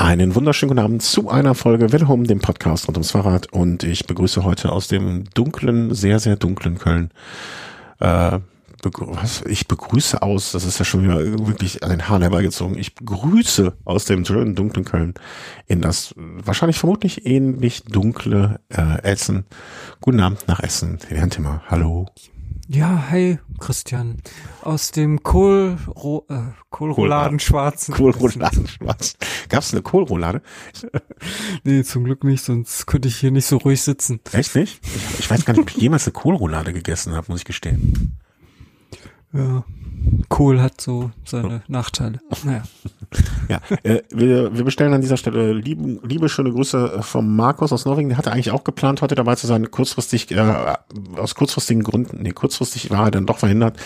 Einen wunderschönen guten Abend zu einer Folge Welle Home, dem Podcast rund ums Fahrrad. Und ich begrüße heute aus dem dunklen, sehr, sehr dunklen Köln. Äh, was? Ich begrüße aus, das ist ja schon wieder wirklich an den Haaren herbeigezogen. Ich begrüße aus dem schönen, dunklen Köln in das wahrscheinlich vermutlich ähnlich dunkle äh, Essen. Guten Abend nach Essen, Herrn Timmer. Hallo. Ja, hi, Christian. Aus dem Kohl, äh, Kohlrouladen schwarzen. Kohlrouladen schwarz. Gab's eine Kohlroulade? nee, zum Glück nicht, sonst könnte ich hier nicht so ruhig sitzen. Echt nicht? Ich, ich weiß gar nicht, ob ich jemals eine Kohlroulade gegessen habe, muss ich gestehen. Ja. Kohl hat so seine Nachteile. Naja. Ja, äh, wir, wir bestellen an dieser Stelle liebe, liebe schöne Grüße vom Markus aus Norwegen. Der hatte eigentlich auch geplant, heute dabei zu sein. Kurzfristig, äh, aus kurzfristigen Gründen, nee, kurzfristig war er dann doch verhindert.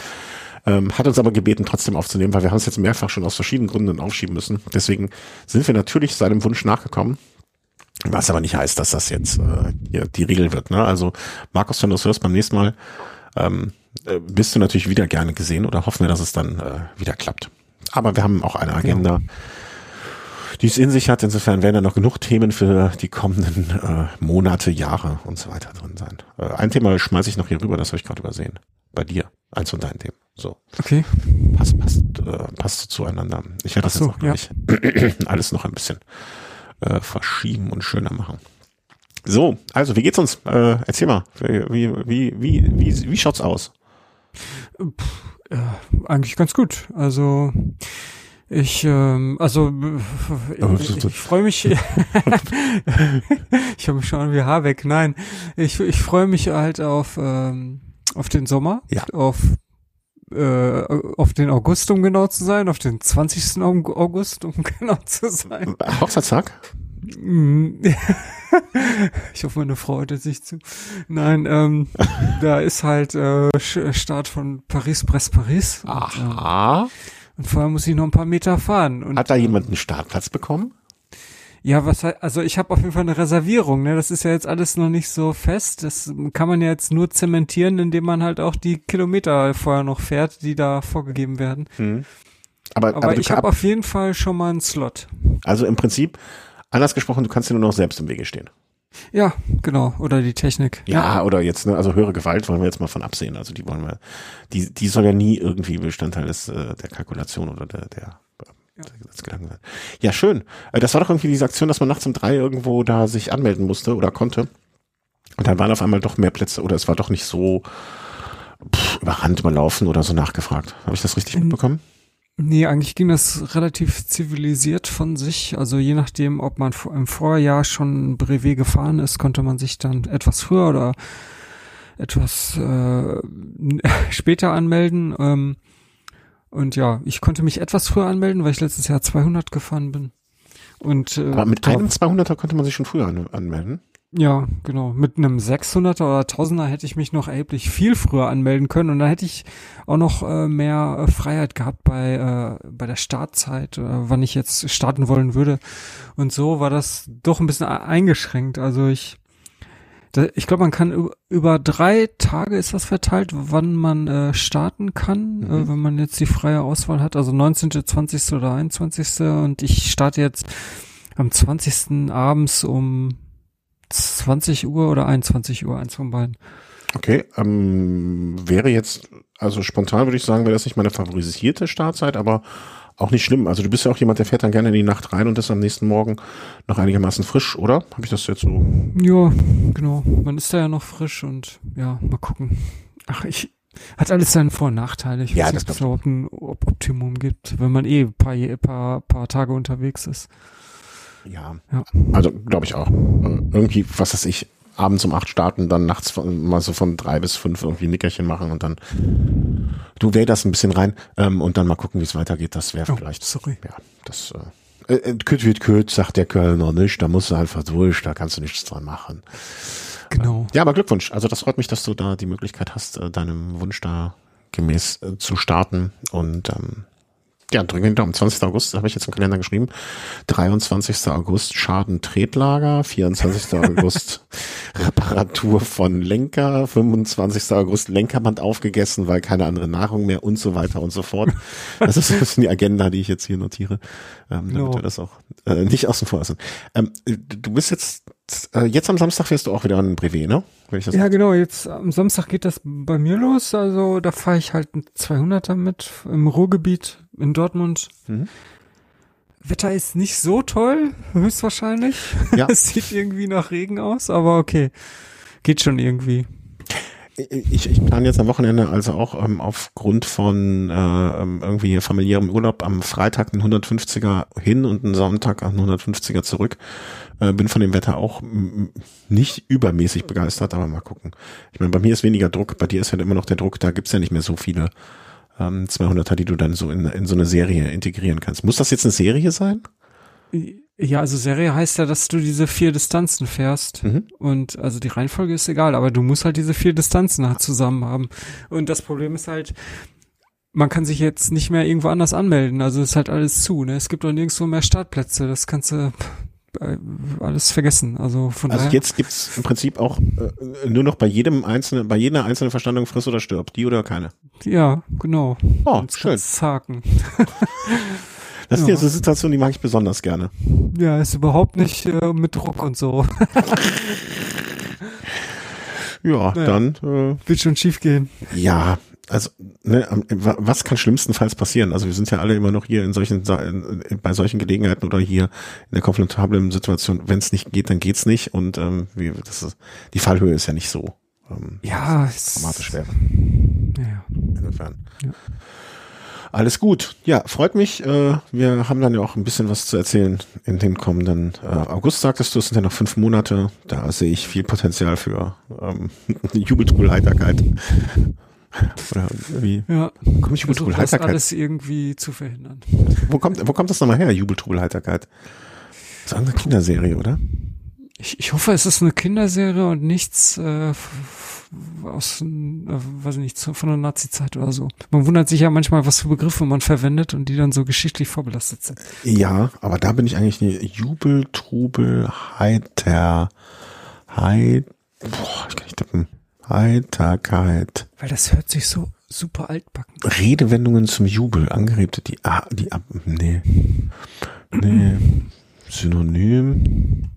Ähm, hat uns aber gebeten, trotzdem aufzunehmen, weil wir haben es jetzt mehrfach schon aus verschiedenen Gründen aufschieben müssen. Deswegen sind wir natürlich seinem Wunsch nachgekommen. Was aber nicht heißt, dass das jetzt äh, hier die Regel wird. Ne? Also Markus, wenn du es hörst beim nächsten Mal, ähm, äh, bist du natürlich wieder gerne gesehen oder hoffen wir, dass es dann äh, wieder klappt. Aber wir haben auch eine Agenda, genau. die es in sich hat. Insofern werden da noch genug Themen für die kommenden äh, Monate, Jahre und so weiter drin sein. Äh, ein Thema schmeiße ich noch hier rüber, das habe ich gerade übersehen. Bei dir. Eins von deinen Themen. So. Okay. Passt, passt, äh, passt zueinander. Ich werde das so, jetzt auch gleich ja. alles noch ein bisschen äh, verschieben und schöner machen. So, also wie geht's uns? Äh, erzähl mal, wie, wie, wie, wie, wie schaut's aus? Puh, ja, eigentlich ganz gut. Also ich, ähm, also ich, ich freue mich. ich habe mich schon wie Haar weg. Nein, ich, ich freue mich halt auf ähm, auf den Sommer, ja. auf äh, auf den August, um genau zu sein, auf den 20. August, um genau zu sein. Hochzeitstag? ich hoffe, meine Frau hört sich zu. Nein, ähm, da ist halt äh, Start von Paris-Brest-Paris. Aha. Und, äh, und vorher muss ich noch ein paar Meter fahren. Und, Hat da jemand einen Startplatz bekommen? Ja, was also ich habe auf jeden Fall eine Reservierung, ne? Das ist ja jetzt alles noch nicht so fest. Das kann man ja jetzt nur zementieren, indem man halt auch die Kilometer vorher noch fährt, die da vorgegeben werden. Hm. Aber, aber, aber ich habe auf jeden Fall schon mal einen Slot. Also im Prinzip Anders gesprochen, du kannst dir nur noch selbst im Wege stehen. Ja, genau. Oder die Technik. Ja, ja, oder jetzt, ne, also höhere Gewalt wollen wir jetzt mal von absehen. Also die wollen wir, die, die soll ja nie irgendwie Bestandteil des, äh, der Kalkulation oder der, der ja. sein. Ja, schön. Äh, das war doch irgendwie diese Aktion, dass man nachts um drei irgendwo da sich anmelden musste oder konnte. Und dann waren auf einmal doch mehr Plätze oder es war doch nicht so pff, überrannt, überlaufen oder so nachgefragt. Habe ich das richtig mitbekommen? Nee, eigentlich ging das relativ zivilisiert von sich. Also je nachdem, ob man im Vorjahr schon Brevet gefahren ist, konnte man sich dann etwas früher oder etwas äh, später anmelden. Ähm, und ja, ich konnte mich etwas früher anmelden, weil ich letztes Jahr 200 gefahren bin. Und, äh, Aber mit einem 200er konnte man sich schon früher an anmelden? Ja, genau. Mit einem 600er oder 1000er hätte ich mich noch erheblich viel früher anmelden können und da hätte ich auch noch äh, mehr äh, Freiheit gehabt bei, äh, bei der Startzeit, äh, wann ich jetzt starten wollen würde. Und so war das doch ein bisschen eingeschränkt. Also ich, da, ich glaube, man kann über, drei Tage ist das verteilt, wann man äh, starten kann, äh, mhm. wenn man jetzt die freie Auswahl hat. Also 19., 20. oder 21. Und ich starte jetzt am 20. abends um 20 Uhr oder 21 Uhr, eins von beiden. Okay, ähm, wäre jetzt, also spontan würde ich sagen, wäre das nicht meine favorisierte Startzeit, aber auch nicht schlimm. Also du bist ja auch jemand, der fährt dann gerne in die Nacht rein und ist am nächsten Morgen noch einigermaßen frisch, oder? Habe ich das jetzt so? Ja, genau. Man ist da ja noch frisch und ja, mal gucken. Ach, ich hat alles seine Vor- und Nachteile. Ich ja, weiß nicht, ob es überhaupt ein Optimum gibt, wenn man eh ein paar, paar, paar Tage unterwegs ist. Ja, ja. also glaube ich auch. Äh, irgendwie, was weiß ich, abends um acht starten, dann nachts von, mal so von drei bis fünf irgendwie ein Nickerchen machen und dann du wähl das ein bisschen rein ähm, und dann mal gucken, wie es weitergeht. Das wäre oh, vielleicht. Sorry. Ja, das äh, äh, küt wird küt, sagt der Kölner nicht, da musst du einfach durch, da kannst du nichts dran machen. Genau. Ja, aber Glückwunsch. Also das freut mich, dass du da die Möglichkeit hast, äh, deinem Wunsch da gemäß äh, zu starten und ähm, ja, drücken den Daumen. 20. August habe ich jetzt im Kalender geschrieben. 23. August Schaden Tretlager, 24. August Reparatur von Lenker, 25. August Lenkerband aufgegessen, weil keine andere Nahrung mehr und so weiter und so fort. Das ist so ein bisschen die Agenda, die ich jetzt hier notiere, ähm, damit No. wir das auch äh, nicht außen vor lassen. Ähm, du bist jetzt, äh, jetzt am Samstag fährst du auch wieder an Brevet, ne? Ja, genau. Jetzt am Samstag geht das bei mir los. Also da fahre ich halt ein 200er mit im Ruhrgebiet in Dortmund. Mhm. Wetter ist nicht so toll, höchstwahrscheinlich. Ja. es sieht irgendwie nach Regen aus, aber okay. Geht schon irgendwie. Ich, ich plane jetzt am Wochenende also auch ähm, aufgrund von äh, ähm, irgendwie familiärem Urlaub am Freitag einen 150er hin und einen Sonntag einen 150er zurück. Äh, bin von dem Wetter auch nicht übermäßig begeistert, aber mal gucken. Ich meine, bei mir ist weniger Druck, bei dir ist halt immer noch der Druck, da gibt's ja nicht mehr so viele ähm, 200er, die du dann so in, in so eine Serie integrieren kannst. Muss das jetzt eine Serie sein? Ja, also Serie heißt ja, dass du diese vier Distanzen fährst. Mhm. Und also die Reihenfolge ist egal, aber du musst halt diese vier Distanzen halt zusammen haben. Und das Problem ist halt, man kann sich jetzt nicht mehr irgendwo anders anmelden. Also ist halt alles zu. Ne? Es gibt auch nirgendwo mehr Startplätze. Das kannst du alles vergessen. Also von Also daher. jetzt gibt's im Prinzip auch äh, nur noch bei jedem einzelnen, bei jeder einzelnen Verstandung friss oder stirb, die oder keine. Ja, genau. Oh, Jetzt schön. haken. Das ist Ja. ja so eine Situation, die mag ich besonders gerne. Ja, ist überhaupt nicht äh, mit Druck und so. Ja, Naja. dann, äh, Wird schon schief gehen. ja, also, ne, was kann schlimmstenfalls passieren? Also wir sind ja alle immer noch hier in solchen, bei solchen Gelegenheiten oder hier in der komfortablen Situation, wenn es nicht geht, dann geht's nicht und ähm, wir, das ist, die Fallhöhe ist ja nicht so ähm, Ja, dramatisch wäre. Ja. Insofern. Ja. Alles gut. Ja, freut mich. Äh, wir haben dann ja auch ein bisschen was zu erzählen in den kommenden äh, August, sagtest du, es sind ja noch fünf Monate. Da sehe ich viel Potenzial für ähm, Jubeltrubel Heiterkeit. Oder wie? Ja, Kommt ich Jubeltrubel das alles irgendwie zu verhindern. Wo kommt, wo kommt das nochmal her, Jubeltrubel Heiterkeit? Das ist eine Kinderserie, oder? Ich, ich hoffe, es ist eine Kinderserie und nichts äh, aus, äh, weiß ich nicht, von der Nazi-Zeit oder so. Man wundert sich ja manchmal, was für Begriffe man verwendet und die dann so geschichtlich vorbelastet sind. Ja, aber da bin ich eigentlich eine Jubeltrubel Heiter. Heit, boah, ich kann nicht tippen. Heiterkeit. Weil das hört sich so super altbacken. Redewendungen zum Jubel, angerebte, die, ah, die, ab, nee, nee, Synonym,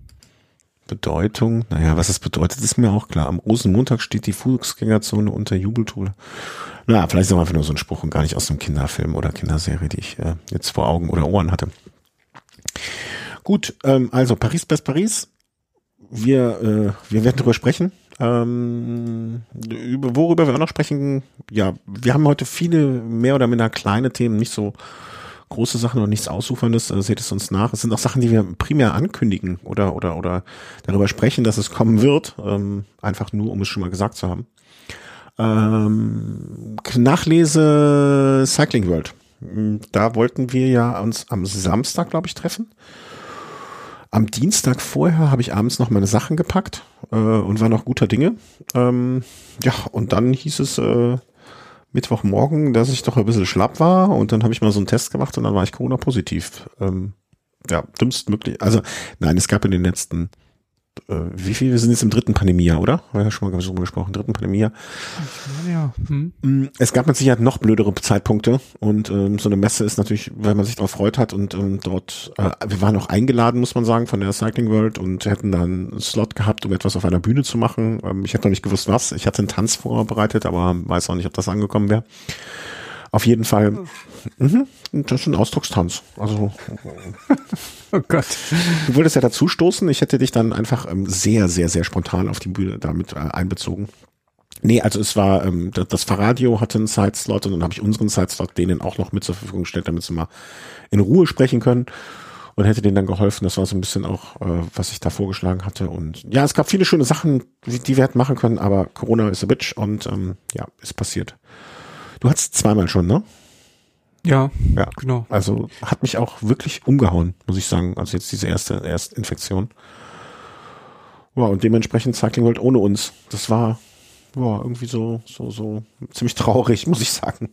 Bedeutung, naja, was das bedeutet, ist mir auch klar. Am Rosenmontag steht die Fußgängerzone unter Jubeltruhe. Na, vielleicht ist auch einfach nur so ein Spruch und gar nicht aus einem Kinderfilm oder Kinderserie, die ich äh, jetzt vor Augen oder Ohren hatte. Gut, ähm, also Paris best Paris. Wir, äh, wir werden drüber sprechen. Ähm, über, worüber wir auch noch sprechen, ja, wir haben heute viele mehr oder minder kleine Themen, nicht so große Sachen und nichts Ausuferndes, äh, seht es uns nach. Es sind auch Sachen, die wir primär ankündigen oder, oder, oder darüber sprechen, dass es kommen wird, ähm, einfach nur, um es schon mal gesagt zu haben. Ähm, Nachlese Cycling World. Da wollten wir ja uns am Samstag, glaube ich, treffen. Am Dienstag vorher habe ich abends noch meine Sachen gepackt äh, und war noch guter Dinge. Ähm, ja, und dann hieß es äh, Mittwochmorgen, dass ich doch ein bisschen schlapp war und dann habe ich mal so einen Test gemacht und dann war ich Corona-positiv. Ähm, ja, dümmst möglich. Also nein, es gab in den letzten, wie viel, wir sind jetzt im dritten Pandemiejahr, oder? Haben wir ja schon mal drüber gesprochen, dritten Pandemiejahr. Ja, hm. Mm, Es gab mit Sicherheit noch blödere Zeitpunkte und ähm, so eine Messe ist natürlich, weil man sich darauf freut hat und ähm, dort, äh, wir waren auch eingeladen, muss man sagen, von der Cycling World und hätten dann einen Slot gehabt, um etwas auf einer Bühne zu machen. Ähm, ich hätte noch nicht gewusst, was. Ich hatte einen Tanz vorbereitet, aber weiß auch nicht, ob das angekommen wäre. Auf jeden Fall, mhm, das ist ein Ausdruckstanz. Also Oh Gott. Du wolltest ja dazu stoßen. Ich hätte dich dann einfach ähm, sehr, sehr, sehr spontan auf die Bühne damit äh, einbezogen. Nee, also es war, ähm, das, das Fahrradio hatte einen Sideslot und dann habe ich unseren Sideslot denen auch noch mit zur Verfügung gestellt, damit sie mal in Ruhe sprechen können und hätte denen dann geholfen. Das war so ein bisschen auch, äh, was ich da vorgeschlagen hatte. Und ja, es gab viele schöne Sachen, die, die wir hätten machen können, aber Corona ist a bitch und ähm, ja, ist passiert. Du hattest zweimal schon, ne? Ja, Ja. genau. Also hat mich auch wirklich umgehauen, muss ich sagen. Also jetzt diese erste Erstinfektion. Ja, und dementsprechend Cycling World ohne uns. Das war ja, irgendwie so, so, so ziemlich traurig, muss ich sagen.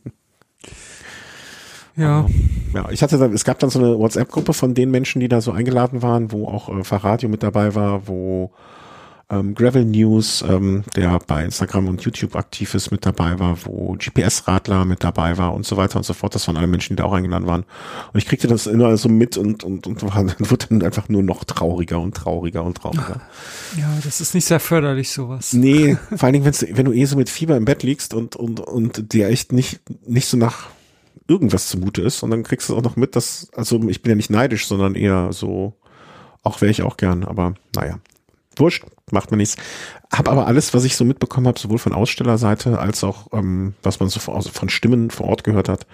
Ja, Ja, ich hatte dann, es gab dann so eine WhatsApp-Gruppe von den Menschen, die da so eingeladen waren, wo auch äh, Fahrradio mit dabei war, wo ähm, Gravel News, ähm, der bei Instagram und YouTube aktiv ist, mit dabei war, wo GPS-Radler mit dabei war und so weiter und so fort. Das waren alle Menschen, die da auch eingeladen waren. Und ich kriegte das immer so mit und, und, und war, wurde dann einfach nur noch trauriger und trauriger und trauriger. Ja, das ist nicht sehr förderlich, sowas. Nee, vor allen Dingen, wenn du eh so mit Fieber im Bett liegst und, und, und dir echt nicht, nicht so nach irgendwas zumute ist und dann kriegst du auch noch mit, dass, also ich bin ja nicht neidisch, sondern eher so, auch wäre ich auch gern, aber naja. Wurscht, macht mir nichts. Hab aber alles, was ich so mitbekommen habe, sowohl von Ausstellerseite als auch, ähm, was man so von, also von Stimmen vor Ort gehört hat,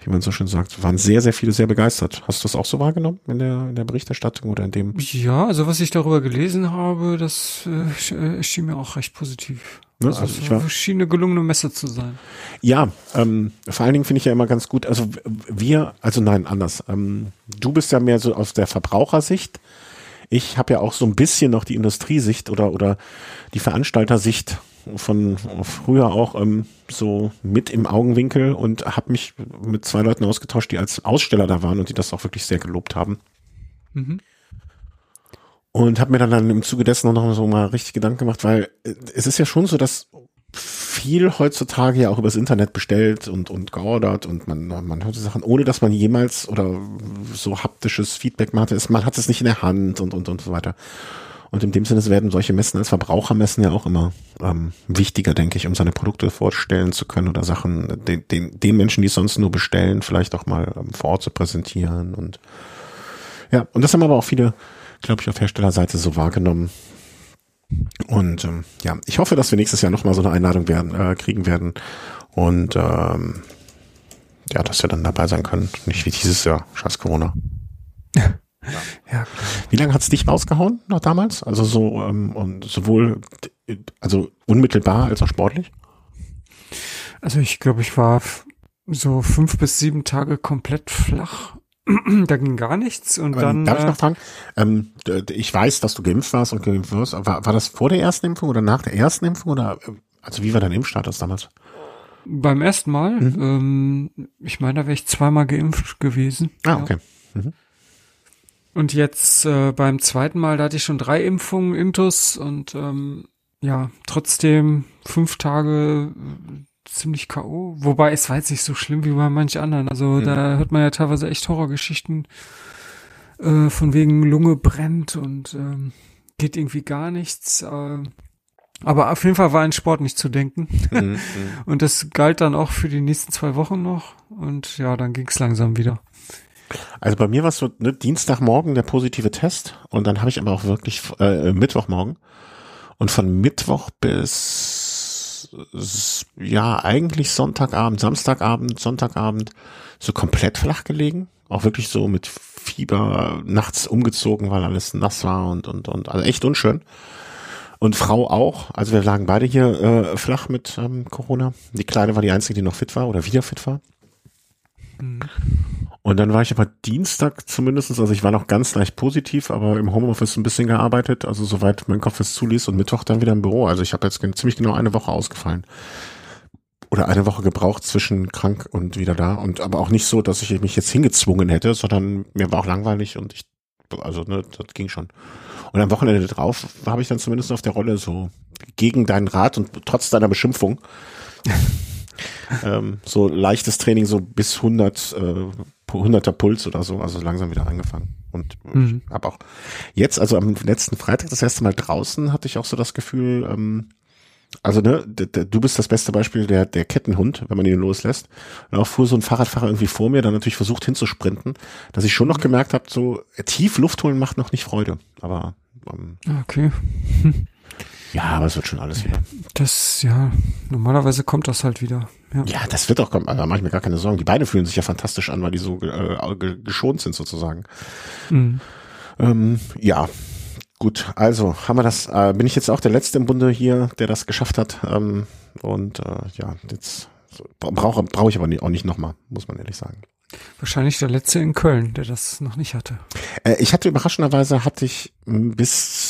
wie man so schön sagt, waren sehr, sehr viele sehr begeistert. Hast du das auch so wahrgenommen in der, in der Berichterstattung oder in dem? Ja, also was ich darüber gelesen habe, das äh, schien mir auch recht positiv. Ne? Also, Also ich war, schien eine gelungene Messe zu sein. ja, ähm, vor allen Dingen finde ich ja immer ganz gut, also wir, also nein, anders. Ähm, du bist ja mehr so aus der Verbrauchersicht. Ich habe ja auch so ein bisschen noch die Industriesicht oder, oder die Veranstaltersicht von früher auch ähm, so mit im Augenwinkel und habe mich mit zwei Leuten ausgetauscht, die als Aussteller da waren und die das auch wirklich sehr gelobt haben. Mhm. Und habe mir dann, dann im Zuge dessen noch so mal richtig Gedanken gemacht, weil äh, es ist ja schon so, dass viel heutzutage ja auch übers Internet bestellt und, und geordert und man, man hört die Sachen, ohne dass man jemals oder so haptisches Feedback macht, man hat es nicht in der Hand und, und, und so weiter. Und in dem Sinne werden solche Messen als Verbrauchermessen ja auch immer ähm, wichtiger, denke ich, um seine Produkte vorstellen zu können oder Sachen den, den, den Menschen, die es sonst nur bestellen, vielleicht auch mal ähm, vor Ort zu präsentieren. Und ja, und das haben aber auch viele, glaube ich, auf Herstellerseite so wahrgenommen. Und ähm, ja, ich hoffe, dass wir nächstes Jahr nochmal so eine Einladung werden, äh, kriegen werden. Und ähm, ja, dass wir dann dabei sein können. Nicht wie dieses Jahr, scheiß Corona. Ja, Wie lange hat's dich rausgehauen noch damals? Also so ähm, und sowohl also unmittelbar als auch sportlich? also ich glaube, ich war so fünf bis sieben Tage komplett flach. Da ging gar nichts und Aber dann darf ich äh, noch fragen? Ähm, ich weiß, dass du geimpft warst und geimpft wirst. War, war das vor der ersten Impfung oder nach der ersten Impfung oder äh, also wie war dein Impfstatus damals? beim ersten Mal, Mhm. ähm, ich meine, da wäre ich zweimal geimpft gewesen. Ah, Ja. okay. Und jetzt äh, beim zweiten Mal, da hatte ich schon drei Impfungen, Intus und ähm, ja, trotzdem fünf Tage äh, ziemlich K.O. Wobei es war jetzt nicht so schlimm wie bei manch anderen. Also Mhm. da hört man ja teilweise echt Horrorgeschichten äh, von wegen Lunge brennt und ähm, geht irgendwie gar nichts. Äh, aber auf jeden Fall war ein Sport nicht zu denken. Mhm, Und das galt dann auch für die nächsten zwei Wochen noch. Und ja, dann ging's langsam wieder. Also bei mir war es so ne, Dienstagmorgen der positive Test und dann habe ich aber auch wirklich äh, Mittwochmorgen und von Mittwoch bis ja eigentlich Sonntagabend, Samstagabend, Sonntagabend so komplett flach gelegen, auch wirklich so mit Fieber nachts umgezogen, weil alles nass war und und und also echt unschön. Und Frau auch, also wir lagen beide hier äh, flach mit ähm, Corona. Die Kleine war die einzige, die noch fit war oder wieder fit war. Und dann war ich aber Dienstag zumindestens, also ich war noch ganz leicht positiv, aber im Homeoffice ein bisschen gearbeitet, also soweit mein Kopf es zuließ und Mittwoch dann wieder im Büro. Also ich habe jetzt ziemlich genau eine Woche ausgefallen. Oder eine Woche gebraucht zwischen krank und wieder da. Und aber auch nicht so, dass ich mich jetzt hingezwungen hätte, sondern mir war auch langweilig und ich, also ne, das ging schon. Und am Wochenende drauf habe ich dann zumindest auf der Rolle so gegen deinen Rat und trotz deiner Beschimpfung ähm, so leichtes Training, so bis 100, äh, 100er Puls oder so, also langsam wieder angefangen. Und Mhm. ich habe auch jetzt, also am letzten Freitag, das erste Mal draußen, hatte ich auch so das Gefühl, ähm, also ne, du bist das beste Beispiel der, der Kettenhund, wenn man ihn loslässt. Und auch fuhr so ein Fahrradfahrer irgendwie vor mir, dann natürlich versucht hinzusprinten, dass ich schon noch gemerkt habe, so tief Luft holen macht noch nicht Freude. Aber ähm, Okay. ja, aber es wird schon alles wieder. Das, ja, normalerweise kommt das halt wieder. Ja. Ja, das wird auch kommen. Da mache ich mir gar keine Sorgen. Die Beine fühlen sich ja fantastisch an, weil die so äh, ge- geschont sind sozusagen. Mhm. Ähm, ja, gut. Also haben wir das. Äh, bin ich jetzt auch der Letzte im Bunde hier, der das geschafft hat. Ähm, und äh, ja, jetzt brauche brauche ich aber nie, auch nicht nochmal, muss man ehrlich sagen. Wahrscheinlich der letzte in Köln, der das noch nicht hatte. Äh, ich hatte überraschenderweise hatte ich m, bis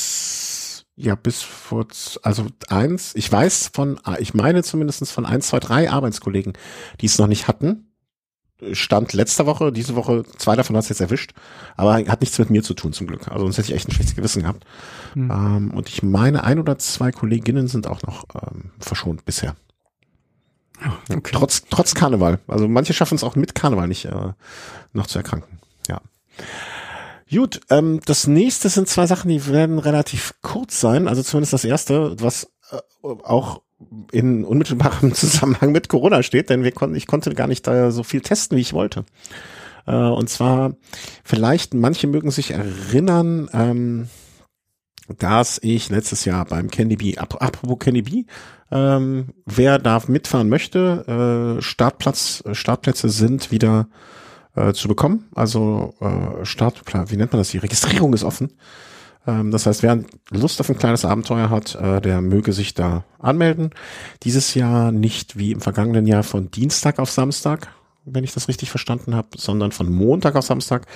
ja bis vor also eins. Ich weiß von, ah, ich meine zumindestens von eins, zwei, drei Arbeitskollegen, die es noch nicht hatten. Stand letzter Woche, diese Woche, zwei davon hat es jetzt erwischt, aber hat nichts mit mir zu tun zum Glück. Also sonst hätte ich echt ein schlechtes Gewissen gehabt. Mhm. Ähm, und ich meine, ein oder zwei Kolleginnen sind auch noch ähm, verschont bisher. Okay. Trotz, trotz Karneval. Also manche schaffen es auch mit Karneval nicht äh, noch zu erkranken. Ja. Gut, ähm, das nächste sind zwei Sachen, die werden relativ kurz sein. Also zumindest das erste, was äh, auch in unmittelbarem Zusammenhang mit Corona steht, denn wir konnten, ich konnte gar nicht da so viel testen, wie ich wollte. Äh, und zwar, vielleicht, manche mögen sich erinnern, ähm, dass ich letztes Jahr beim Candy Bee, apropos Candy Bee, ähm, wer da mitfahren möchte, äh, Startplatz, Startplätze sind wieder äh, zu bekommen. Also äh, Startplan, wie nennt man das? Die Registrierung ist offen. Ähm, das heißt, wer Lust auf ein kleines Abenteuer hat, äh, der möge sich da anmelden. Dieses Jahr nicht wie im vergangenen Jahr von Dienstag auf Samstag, wenn ich das richtig verstanden habe, sondern von Montag auf Samstag.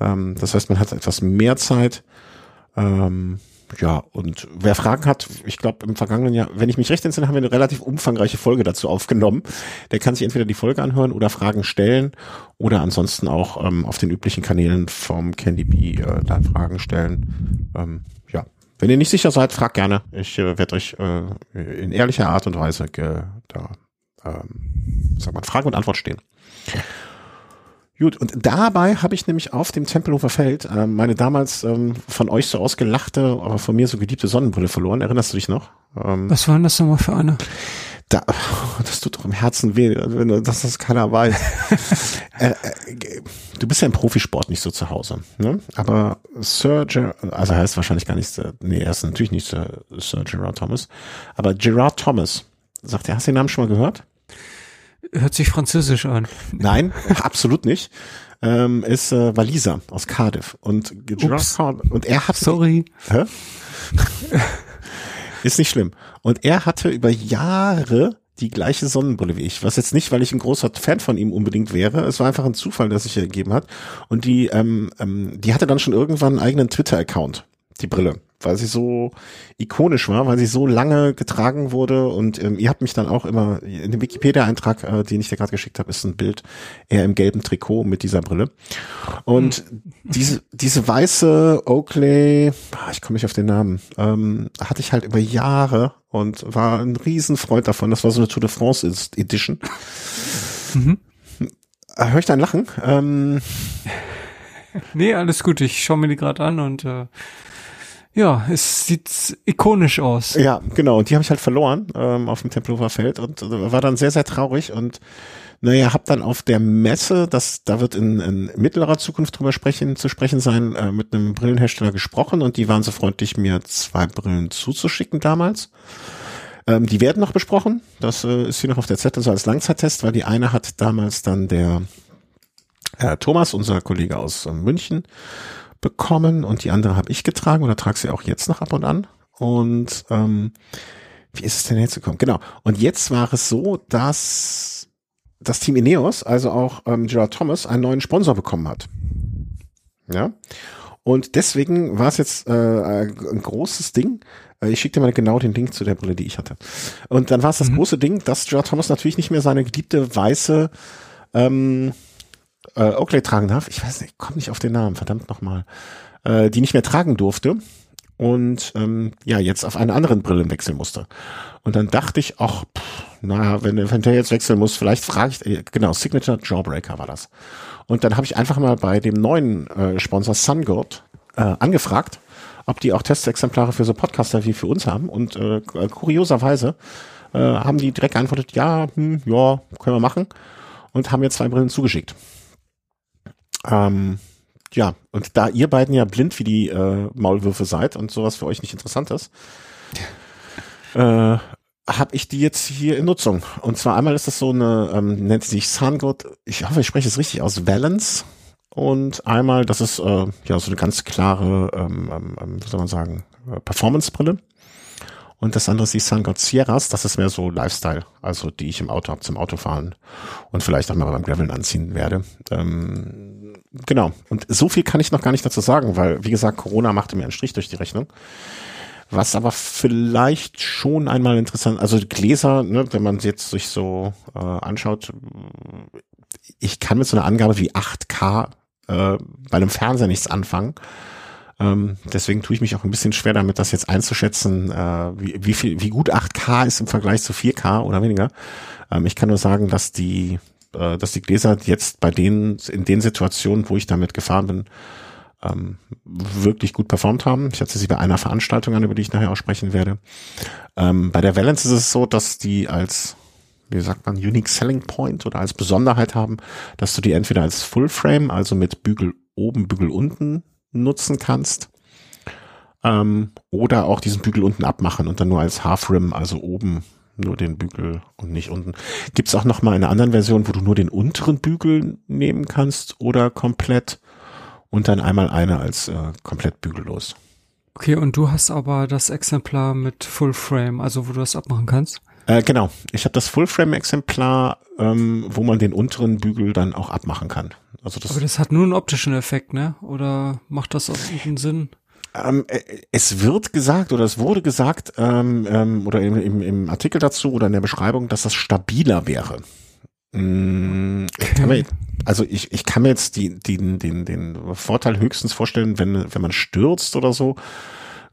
Ähm, das heißt, man hat etwas mehr Zeit. Ähm, ja, und wer Fragen hat, ich glaube im vergangenen Jahr, wenn ich mich recht entsinne, haben wir eine relativ umfangreiche Folge dazu aufgenommen. Der kann sich entweder die Folge anhören oder Fragen stellen oder ansonsten auch ähm, auf den üblichen Kanälen vom Candy Bee äh, da Fragen stellen. Ähm, ja, wenn ihr nicht sicher seid, fragt gerne. Ich äh, werde euch äh, in ehrlicher Art und Weise äh, da, ähm, sag mal, Frage und Antwort stehen. Gut, und dabei habe ich nämlich auf dem Tempelhofer Feld äh, meine damals ähm, von euch so ausgelachte, aber von mir so geliebte Sonnenbrille verloren. Erinnerst du dich noch? Ähm, Was war denn das nochmal für eine? Da, das tut doch im Herzen weh, wenn du, dass das keiner weiß. äh, äh, du bist ja im Profisport nicht so zu Hause, ne? Aber Sir Gerard, also heißt wahrscheinlich gar nicht, nee, er ist natürlich nicht Sir, Sir Gerard Thomas, aber Gerard Thomas, sagt er, hast du den Namen schon mal gehört? Hört sich französisch an. Nein, absolut nicht. Ähm, ist äh, Waliser aus Cardiff. Und Ups. und er hat sorry. Hä? ist nicht schlimm. Und er hatte über Jahre die gleiche Sonnenbrille wie ich. Was jetzt nicht weil ich ein großer Fan von ihm unbedingt wäre. Es war einfach ein Zufall dass sich ergeben hat. Und die ähm, ähm, die hatte dann schon irgendwann einen eigenen Twitter Account die Brille weil sie so ikonisch war, weil sie so lange getragen wurde und ähm, ihr habt mich dann auch immer, in dem Wikipedia-Eintrag, äh, den ich dir gerade geschickt habe, ist ein Bild eher im gelben Trikot mit dieser Brille. Und hm. diese, diese weiße Oakley, ah, ich komme nicht auf den Namen, ähm, hatte ich halt über Jahre und war ein Riesenfreund davon. Das war so eine Tour de France Edition. Mhm. Äh, hör ich dein Lachen? Ähm, nee, alles gut. Ich schaue mir die gerade an und äh, ja, es sieht ikonisch aus. Ja, genau. Und die habe ich halt verloren ähm, auf dem Tempelhofer Feld und äh, war dann sehr, sehr traurig und naja, hab dann auf der Messe, das, da wird in, in mittlerer Zukunft drüber sprechen, zu sprechen sein, äh, mit einem Brillenhersteller gesprochen und die waren so freundlich, mir zwei Brillen zuzuschicken damals. Ähm, die werden noch besprochen. Das äh, ist hier noch auf der Zettel so als Langzeittest, weil die eine hat damals dann der Herr Thomas, unser Kollege aus äh, München, bekommen und die andere habe ich getragen oder trage sie auch jetzt noch ab und an. Und ähm, wie ist es denn jetzt gekommen? Genau. Und jetzt war es so, dass das Team Ineos, also auch ähm, Gerard Thomas, einen neuen Sponsor bekommen hat. Ja. Und deswegen war es jetzt äh, ein großes Ding. Äh, ich schicke dir mal genau den Link zu der Brille, die ich hatte. Und dann war es das mhm. große Ding, dass Gerard Thomas natürlich nicht mehr seine geliebte weiße ähm, äh, Oakley tragen darf. Ich weiß nicht, ich komme nicht auf den Namen, verdammt nochmal. Äh, die nicht mehr tragen durfte und ähm, ja, jetzt auf eine anderen Brillen wechseln musste. Und dann dachte ich, ach, pff, naja, wenn, wenn der jetzt wechseln muss, vielleicht frage ich, äh, genau, Signature Jawbreaker war das. Und dann habe ich einfach mal bei dem neuen äh, Sponsor SunGuard äh, angefragt, ob die auch Testexemplare für so Podcaster wie für uns haben. Und äh, kurioserweise äh, haben die direkt geantwortet, ja, hm, ja, können wir machen. Und haben mir zwei Brillen zugeschickt. Ähm, ja, und da ihr beiden ja blind wie die äh, Maulwürfe seid und sowas für euch nicht interessant ist, äh, habe ich die jetzt hier in Nutzung. Und zwar einmal ist das so eine, ähm, nennt sich Sungod, ich hoffe, ich spreche es richtig aus, Valence. Und einmal, das ist äh, ja so eine ganz klare, ähm, ähm, ähm wie soll man sagen, äh, Performance-Brille. Und das andere ist die Sungod Sierras, das ist mehr so Lifestyle, also die ich im Auto habe zum Autofahren und vielleicht auch mal beim Graveln anziehen werde. Ähm, genau. Und so viel kann ich noch gar nicht dazu sagen, weil, wie gesagt, Corona machte mir einen Strich durch die Rechnung. Was aber vielleicht schon einmal interessant, also Gläser, ne, wenn man jetzt sich so äh, anschaut, ich kann mit so einer Angabe wie 8K äh, bei einem Fernseher nichts anfangen. Ähm, deswegen tue ich mich auch ein bisschen schwer damit, das jetzt einzuschätzen, äh, wie, wie viel, wie gut 8K ist im Vergleich zu 4K oder weniger. Ähm, ich kann nur sagen, dass die, äh, dass die Gläser jetzt bei denen, in den Situationen, wo ich damit gefahren bin, ähm, wirklich gut performt haben. Ich hatte sie bei einer Veranstaltung an, über die ich nachher auch sprechen werde. Ähm, bei der Valence ist es so, dass die als, wie sagt man, Unique Selling Point oder als Besonderheit haben, dass du die entweder als Full Frame, also mit Bügel oben, Bügel unten nutzen kannst, ähm, oder auch diesen Bügel unten abmachen und dann nur als Half Rim, also oben nur den Bügel und nicht unten. Gibt es auch noch mal eine anderen Version, wo du nur den unteren Bügel nehmen kannst oder komplett und dann einmal eine als äh, komplett bügellos. Okay, und du hast aber das Exemplar mit Full Frame, also wo du das abmachen kannst? Äh, genau, ich habe das Full Frame Exemplar, ähm, wo man den unteren Bügel dann auch abmachen kann. Also das aber das hat nur einen optischen Effekt, ne? Oder macht das auch irgendeinen Sinn? Ähm, äh, es wird gesagt oder es wurde gesagt ähm, ähm, oder im, im, im Artikel dazu oder in der Beschreibung, dass das stabiler wäre. Ich mir, also ich, ich kann mir jetzt die, die, den, den Vorteil höchstens vorstellen, wenn, wenn man stürzt oder so.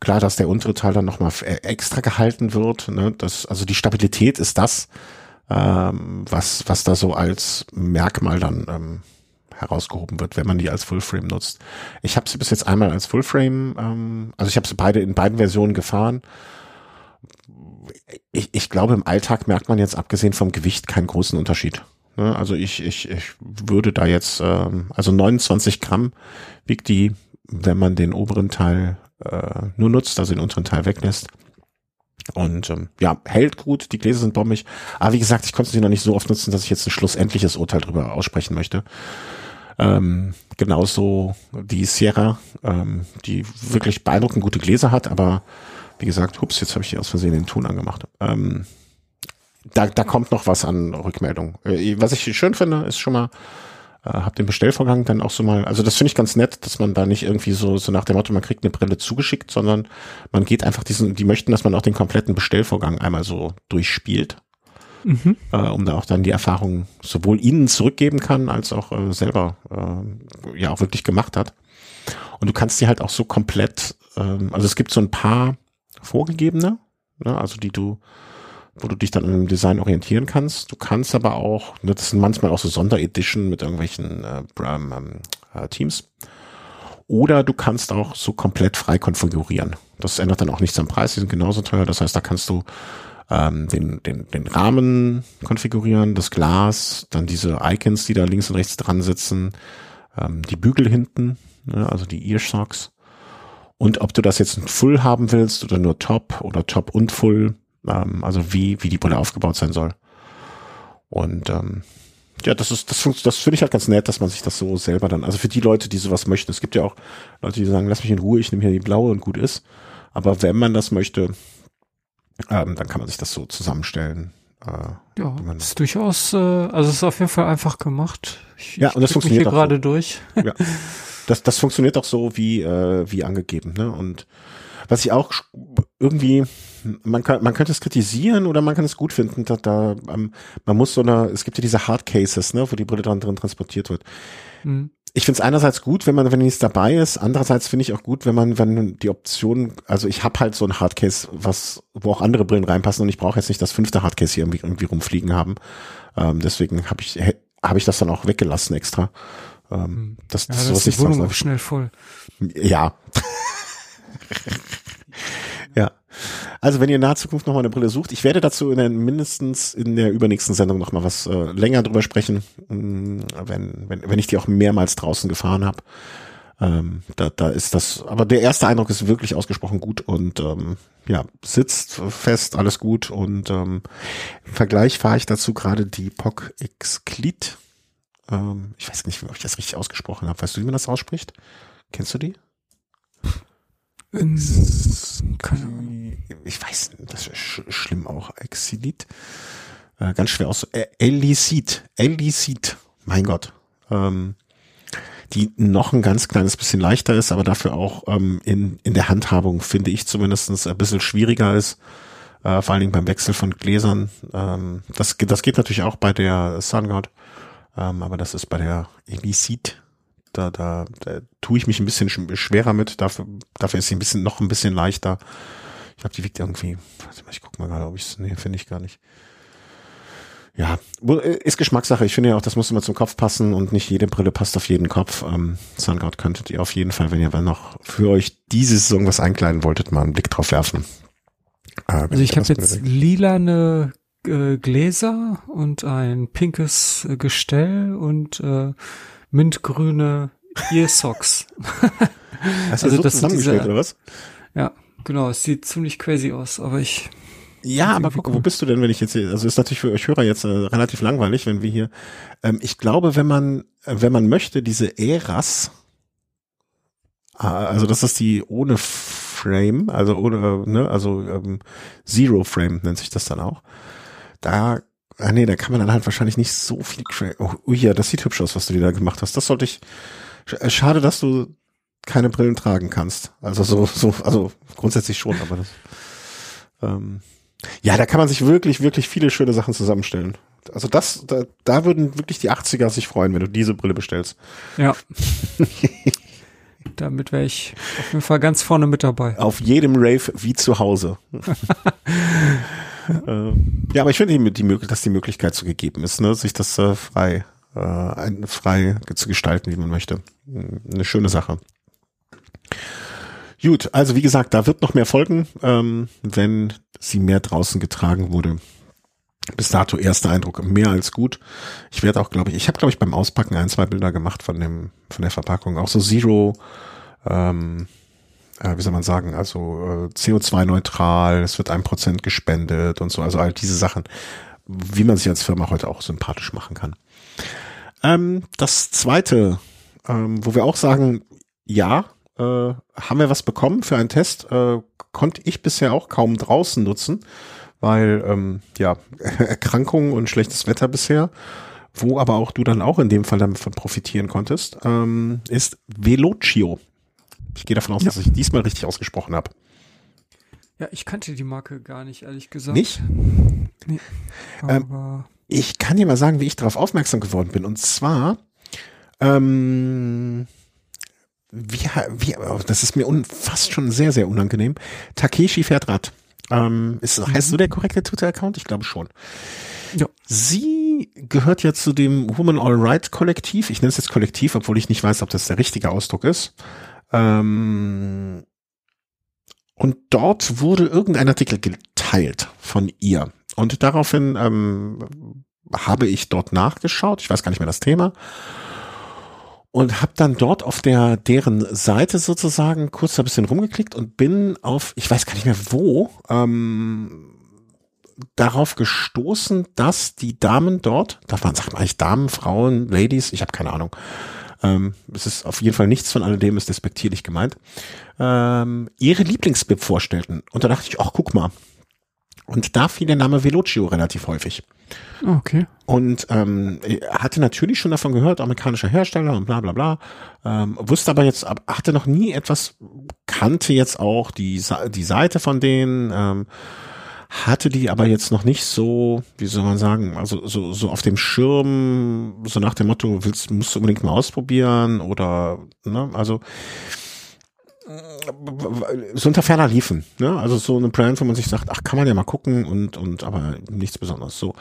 Klar, dass der untere Teil dann nochmal äh, extra gehalten wird. Ne? Das, also die Stabilität ist das, ähm, was, was da so als Merkmal dann ähm, herausgehoben wird, wenn man die als Fullframe nutzt. Ich habe sie bis jetzt einmal als Fullframe, ähm, also ich habe sie beide in beiden Versionen gefahren. Ich, ich glaube, im Alltag merkt man jetzt abgesehen vom Gewicht keinen großen Unterschied. Ne? Also ich, ich, ich würde da jetzt, ähm, also 29 Gramm wiegt die, wenn man den oberen Teil äh, nur nutzt, also den unteren Teil weglässt. Und ähm, ja, hält gut, die Gläser sind bombig. Aber wie gesagt, ich konnte sie noch nicht so oft nutzen, dass ich jetzt ein schlussendliches Urteil darüber aussprechen möchte. Ähm, genauso die Sierra, ähm, die wirklich beeindruckend gute Gläser hat, aber wie gesagt, hups, jetzt habe ich hier aus Versehen den Ton angemacht. Ähm, da, da kommt noch was an Rückmeldung. Äh, was ich schön finde, ist schon mal, äh, hab den Bestellvorgang dann auch so mal, also das finde ich ganz nett, dass man da nicht irgendwie so, so nach dem Motto, man kriegt eine Brille zugeschickt, sondern man geht einfach diesen, die möchten, dass man auch den kompletten Bestellvorgang einmal so durchspielt mhm. äh, um da auch dann die Erfahrung sowohl ihnen zurückgeben kann, als auch äh, selber äh, ja auch wirklich gemacht hat. Und du kannst die halt auch so komplett, ähm, also es gibt so ein paar vorgegebene, ne, also die du, wo du dich dann im Design orientieren kannst. Du kannst aber auch, ne, das sind manchmal auch so Sonderedition mit irgendwelchen äh, ähm, äh, Teams. Oder du kannst auch so komplett frei konfigurieren. Das ändert dann auch nichts am Preis, die sind genauso teuer. Das heißt, da kannst du ähm, den, den, den Rahmen konfigurieren, das Glas, dann diese Icons, die da links und rechts dran sitzen, ähm, die Bügel hinten, ne, also die Earsocks. Und ob du das jetzt Full haben willst oder nur Top oder Top und Full, ähm, also wie, wie die Brille aufgebaut sein soll. Und ähm, ja, das ist, das, das finde ich halt ganz nett, dass man sich das so selber dann, also für die Leute, die sowas möchten, es gibt ja auch Leute, die sagen, lass mich in Ruhe, ich nehme hier die blaue und gut ist. Aber wenn man das möchte, ähm, dann kann man sich das so zusammenstellen. Äh, ja, ist durchaus, äh, also es ist auf jeden Fall einfach gemacht. Ich, ja, und das funktioniert gerade so. durch. ja. Das, das funktioniert auch so wie, äh, wie angegeben. Ne? Und was ich auch irgendwie, man kann, man könnte es kritisieren oder man kann es gut finden. Da, da ähm, man muss so eine, es gibt ja diese Hard Cases, ne, wo die Brille dann drin transportiert wird. Mhm ich finde es einerseits gut, wenn man, wenn nichts dabei ist. Andererseits finde ich auch gut, wenn man, wenn die Option, also ich habe halt so ein Hardcase, was, wo auch andere Brillen reinpassen und ich brauche jetzt nicht das fünfte Hardcase hier irgendwie, irgendwie rumfliegen haben. Ähm, deswegen habe ich, habe ich das dann auch weggelassen extra. Ähm, hm. das, ja, das, das ist die Wohnung auch schnell voll. Ja. ja. Also wenn ihr in naher Zukunft nochmal eine Brille sucht, ich werde dazu in der, mindestens in der übernächsten Sendung nochmal was äh, länger drüber sprechen, mm, wenn, wenn, wenn ich die auch mehrmals draußen gefahren habe. Ähm, da, da ist das, aber der erste Eindruck ist wirklich ausgesprochen gut und ähm, ja, sitzt fest, alles gut und ähm, im Vergleich fahre ich dazu gerade die POC X Cleat. Ähm, ich weiß nicht, ob ich das richtig ausgesprochen habe. Weißt du, wie man das ausspricht? Kennst du die? Ich weiß, das ist sch schlimm auch. Exilit. Äh, ganz schwer aus. Äh, Elicit. Elicit. Mein Gott. Ähm, die noch ein ganz kleines bisschen leichter ist, aber dafür auch ähm, in, in der Handhabung, finde ich zumindestens ein bisschen schwieriger ist. Äh, vor allen Dingen beim Wechsel von Gläsern. Ähm, das, das geht natürlich auch bei der SunGuard, ähm, aber das ist bei der Elicit. Da, da, da tue ich mich ein bisschen schwerer mit. Dafür, dafür ist sie ein bisschen noch ein bisschen leichter. Ich glaube, die wiegt irgendwie. Warte mal, ich guck mal gerade, ob ich es. Nee, finde ich gar nicht. Ja, äh, ist Geschmackssache. Ich finde ja auch, das muss immer zum Kopf passen und nicht jede Brille passt auf jeden Kopf. Ähm, Sunguard könntet ihr auf jeden Fall, wenn ihr noch für euch diese Saison was einkleiden wolltet, mal einen Blick drauf werfen. Äh, also ich habe jetzt lilane äh, Gläser und ein pinkes äh, Gestell und äh, mintgrüne Earsocks. Hast du also das zusammengestellt diese, oder was? Ja, genau. Es sieht ziemlich crazy aus, aber ich ja, aber guck, wo bist du denn, wenn ich jetzt hier, also ist natürlich für euch Hörer jetzt äh, relativ langweilig, wenn wir hier, ähm, ich glaube, wenn man, äh, wenn man möchte, diese Eras, äh, also das ist die ohne Frame, also ohne, ne, also ähm, Zero Frame nennt sich das dann auch. Da, ah nee, da kann man dann halt wahrscheinlich nicht so viel. Oh, oh ja, das sieht hübsch aus, was du dir da gemacht hast. Das sollte ich. Äh, schade, dass du keine Brillen tragen kannst. Also so, so, also grundsätzlich schon, aber das. Ähm, ja, da kann man sich wirklich, wirklich viele schöne Sachen zusammenstellen. Also das, da, da würden wirklich die 80er sich freuen, wenn du diese Brille bestellst. Ja. Damit wäre ich auf jeden Fall ganz vorne mit dabei. Auf jedem Rave wie zu Hause. äh, ja, aber ich finde, dass die Möglichkeit so gegeben ist, ne, sich das äh, frei, äh, frei zu gestalten, wie man möchte. Eine schöne Sache. Gut, also wie gesagt, da wird noch mehr folgen, ähm, wenn sie mehr draußen getragen wurde. Bis dato erster Eindruck mehr als gut. Ich werde auch, glaube ich, ich habe, glaube ich, beim Auspacken ein, zwei Bilder gemacht von dem, von der Verpackung. Auch so Zero, ähm, äh, wie soll man sagen, also äh, CO2-neutral, es wird ein Prozent gespendet und so, also all diese Sachen, wie man sich als Firma heute auch sympathisch machen kann. Ähm, das zweite, ähm, wo wir auch sagen, ja, äh, haben wir was bekommen für einen Test. Äh, konnte ich bisher auch kaum draußen nutzen, weil ähm, ja Erkrankungen und schlechtes Wetter bisher. Wo aber auch du dann auch in dem Fall davon profitieren konntest, ähm, ist Velocio. Ich gehe davon aus, ja. dass ich diesmal richtig ausgesprochen habe. Ja, ich kannte die Marke gar nicht, ehrlich gesagt. Nicht? Nee, ähm, ich kann dir mal sagen, wie ich darauf aufmerksam geworden bin. Und zwar, ähm, wie, wie, oh, das ist mir un, fast schon sehr, sehr unangenehm. Takeshi fährt Rad. Ähm, ist, mhm. heißt so der korrekte Twitter-Account? Ich glaube schon. Ja. Sie gehört ja zu dem Woman All Right Kollektiv. Ich nenne es jetzt Kollektiv, obwohl ich nicht weiß, ob das der richtige Ausdruck ist. Ähm, und dort wurde irgendein Artikel geteilt von ihr. Und daraufhin ähm, habe ich dort nachgeschaut. Ich weiß gar nicht mehr das Thema und habe dann dort auf der deren Seite sozusagen kurz ein bisschen rumgeklickt und bin auf, ich weiß gar nicht mehr wo, ähm, darauf gestoßen, dass die Damen dort, darf man sagen eigentlich Damen, Frauen, Ladies, ich habe keine Ahnung. Ähm, es ist auf jeden Fall nichts von alledem ist despektierlich gemeint. Ähm, ihre Lieblingsbib vorstellten. Und da dachte ich, ach guck mal. Und da fiel der Name Velocio relativ häufig. Okay. Und ähm, hatte natürlich schon davon gehört, amerikanischer Hersteller und bla bla bla. Ähm, wusste aber jetzt, hatte noch nie etwas, kannte jetzt auch die, die Seite von denen, ähm, hatte die aber jetzt noch nicht so, wie soll man sagen, also so, so auf dem Schirm, so nach dem Motto, willst, musst du unbedingt mal ausprobieren oder, ne, also so unter ferner liefen, ne? Also so eine Brand, wo man sich sagt, ach, kann man ja mal gucken und und aber nichts Besonderes so.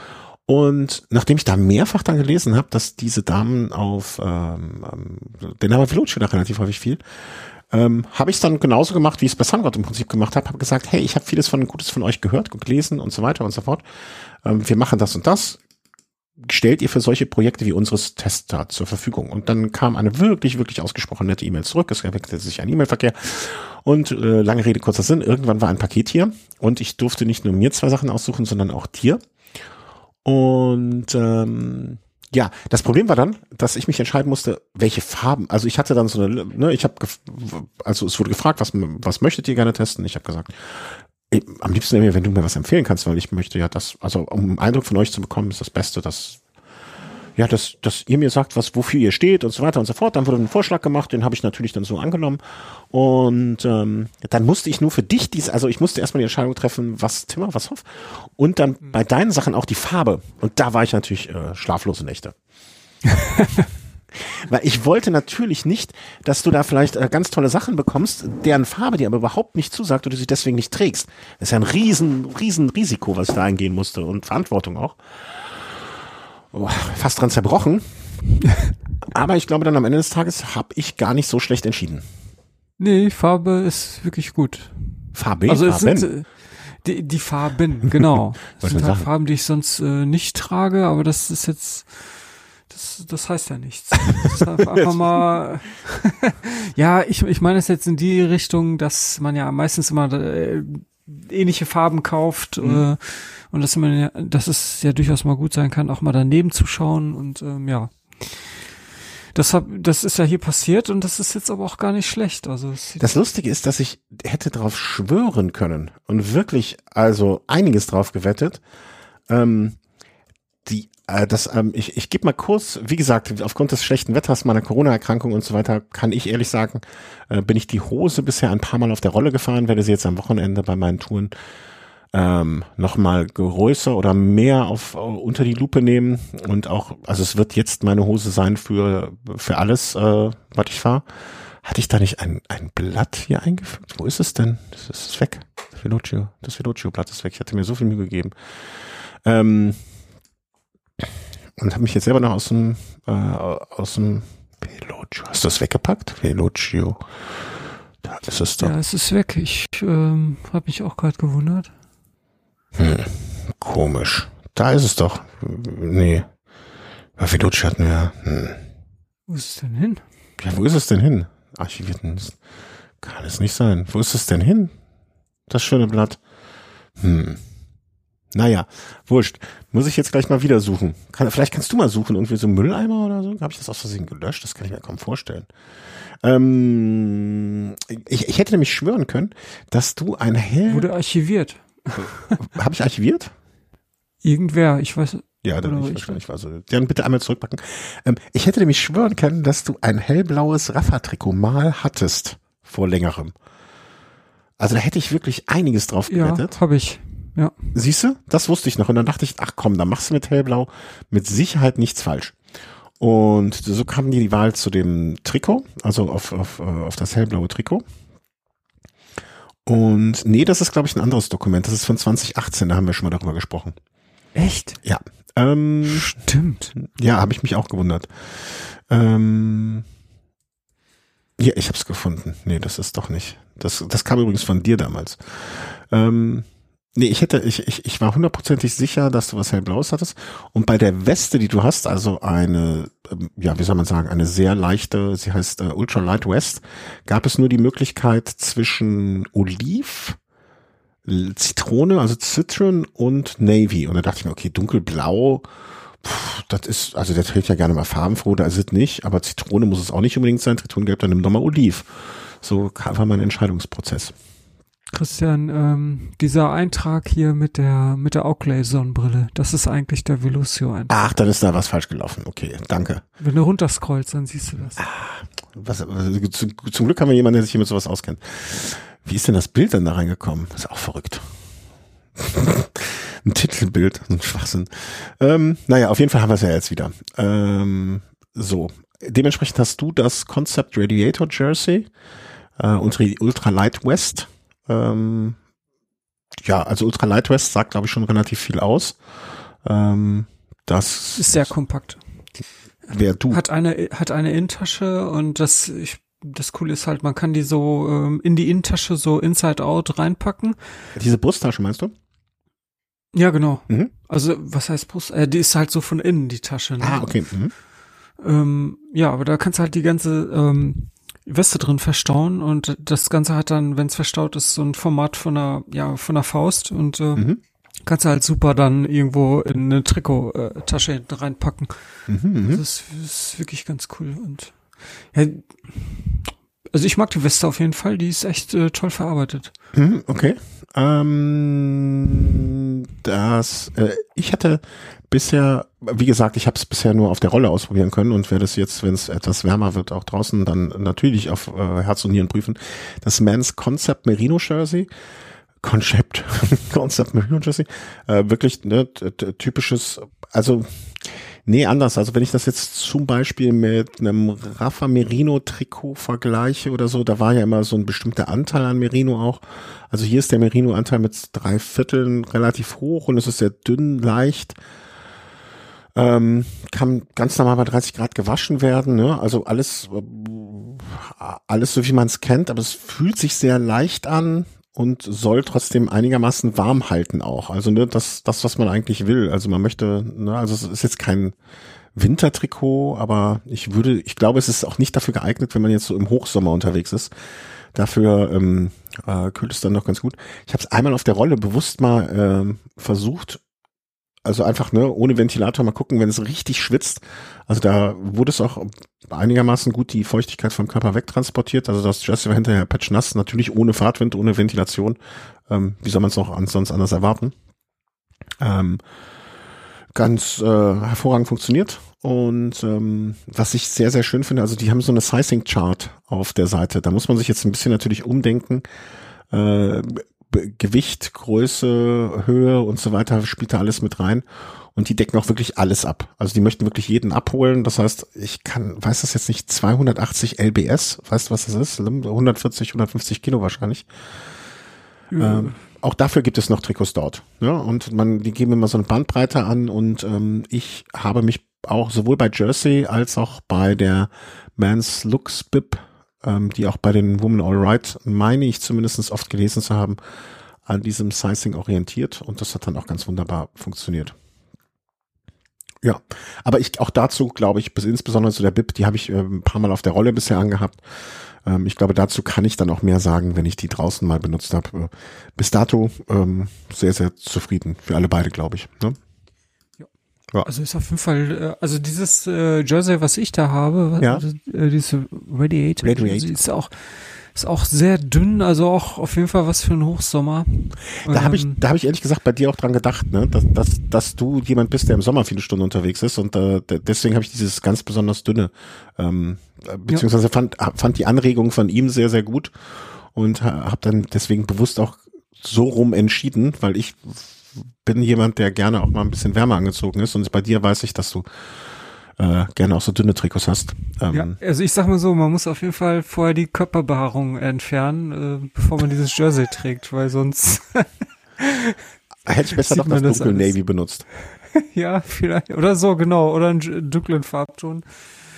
Und nachdem ich da mehrfach dann gelesen habe, dass diese Damen auf ähm, ähm den Namen Veloce da relativ häufig viel, ähm, habe ich es dann genauso gemacht, wie ich es bei SunGod im Prinzip gemacht habe, habe gesagt, hey, ich habe vieles von Gutes von euch gehört, gelesen und so weiter und so fort. Ähm, wir machen das und das stellt ihr für solche Projekte wie unseres Tester zur Verfügung? Und dann kam eine wirklich, wirklich ausgesprochen nette E-Mail zurück. Es entwickelte sich ein E-Mail-Verkehr. Und äh, lange Rede, kurzer Sinn, irgendwann war ein Paket hier und ich durfte nicht nur mir zwei Sachen aussuchen, sondern auch dir. Und ähm, ja, das Problem war dann, dass ich mich entscheiden musste, welche Farben. Also ich hatte dann so eine, ne, ich habe, also es wurde gefragt, was was möchtet ihr gerne testen? Ich habe gesagt, am liebsten wenn du mir was empfehlen kannst, weil ich möchte ja das, also um einen Eindruck von euch zu bekommen, ist das Beste, das ja, dass, dass ihr mir sagt, was, wofür ihr steht und so weiter und so fort. Dann wurde ein Vorschlag gemacht, den habe ich natürlich dann so angenommen. Und ähm, dann musste ich nur für dich dies, also ich musste erstmal die Entscheidung treffen, was Timmer, was Hoff. Und dann bei deinen Sachen auch die Farbe. Und da war ich natürlich äh, schlaflose Nächte. Weil ich wollte natürlich nicht, dass du da vielleicht äh, ganz tolle Sachen bekommst, deren Farbe dir aber überhaupt nicht zusagt und du sie deswegen nicht trägst. Das ist ja ein riesen, riesen Risiko, was ich da eingehen musste und Verantwortung auch. Fast dran zerbrochen. aber ich glaube dann am Ende des Tages habe ich gar nicht so schlecht entschieden. Nee, Farbe ist wirklich gut. Farbe? Also es Farben. sind äh, die, die Farben, genau. Das sind halt. Farben, die ich sonst äh, nicht trage, aber das ist jetzt, das, das heißt ja nichts. Das ist einfach mal, ja, ich, ich meine es jetzt in die Richtung, dass man ja meistens immer äh, ähnliche Farben kauft Mhm. äh, und dass man ja, dass es ja durchaus mal gut sein kann, auch mal daneben zu schauen und ähm, ja. Das, hab, das ist ja hier passiert und das ist jetzt aber auch gar nicht schlecht. Also sieht Das Lustige ist, dass ich hätte drauf schwören können und wirklich also einiges drauf gewettet. Ähm, die, äh, das, ähm, ich, ich gebe mal kurz, wie gesagt, aufgrund des schlechten Wetters, meiner Corona-Erkrankung und so weiter, kann ich ehrlich sagen, äh, bin ich die Hose bisher ein paar Mal auf der Rolle gefahren, werde sie jetzt am Wochenende bei meinen Touren ähm, nochmal größer oder mehr auf äh, unter die Lupe nehmen und auch, also es wird jetzt meine Hose sein für für alles, äh, was ich fahre. Hatte ich da nicht ein, ein Blatt hier eingefügt? Wo ist es denn? Das ist weg. Das Velocio, das Velocio-Blatt ist weg. Ich hatte mir so viel Mühe gegeben. Ähm, und habe mich jetzt selber noch aus dem äh, aus dem Velocio. Hast du das weggepackt? Velocio. Da ist es doch. Ja, es ist weg. Ich ähm, habe mich auch gerade gewundert. Hm, komisch. Da ist es doch. Nee. Bei Veloci hatten wir. Hm. Wo ist es denn hin? Ja, wo ist es denn hin? Archivierten. Kann es nicht sein. Wo ist es denn hin? Das schöne Blatt. Hm. Naja, wurscht. Muss ich jetzt gleich mal wieder suchen. Kann, vielleicht kannst du mal suchen, irgendwie so Mülleimer oder so. Habe ich das aus Versehen gelöscht? Das kann ich mir kaum vorstellen. Ähm, ich, ich hätte nämlich schwören können, dass du ein hell. Wurde archiviert. Habe ich archiviert? Irgendwer, ich weiß. Ja, dann ich ich wahrscheinlich war so. Dann bitte einmal zurückpacken. Ähm, ich hätte nämlich schwören können, dass du ein hellblaues Rafa-Trikot mal hattest vor längerem. Also da hätte ich wirklich einiges drauf Ja, gewettet. habe ich. Ja. Siehst du? Das wusste ich noch. Und dann dachte ich, ach komm, dann machst du mit hellblau mit Sicherheit nichts falsch. Und so kam die Wahl zu dem Trikot, also auf, auf, äh, auf das hellblaue Trikot. Und nee, das ist, glaube ich, ein anderes Dokument. Das ist von 2018, da haben wir schon mal darüber gesprochen. Echt? Ja. Ähm, Stimmt. ja, habe ich mich auch gewundert. Ähm, ja, ich habe es gefunden. Nee, das ist doch nicht. Das, das kam übrigens von dir damals. Ähm, nee, ich hätte, ich, ich, ich war hundertprozentig sicher, dass du was hellblaues hattest. Und bei der Weste, die du hast, also eine, ja, wie soll man sagen, eine sehr leichte, sie heißt äh, Ultra Light West, gab es nur die Möglichkeit zwischen Oliv, Zitrone, also Citron und Navy. Und da dachte ich mir, okay, dunkelblau, pff, das ist, also der trägt ja gerne mal farbenfroh, da ist es nicht, aber Zitrone muss es auch nicht unbedingt sein, Zitronengelb, dann nimm doch mal Oliv. So war mein Entscheidungsprozess. Christian, ähm, dieser Eintrag hier mit der mit der Oakley-Sonnenbrille, das ist eigentlich der Velocio-Eintrag. Ach, dann ist da was falsch gelaufen. Okay, danke. Wenn du runterscrollst, dann siehst du das. Was, was, zu, zum Glück haben wir jemanden, der sich hier mit sowas auskennt. Wie ist denn das Bild dann da reingekommen? Das ist auch verrückt. ein Titelbild, ein Schwachsinn. Ähm, naja, auf jeden Fall haben wir es ja jetzt wieder. Ähm, so, dementsprechend hast du das Concept Radiator Jersey äh, Ultra, Ultra Light West. Ähm, ja, also Ultra Light West sagt, glaube ich, schon relativ viel aus. Ähm, das Ist sehr kompakt. wer du. Hat eine hat eine Innentasche und das ich, das Coole ist halt, man kann die so ähm, in die Innentasche so Inside Out reinpacken. Diese Brusttasche meinst du? Ja, genau. Mhm. Also was heißt Brust? Äh, die ist halt so von innen die Tasche. Ne? Ah, okay. Mhm. Ähm, ja, aber da kannst du halt die ganze ähm, Weste drin verstauen und das Ganze hat dann, wenn es verstaut ist, so ein Format von einer, ja, von einer Faust und äh, Mhm. kannst du halt super dann irgendwo in eine Trikottasche hinten reinpacken. Mhm, mhm. Das ist, das ist wirklich ganz cool und ja, also ich mag die Weste auf jeden Fall, die ist echt äh, toll verarbeitet. Mhm, okay. Ähm, dass äh, ich hatte bisher, wie gesagt, ich habe es bisher nur auf der Rolle ausprobieren können und werde es jetzt, wenn es etwas wärmer wird, auch draußen dann natürlich auf äh, Herz und Nieren prüfen. Das Mans Concept Merino Jersey. Concept, Concept Merino Jersey, äh, wirklich ne, typisches, also Nee, anders. Also wenn ich das jetzt zum Beispiel mit einem Rafa Merino Trikot vergleiche oder so, da war ja immer so ein bestimmter Anteil an Merino auch. Also hier ist der Merino Anteil mit drei Vierteln relativ hoch und es ist sehr dünn, leicht. Ähm, kann ganz normal bei 30 Grad gewaschen werden, ne? Also alles, äh, alles so wie man es kennt, aber es fühlt sich sehr leicht an und soll trotzdem einigermaßen warm halten auch. Also ne, das, das, was man eigentlich will. Also man möchte, ne, also es ist jetzt kein Wintertrikot, aber ich würde, ich glaube, es ist auch nicht dafür geeignet, wenn man jetzt so im Hochsommer unterwegs ist. Dafür ähm, äh, kühlt es dann noch ganz gut. Ich habe es einmal auf der Rolle bewusst mal äh, versucht, also einfach, ne, ohne Ventilator mal gucken, wenn es richtig schwitzt. Also da wurde es auch einigermaßen gut die Feuchtigkeit vom Körper wegtransportiert. Also das Jesse war hinterher patschnass, natürlich ohne Fahrtwind, ohne Ventilation. Ähm, wie soll man es auch sonst anders erwarten? Ähm, ganz äh, hervorragend funktioniert. Und ähm, was ich sehr, sehr schön finde, also die haben so eine Sizing-Chart auf der Seite. Da muss man sich jetzt ein bisschen natürlich umdenken. Äh, Gewicht, Größe, Höhe und so weiter spielt da alles mit rein. Und die decken auch wirklich alles ab. Also die möchten wirklich jeden abholen. Das heißt, ich kann, weiß das jetzt nicht, 280 LBS, weißt du, was das ist? 140, 150 Kilo wahrscheinlich. Ja. Ähm, auch dafür gibt es noch Trikots dort. Ja, und man, die geben immer so eine Bandbreite an und ähm, ich habe mich auch sowohl bei Jersey als auch bei der Mans Looks Bib ähm, die auch bei den Women All Right, meine ich zumindest oft gelesen zu haben, an diesem Sizing orientiert und das hat dann auch ganz wunderbar funktioniert. Ja, aber ich auch dazu glaube ich, bis insbesondere zu der Bib, die habe ich äh, ein paar Mal auf der Rolle bisher angehabt. Ähm, ich glaube, dazu kann ich dann auch mehr sagen, wenn ich die draußen mal benutzt habe. Äh, bis dato ähm, sehr, sehr zufrieden für alle beide, glaube ich. Ne? Ja. Also ist auf jeden Fall, äh, also dieses äh, Jersey, was ich da habe, ja. äh, diese Radiator, Radiator. ist auch ist auch sehr dünn, also auch auf jeden Fall was für einen Hochsommer. Da ähm, habe ich, da habe ich ehrlich gesagt bei dir auch dran gedacht, ne, dass, dass, dass du jemand bist, der im Sommer viele Stunden unterwegs ist und äh, deswegen habe ich dieses ganz besonders dünne, ähm, beziehungsweise ja. fand, fand die Anregung von ihm sehr, sehr gut und habe dann deswegen bewusst auch so rum entschieden, weil ich bin jemand, der gerne auch mal ein bisschen wärmer angezogen ist und bei dir weiß ich, dass du äh, gerne auch so dünne Trikots hast. Ähm, ja, also ich sag mal so, man muss auf jeden Fall vorher die Körperbehaarung entfernen, äh, bevor man dieses Jersey trägt, weil sonst hätte ich besser noch das dunkle alles. Navy benutzt. ja, vielleicht oder so genau oder einen dunklen Farbton.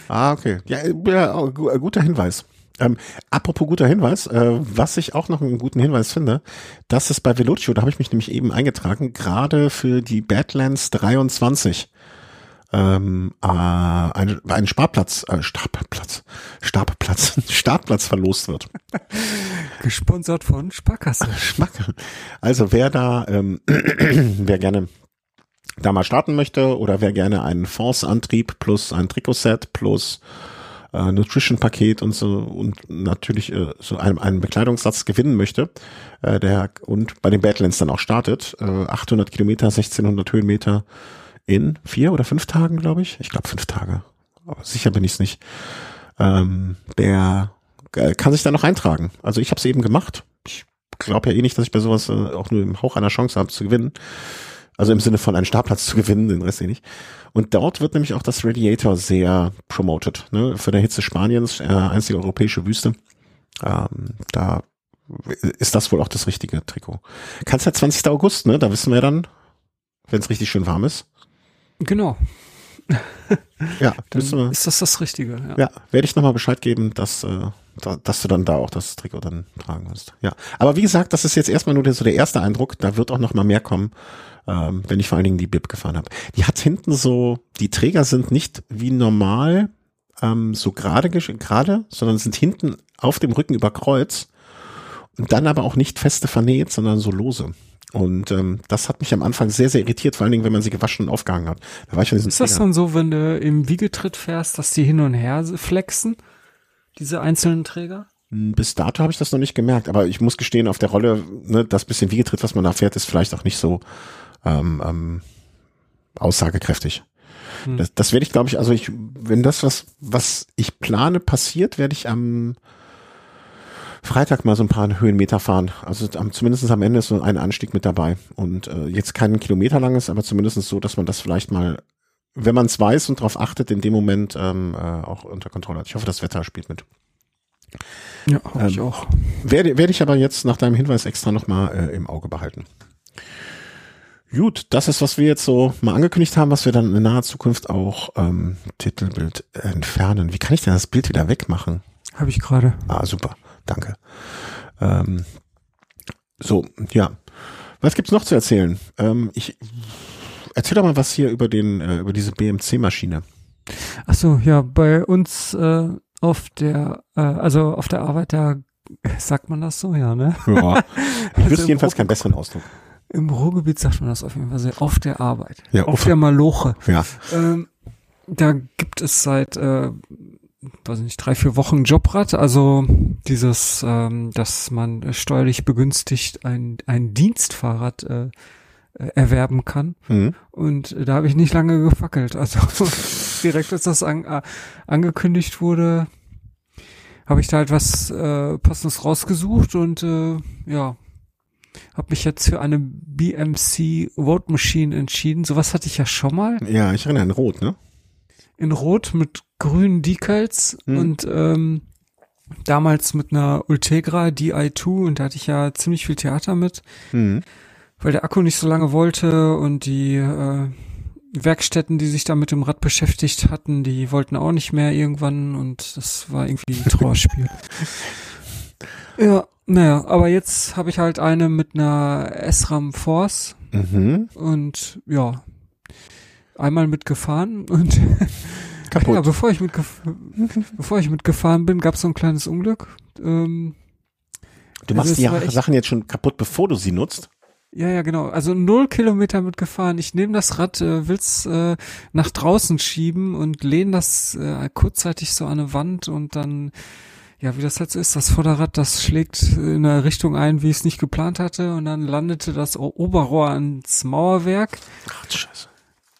Ah, okay. Ja, ja guter Hinweis. Ähm, apropos guter Hinweis, äh, was ich auch noch einen guten Hinweis finde, das ist bei Velocio, da habe ich mich nämlich eben eingetragen, gerade für die Badlands 23 ähm, äh, ein, ein Sparplatz, äh, Startplatz, Startplatz, Startplatz verlost wird. Gesponsert von Sparkasse. Sparkasse. Also wer da, ähm, wer gerne da mal starten möchte oder wer gerne einen Force-Antrieb plus ein Trikotset plus äh, Nutrition-Paket und so und natürlich äh, so einen, einen Bekleidungssatz gewinnen möchte, äh, der und bei den Badlands dann auch startet, äh, 800 Kilometer, 1600 Höhenmeter in vier oder fünf Tagen, glaube ich. Ich glaube fünf Tage, aber sicher bin ich es nicht. Ähm, der äh, kann sich da noch eintragen. Also ich habe es eben gemacht. Ich glaube ja eh nicht, dass ich bei sowas äh, auch nur im Hauch einer Chance habe zu gewinnen. Also im Sinne von einen Startplatz zu gewinnen, den Rest eh nicht. Und dort wird nämlich auch das Radiator sehr promoted. Ne? Für der Hitze Spaniens, äh, einzige europäische Wüste. Ähm, da ist das wohl auch das richtige Trikot. Kannst ja 20. August, ne? Da wissen wir dann, wenn es richtig schön warm ist. Genau. ja, dann ist das das Richtige. Ja, ja werde ich nochmal Bescheid geben, dass, äh, da, dass du dann da auch das Trikot dann tragen wirst. Ja, aber wie gesagt, das ist jetzt erstmal nur der, so der erste Eindruck. Da wird auch noch mal mehr kommen ähm, wenn ich vor allen Dingen die Bib gefahren habe. Die hat hinten so, die Träger sind nicht wie normal ähm, so gerade, gerade, sondern sind hinten auf dem Rücken über Kreuz und dann aber auch nicht feste vernäht, sondern so lose. Und ähm, das hat mich am Anfang sehr, sehr irritiert, vor allen Dingen, wenn man sie gewaschen und aufgehangen hat. Da war ich Ist das dann so, wenn du im Wiegetritt fährst, dass die hin und her flexen, diese einzelnen Träger? Hm, bis dato habe ich das noch nicht gemerkt, aber ich muss gestehen, auf der Rolle, ne, das bisschen Wiegetritt, was man da fährt, ist vielleicht auch nicht so ähm, ähm, aussagekräftig. Hm. Das, das werde ich, glaube ich, also ich, wenn das was, was ich plane, passiert, werde ich am Freitag mal so ein paar Höhenmeter fahren. Also am, zumindest am Ende ist so ein Anstieg mit dabei. Und äh, jetzt kein Kilometer lang ist, aber zumindest so, dass man das vielleicht mal, wenn man es weiß und darauf achtet, in dem Moment ähm, äh, auch unter Kontrolle hat. Ich hoffe, das Wetter spielt mit. Ja, hoffe ich Ähm, auch. Werde, werde ich aber jetzt nach deinem Hinweis extra nochmal äh, im Auge behalten. Gut, das ist, was wir jetzt so mal angekündigt haben, was wir dann in naher Zukunft auch ähm, Titelbild entfernen. Wie kann ich denn das Bild wieder wegmachen? Habe ich gerade. Ah, super, danke. Ähm, so, ja. Was gibt's noch zu erzählen? Ähm, ich erzähl doch mal was hier über den äh, über diese BMC-Maschine. Ach so, ja, bei uns äh, auf der, äh, also auf der Arbeit, da sagt man das so, ja, ne? Ja. Ich Also wüsste jedenfalls Ruhrgebiet- keinen besseren Ausdruck. Im Ruhrgebiet sagt man das auf jeden Fall sehr, auf der Arbeit. Ja, auf auf- der Maloche. Ja. Ähm, da gibt es seit, äh, weiß nicht, drei, vier Wochen Jobrad, also dieses, ähm, dass man steuerlich begünstigt ein, ein Dienstfahrrad äh, erwerben kann. Mhm. Und da habe ich nicht lange gefackelt. Also direkt als das an, äh, angekündigt wurde, habe ich da halt was äh, passendes rausgesucht und äh, ja, habe mich jetzt für eine BMC Vote Machine entschieden. Sowas hatte ich ja schon mal Ja, ich erinnere an Rot, ne? in Rot mit grünen Decals Hm. und ähm, damals mit einer Ultegra DI2 und da hatte ich ja ziemlich viel Theater mit Mhm. Weil der Akku nicht so lange wollte und die äh, Werkstätten, die sich da mit dem Rad beschäftigt hatten, die wollten auch nicht mehr irgendwann und das war irgendwie ein Trauerspiel. ja, naja, aber jetzt habe ich halt eine mit einer SRAM Force Mhm. und ja, einmal mitgefahren und Kaputt. ja, bevor ich, mitgef bevor ich mitgefahren bin, gab es so ein kleines Unglück. Ähm, Du Also machst es die Sachen jetzt schon kaputt, bevor du sie nutzt. Ja, ja, genau. Also null Kilometer mitgefahren. Ich nehme das Rad, äh, will's äh, nach draußen schieben und lehne das äh, kurzzeitig so an eine Wand und dann, ja, wie das halt so ist, das Vorderrad, das schlägt in eine Richtung ein, wie ich es nicht geplant hatte und dann landete das Oberrohr ans Mauerwerk Ach, Scheiße.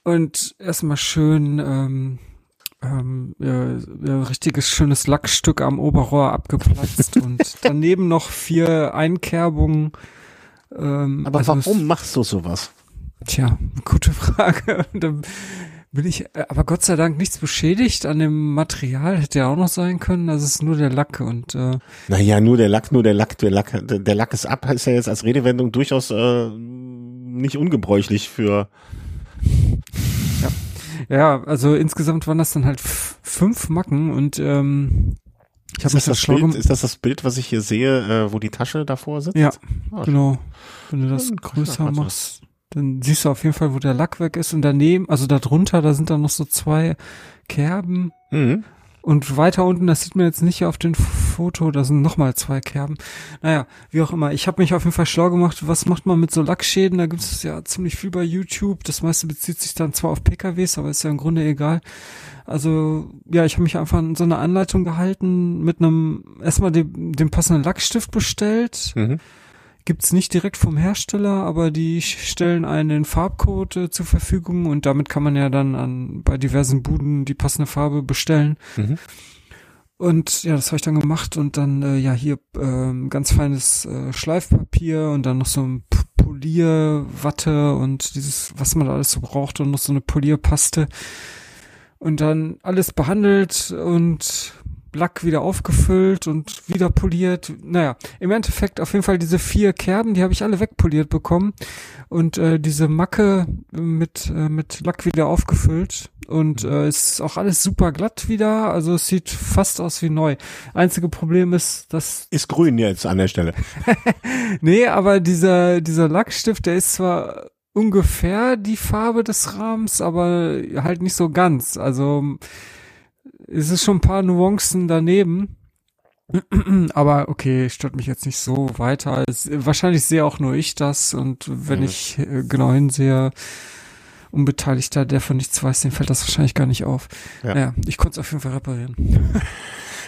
und erstmal schön ähm, ähm, äh, äh, richtiges schönes Lackstück am Oberrohr abgeplatzt und daneben noch vier Einkerbungen. Ähm, Aber also es- warum machst du sowas? Tja, gute Frage. Dann bin ich, äh, aber Gott sei Dank nichts beschädigt an dem Material, hätte ja auch noch sein können. Also es ist nur der Lack und äh, Naja, nur der Lack, nur der Lack, der Lack, der, Lack ist ab, ist ja jetzt als Redewendung durchaus äh, nicht ungebräuchlich für. ja, also insgesamt waren das dann halt fünf Macken und ähm, ich Ist das, das Bild, ist das das Bild, was ich hier sehe, äh, wo die Tasche davor sitzt? Ja, Ah, genau. Wenn du das größer machst, dann siehst du auf jeden Fall, wo der Lack weg ist und daneben, also da drunter, da sind dann noch so zwei Kerben Mhm. Und weiter unten, das sieht man jetzt nicht auf dem Foto, da sind nochmal zwei Kerben. Naja, wie auch immer. Ich habe mich auf jeden Fall schlau gemacht, was macht man mit so Lackschäden? Da gibt es ja ziemlich viel bei YouTube. Das meiste bezieht sich dann zwar auf PKWs, aber ist ja im Grunde egal. Also, ja, ich habe mich einfach an so eine Anleitung gehalten, mit einem, erstmal dem, dem passenden Lackstift bestellt. Mhm. Gibt's nicht direkt vom Hersteller, aber die stellen einen Farbcode äh, zur Verfügung und damit kann man ja dann an bei diversen Buden die passende Farbe bestellen. Mhm. Und ja, das habe ich dann gemacht und dann äh, ja hier ähm, ganz feines äh, Schleifpapier und dann noch so ein Polierwatte und dieses, was man da alles so braucht und noch so eine Polierpaste. Und dann alles behandelt und Lack wieder aufgefüllt und wieder poliert. Naja, im Endeffekt auf jeden Fall diese vier Kerben, die habe ich alle wegpoliert bekommen und äh, diese Macke mit äh, mit Lack wieder aufgefüllt und äh, es ist auch alles super glatt wieder, also es sieht fast aus wie neu. Einzige Problem ist, dass Ist grün jetzt an der Stelle. nee, aber dieser dieser Lackstift, der ist zwar ungefähr die Farbe des Rahmens, aber halt nicht so ganz. Also es ist schon ein paar Nuancen daneben. Aber okay, stört mich jetzt nicht so weiter. Es, wahrscheinlich sehe auch nur ich das und wenn Mhm. ich äh, genau hinsehe, Unbeteiligter, der von nichts weiß, den fällt das wahrscheinlich gar nicht auf. Ja. Naja, ich konnte es auf jeden Fall reparieren.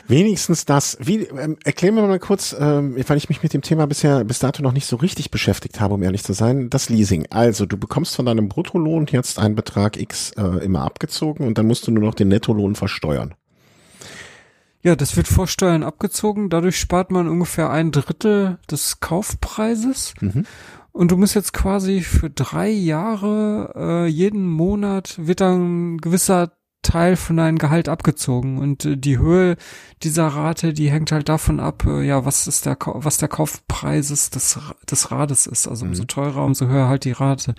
Wenigstens das. Wie, ähm, erklär mir mal kurz, ähm, weil ich mich mit dem Thema bisher bis dato noch nicht so richtig beschäftigt habe, um ehrlich zu sein, das Leasing. Also du bekommst von deinem Bruttolohn jetzt einen Betrag X äh, immer abgezogen und dann musst du nur noch den Nettolohn versteuern. Ja, das wird vor Steuern abgezogen. Dadurch spart man ungefähr ein Drittel des Kaufpreises. Mhm. Und du musst jetzt quasi für drei Jahre äh, jeden Monat wird dann ein gewisser Teil von deinem Gehalt abgezogen und äh, die Höhe dieser Rate, die hängt halt davon ab, äh, ja, was ist der was der Kaufpreis ist des, des Rades ist. Also umso mhm. teurer, umso höher halt die Rate.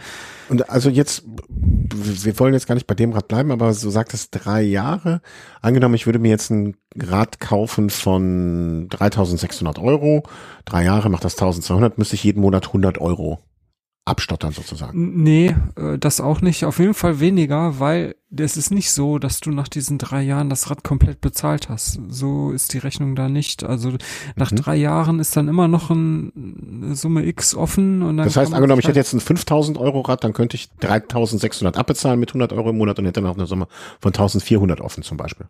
Und also jetzt, wir wollen jetzt gar nicht bei dem Rad bleiben, aber so sagt es drei Jahre. Angenommen, ich würde mir jetzt ein Rad kaufen von 3.600 Euro, drei Jahre macht das 1.200, müsste ich jeden Monat 100 Euro abstottern sozusagen. Nee, äh, das auch nicht. Auf jeden Fall weniger, weil es ist nicht so, dass du nach diesen drei Jahren das Rad komplett bezahlt hast. So ist die Rechnung da nicht. Also nach mhm. drei Jahren ist dann immer noch ein, eine Summe X offen. Und dann das heißt, angenommen, ich hätte jetzt ein 5000 Euro Rad, dann könnte ich 3600 abbezahlen mit 100 Euro im Monat und hätte dann auch eine Summe von 1400 offen zum Beispiel.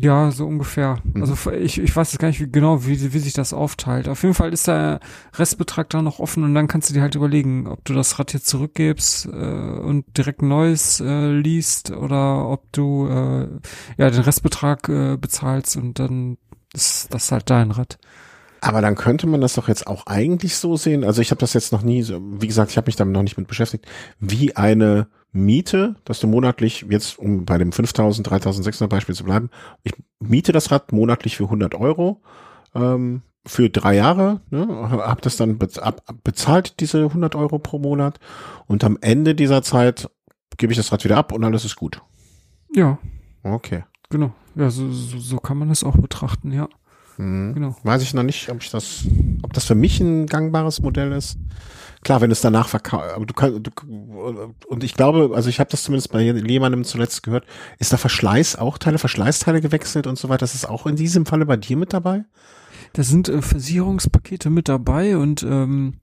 Ja, so ungefähr. Mhm. Also ich, ich weiß jetzt gar nicht wie, genau, wie, wie sich das aufteilt. Auf jeden Fall ist der Restbetrag da noch offen und dann kannst du dir halt überlegen, ob du das Rad jetzt zurückgibst äh, und direkt neues äh, liest oder ob du äh, ja den Restbetrag äh, bezahlst und dann ist das halt dein Rad. Aber dann könnte man das doch jetzt auch eigentlich so sehen. Also ich habe das jetzt noch nie, so, wie gesagt, ich habe mich damit noch nicht mit beschäftigt, wie eine Miete, dass du monatlich, jetzt um bei dem 5000, 3600 Beispiel zu bleiben, ich miete das Rad monatlich für 100 Euro ähm, für drei Jahre, ne, habe das dann ab, bezahlt, diese 100 Euro pro Monat und am Ende dieser Zeit gebe ich das Rad wieder ab und alles ist gut. Ja. Okay. Genau. Ja, so, so, so kann man das auch betrachten, ja. Mhm. Genau. Weiß ich noch nicht, ob ich das, ob das für mich ein gangbares Modell ist. Klar, wenn es danach verkauft, aber du kannst, du, und ich glaube, also ich habe das zumindest bei jemandem zuletzt gehört, ist da Verschleiß auch Teile, Verschleißteile gewechselt und so weiter. Das ist auch in diesem Falle bei dir mit dabei? Da sind äh, Versicherungspakete mit dabei und ähm,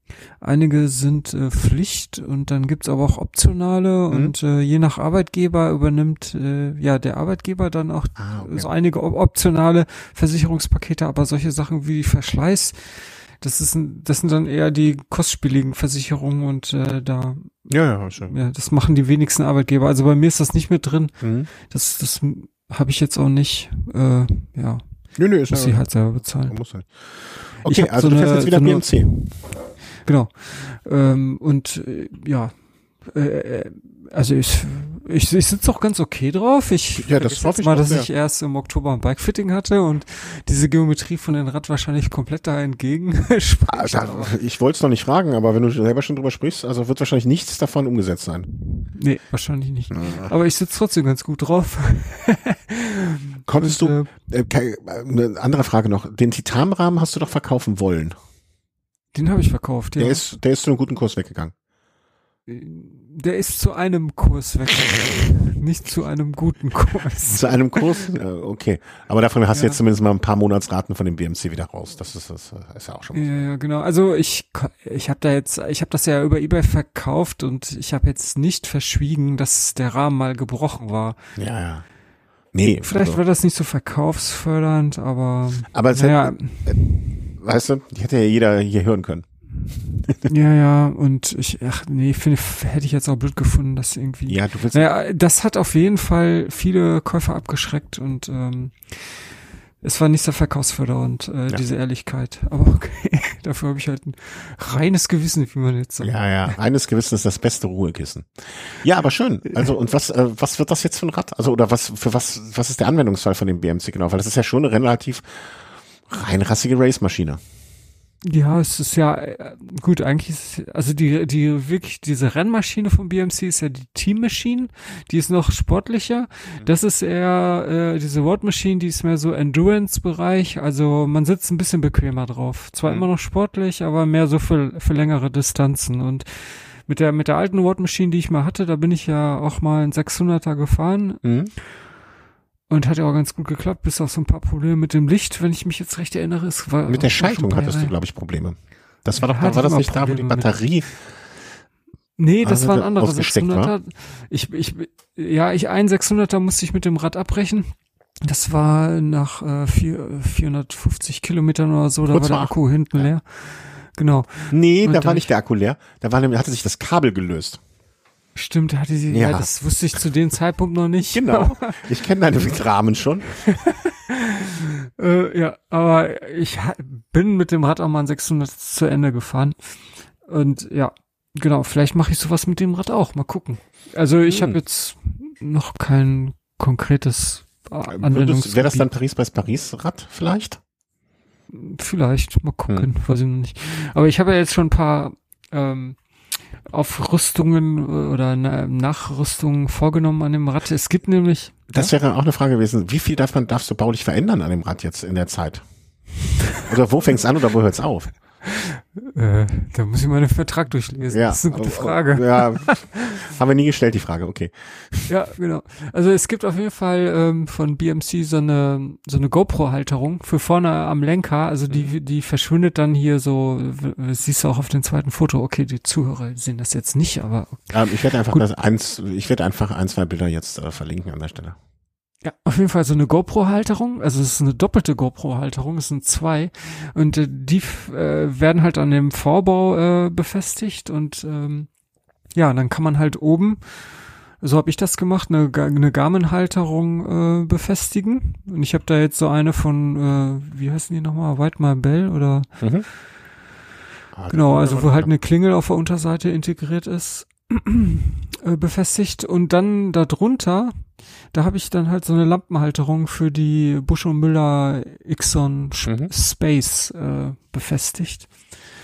einige sind äh, Pflicht und dann gibt's aber auch optionale mhm. und äh, je nach Arbeitgeber übernimmt äh, ja der Arbeitgeber dann auch ah, okay. so einige optionale Versicherungspakete, aber solche Sachen wie Verschleiß das ist das sind dann eher die kostspieligen Versicherungen und äh, da ja ja schon. ja das machen die wenigsten Arbeitgeber. Also bei mir ist das nicht mit drin. Mhm. das das habe ich jetzt auch nicht. Äh, ja. Nö, nö, ist muss ja, sie halt selber bezahlen. Muss halt. okay also so du fährst jetzt wieder so BMC genau. Ähm, und äh, ja. Äh, äh also ich, ich, ich sitze auch ganz okay drauf. Ich ja, das hoffe ich mal, dass ich erst im Oktober ein Bikefitting hatte und diese Geometrie von den Rad wahrscheinlich komplett da entgegen also, Ich wollte es noch nicht fragen, aber wenn du selber schon drüber sprichst, also wird wahrscheinlich nichts davon umgesetzt sein. Nee, wahrscheinlich nicht. Ja. Aber ich sitze trotzdem ganz gut drauf. Konntest du, äh, äh, eine andere Frage noch, den Titanrahmen hast du doch verkaufen wollen. Den habe ich verkauft, ja. Der ist, der ist zu einem guten Kurs weggegangen der ist zu einem Kurs weg, nicht zu einem guten Kurs. Zu einem Kurs? Okay. Aber davon hast ja. du jetzt zumindest mal ein paar Monatsraten von dem BMC wieder raus. Das ist, das ist ja auch schon. Ja, ja, genau. Also ich, ich habe da jetzt, ich habe das ja über eBay verkauft und ich habe jetzt nicht verschwiegen, dass der Rahmen mal gebrochen war. Ja, ja. Nee. Vielleicht also. war das nicht so verkaufsfördernd, aber. Aber es ja, hätte, äh, weißt du, die hätte ja jeder hier hören können. Ja, ja, und ich, ach nee, finde, hätte ich jetzt auch blöd gefunden, dass irgendwie. Ja, du willst. Naja, das hat auf jeden Fall viele Käufer abgeschreckt und ähm, es war nicht sehr verkaufsfördernd, äh, ja. diese Ehrlichkeit. Aber okay, dafür habe ich halt ein reines Gewissen, wie man jetzt sagt. Ja, ja, reines Gewissen ist das beste Ruhekissen. Ja, aber schön. Also und was, äh, was wird das jetzt für ein Rad? Also oder was für was, was ist der Anwendungsfall von dem BMC genau? Weil das ist ja schon eine relativ reinrassige Race-Maschine. Ja, es ist ja äh, gut, eigentlich ist also die die wirklich diese Rennmaschine vom BMC ist ja die Team Machine, die ist noch sportlicher. Mhm. Das ist eher äh, diese Road Machine, die ist mehr so Endurance Bereich, also man sitzt ein bisschen bequemer drauf. Zwar mhm. immer noch sportlich, aber mehr so für für längere Distanzen und mit der mit der alten Road Machine, die ich mal hatte, da bin ich ja auch mal ein 600er gefahren. Mhm. Und hat ja auch ganz gut geklappt, bis auf so ein paar Probleme mit dem Licht, wenn ich mich jetzt recht erinnere. Es war mit der Schaltung hattest du, glaube ich, Probleme. Das war doch, war das nicht da, wo die Batterie Nee, das also war ein anderer 600er. War? Ich, ich, ja, ich, ein 600er musste ich mit dem Rad abbrechen. Das war nach äh, vier, 450 Kilometern oder so, da Kurz war der Akku hinten leer. Genau. Nee, Und da war ich- nicht der Akku leer. Da war nämlich, hatte sich das Kabel gelöst. Stimmt, hatte sie, ja. Ja. das wusste ich zu dem Zeitpunkt noch nicht. Genau. Ich kenne deine Rahmen schon. Äh, ja, aber ich bin mit dem Rad auch mal ein 600 zu Ende gefahren. Und ja, genau, vielleicht mache ich sowas mit dem Rad auch. Mal gucken. Also ich Hm. habe jetzt noch kein konkretes äh, Anwendungsgebiet. Wäre das dann Paris bei Paris Rad vielleicht? Vielleicht, mal gucken, weiß ich noch nicht. Aber ich habe ja jetzt schon ein paar ähm, Aufrüstungen äh, oder Na Nachrüstungen vorgenommen an dem Rad. Es gibt nämlich, Das wäre auch eine Frage gewesen. Wie viel darf man, darfst du baulich verändern an dem Rad jetzt in der Zeit? Oder wo fängt's an oder wo hört's auf? Äh, da muss ich mal den Vertrag durchlesen. das ist eine gute Frage. Ja, haben wir nie gestellt, die Frage, okay. Ja, genau. Also es gibt auf jeden Fall ähm, von BMC so eine so eine GoPro-Halterung für vorne am Lenker. Also die die verschwindet dann hier so. siehst du auch auf dem zweiten Foto. Okay, die Zuhörer sehen das jetzt nicht, aber Ähm, ich werde einfach Gut. das eins, ich werde einfach ein, zwei Bilder jetzt äh, verlinken an der Stelle. Ja, auf jeden Fall so eine GoPro-Halterung. Also es ist eine doppelte GoPro-Halterung. Es sind zwei und äh, die äh, werden halt an dem Vorbau äh, befestigt und ähm, ja, dann kann man halt oben so habe ich das gemacht, eine, eine Garmin-Halterung äh, befestigen. Und ich habe da jetzt so eine von, äh, wie heißen die nochmal, White Marble oder Mhm. Ah, genau, also wo halt eine Klingel auf der Unterseite integriert ist, äh, befestigt. Und dann darunter, da habe ich dann halt so eine Lampenhalterung für die Busch und Müller Ixon Mhm. Space äh, befestigt.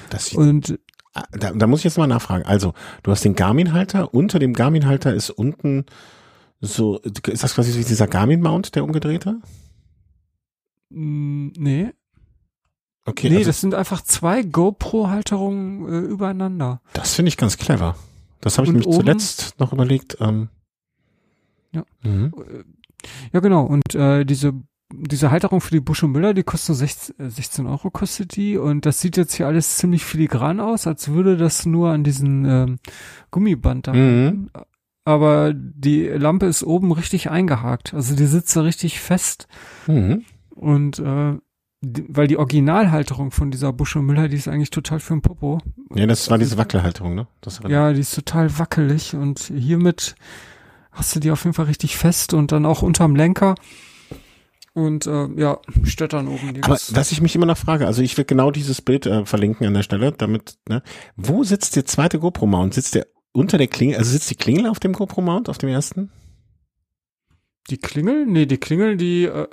Das Und ah, da, da muss ich jetzt mal nachfragen. Also, du hast den Garmin-Halter, unter dem Garmin-Halter ist unten so, ist das quasi wie dieser Garmin-Mount, der umgedrehte? mh, nee, Okay, nee, also, das sind einfach zwei GoPro-Halterungen äh, übereinander. das finde ich ganz clever. Das habe ich nämlich zuletzt noch überlegt. Ähm, Ja. Mhm. Äh, Ja, genau. Und äh, diese diese Halterung für die Busch und Müller, die kostet nur 16, äh, 16 Euro kostet die und das sieht jetzt hier alles ziemlich filigran aus, als würde das nur an diesen ähm, Gummiband da. Mhm. Aber die Lampe ist oben richtig eingehakt. Also die sitzt da richtig fest Mhm. und äh, die, weil die Originalhalterung von dieser Busch und Müller, die ist eigentlich total für den Popo. Ja, das war diese Wackelhalterung, ne? Ja, die ist total wackelig und hiermit hast du die auf jeden Fall richtig fest und dann auch unterm Lenker. Und äh, ja, stört dann oben die Aber was ich mich immer noch frage, also ich will genau dieses Bild äh, verlinken an der Stelle, damit, ne? Wo sitzt der zweite GoPro-Mount? Sitzt der unter der Klingel, also sitzt die Klingel auf dem GoPro-Mount, auf dem ersten? Die Klingel? Nee, die Klingel, die äh,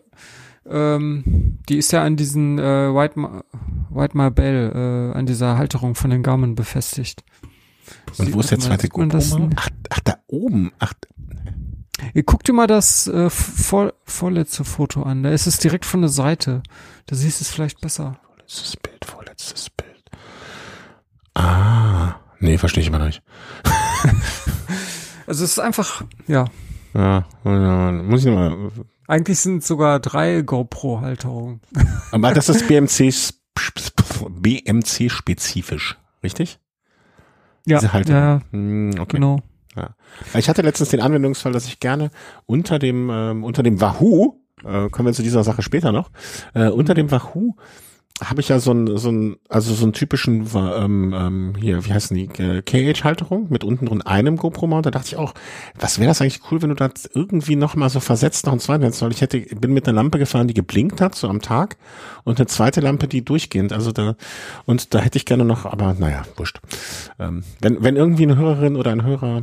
ähm, die ist ja an diesen äh, White, Ma White Marble, äh, an dieser Halterung von den Garmin befestigt. Und Sieht- wo ist der zweite GoPro-Mount? Ach, ach, da oben. Ach, Ihr guckt dir mal das äh, vor, vorletzte Foto an. Da ist es direkt von der Seite. Da siehst du es vielleicht besser. vorletztes Bild, vorletztes Bild. Ah, nee, verstehe ich immer noch nicht. Also es ist einfach, ja, Ja, muss ich nochmal. Eigentlich sind sogar drei GoPro-Halterungen. Aber das ist BMC, BMC spezifisch, richtig? Ja, Diese Halterung. ja, Hm, okay. genau. Ich hatte letztens den Anwendungsfall, dass ich gerne unter dem ähm, unter dem Wahoo, äh, kommen wir zu dieser Sache später noch, äh, unter dem Wahoo habe ich ja so ein so ein also so einen typischen ähm, ähm, hier wie heißen die äh, KH-Halterung mit unten drin einem GoPro-Mount. Da dachte ich auch, was wäre das eigentlich cool, wenn du das irgendwie noch mal so versetzt noch ein zweites, weil ich hätte bin mit einer Lampe gefahren, die geblinkt hat so am Tag und eine zweite Lampe, die durchgehend, also da und da hätte ich gerne noch, aber naja, wurscht. Ähm, wenn wenn irgendwie eine Hörerin oder ein Hörer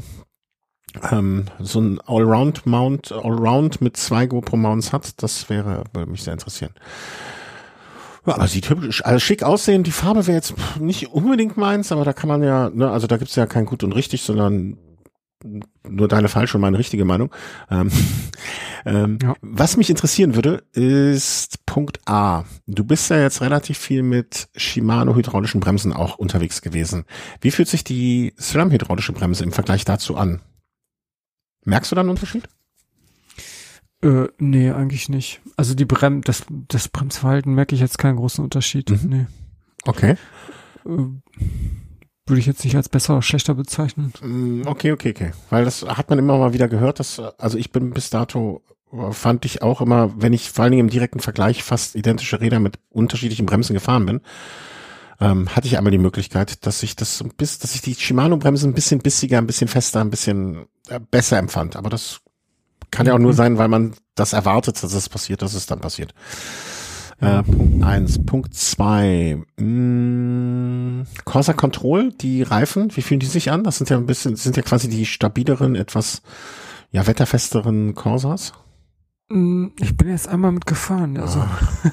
ähm, so ein Allround-Mount, Allround mit zwei GoPro-Mounts hat, das wäre, würde mich sehr interessieren. Ja, aber sieht hübsch, also schick aussehen. Die Farbe wäre jetzt nicht unbedingt meins, aber da kann man ja, ne, also da gibt's ja kein gut und richtig, sondern nur deine falsche und meine richtige Meinung. Ähm, ähm, Ja. Was mich interessieren würde, ist Punkt A. Du bist ja jetzt relativ viel mit Shimano hydraulischen Bremsen auch unterwegs gewesen. Wie fühlt sich die SRAM hydraulische Bremse im Vergleich dazu an? Merkst du da einen Unterschied? Äh, nee, eigentlich nicht. Also die Brem das, das Bremsverhalten merke ich jetzt keinen großen Unterschied. Mhm. Nee. Okay. Äh, würde ich jetzt nicht als besser oder schlechter bezeichnen. Mm, Okay, okay, okay. Weil das hat man immer mal wieder gehört, dass, äh, also ich bin bis dato fand ich auch immer, wenn ich vor allen Dingen im direkten Vergleich fast identische Räder mit unterschiedlichen Bremsen gefahren bin, ähm, hatte ich einmal die Möglichkeit, dass ich das bis, dass ich die Shimano-Bremsen ein bisschen bissiger, ein bisschen fester, ein bisschen äh, besser empfand. Aber das kann ja auch nur mhm. sein, weil man das erwartet, dass es passiert, dass es dann passiert. Äh, Punkt eins. Punkt zwei. Mh, Corsa Control, die Reifen, wie fühlen die sich an? Das sind ja ein bisschen, sind ja quasi die stabileren, etwas ja wetterfesteren Corsas. Mm, ich bin jetzt einmal mitgefahren, also. Ah.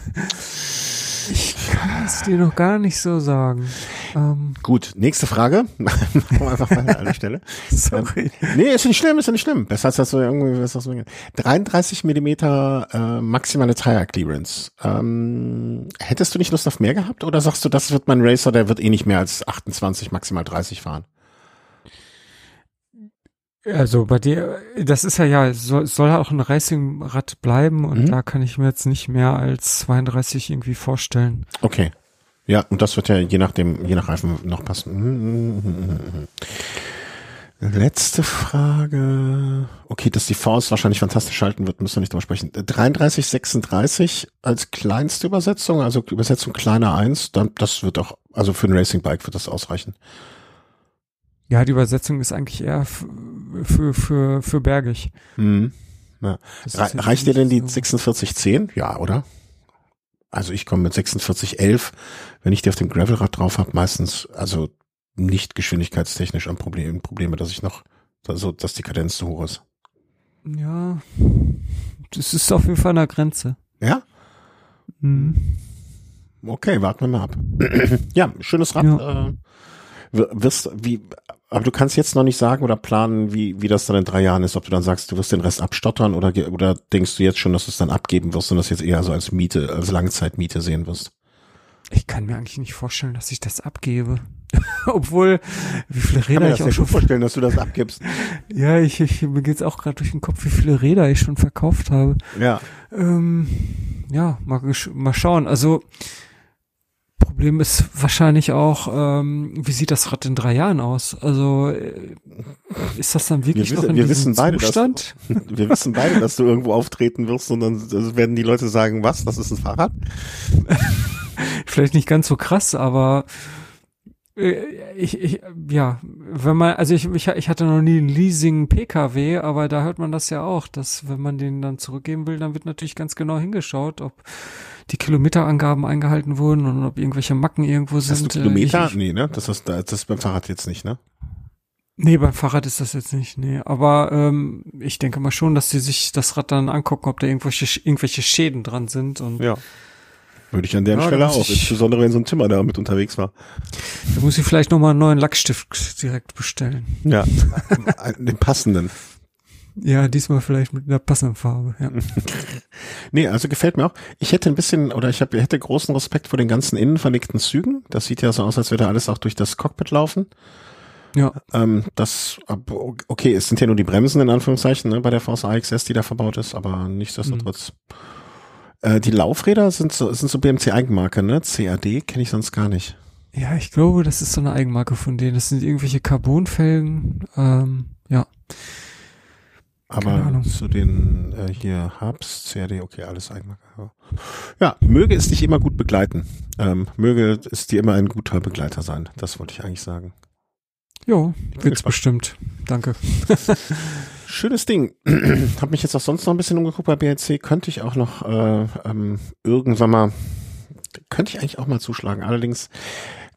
Ich kann es dir noch gar nicht so sagen. Ähm. Gut, nächste Frage. Einfach weiter an der Stelle. Sorry. Ähm, nee, ist nicht schlimm, ist nicht schlimm. Besser als das so irgendwie, was das so 33 Millimeter äh, maximale Tire Clearance. Ähm, hättest du nicht Lust auf mehr gehabt oder sagst du, das wird mein Racer, der wird eh nicht mehr als 28, maximal 30 fahren? Also bei dir, das ist ja ja, soll, soll auch ein Racingrad bleiben und mhm. da kann ich mir jetzt nicht mehr als 32 irgendwie vorstellen. Okay. Ja, und das wird ja je nachdem, je nach Reifen noch passen. Letzte Frage. Okay, dass die Force wahrscheinlich fantastisch schalten wird, müssen wir nicht drüber sprechen. 33, 36 als kleinste Übersetzung, also Übersetzung kleiner 1, dann, das wird auch, also für ein Racing Bike wird das ausreichen. Ja, die Übersetzung ist eigentlich eher für, für, für bergig. Mhm. Ja. Re reicht dir denn die so 4610? Ja, oder? Also ich komme mit 4611, wenn ich die auf dem Gravelrad drauf habe, meistens, also nicht geschwindigkeitstechnisch an Problem, Probleme, dass ich noch, also, dass die Kadenz zu hoch ist. Ja, das ist auf jeden Fall an der Grenze. Ja? Mhm. Okay, warten wir mal ab. ja, schönes Rad. Ja. Äh, wirst, wie, aber du kannst jetzt noch nicht sagen oder planen, wie, wie das dann in drei Jahren ist, ob du dann sagst, du wirst den Rest abstottern oder, oder denkst du jetzt schon, dass du es dann abgeben wirst und das jetzt eher so als Miete, als Langzeitmiete sehen wirst? Ich kann mir eigentlich nicht vorstellen, dass ich das abgebe. Obwohl, wie viele Räder ich, ich auch schon vorstellen, dass du das abgibst. ja, ich, ich mir geht's auch gerade durch den Kopf, wie viele Räder ich schon verkauft habe. Ja. Ähm, ja, mal, mal schauen. Also Problem ist wahrscheinlich auch, ähm, wie sieht das Rad in drei Jahren aus? Also äh, ist das dann wirklich wir noch in wir wissen beide, Zustand? Dass, wir wissen beide, dass du irgendwo auftreten wirst und dann werden die Leute sagen, was, das ist ein Fahrrad? Vielleicht nicht ganz so krass, aber äh, ich, ich, ja, wenn man, also ich, ich, ich hatte noch nie einen Leasing PKW, aber da hört man das ja auch, dass wenn man den dann zurückgeben will, dann wird natürlich ganz genau hingeschaut, ob die Kilometerangaben eingehalten wurden und ob irgendwelche Macken irgendwo sind. Hast du Kilometer? Ich, nee, ne? Das ist, das ist beim Fahrrad jetzt nicht, ne? Nee, beim Fahrrad ist das jetzt nicht, nee. Aber ähm, ich denke mal schon, dass sie sich das Rad dann angucken, ob da irgendwelche, irgendwelche Schäden dran sind. Und ja. Würde ich an der ja, Stelle auch, insbesondere wenn so ein Zimmer da mit unterwegs war. Da muss ich vielleicht nochmal einen neuen Lackstift direkt bestellen. Ja, den passenden. Ja, diesmal vielleicht mit einer passenden Farbe, ja. nee, also gefällt mir auch. Ich hätte ein bisschen, oder ich hab, hätte großen Respekt vor den ganzen innen verlegten Zügen. Das sieht ja so aus, als würde alles auch durch das Cockpit laufen. Ja. Ähm, das, okay, es sind ja nur die Bremsen in Anführungszeichen ne, bei der VSA XS, die da verbaut ist, aber nichtsdestotrotz. Mhm. Äh, die Laufräder sind so, sind so BMC-Eigenmarke, ne? CAD kenne ich sonst gar nicht. Ja, ich glaube, das ist so eine Eigenmarke von denen. Das sind irgendwelche Carbonfelgen. Ähm, ja. Aber zu den äh, hier Hubs, CAD, okay, alles Eigenmarke. Ja, möge es dich immer gut begleiten. Ähm, möge es dir immer ein guter Begleiter sein. Das wollte ich eigentlich sagen. Jo, wird's bestimmt. Danke. Schönes Ding. Hab mich jetzt auch sonst noch ein bisschen umgeguckt bei BNC. Könnte ich auch noch äh, ähm, irgendwann mal, könnte ich eigentlich auch mal zuschlagen. Allerdings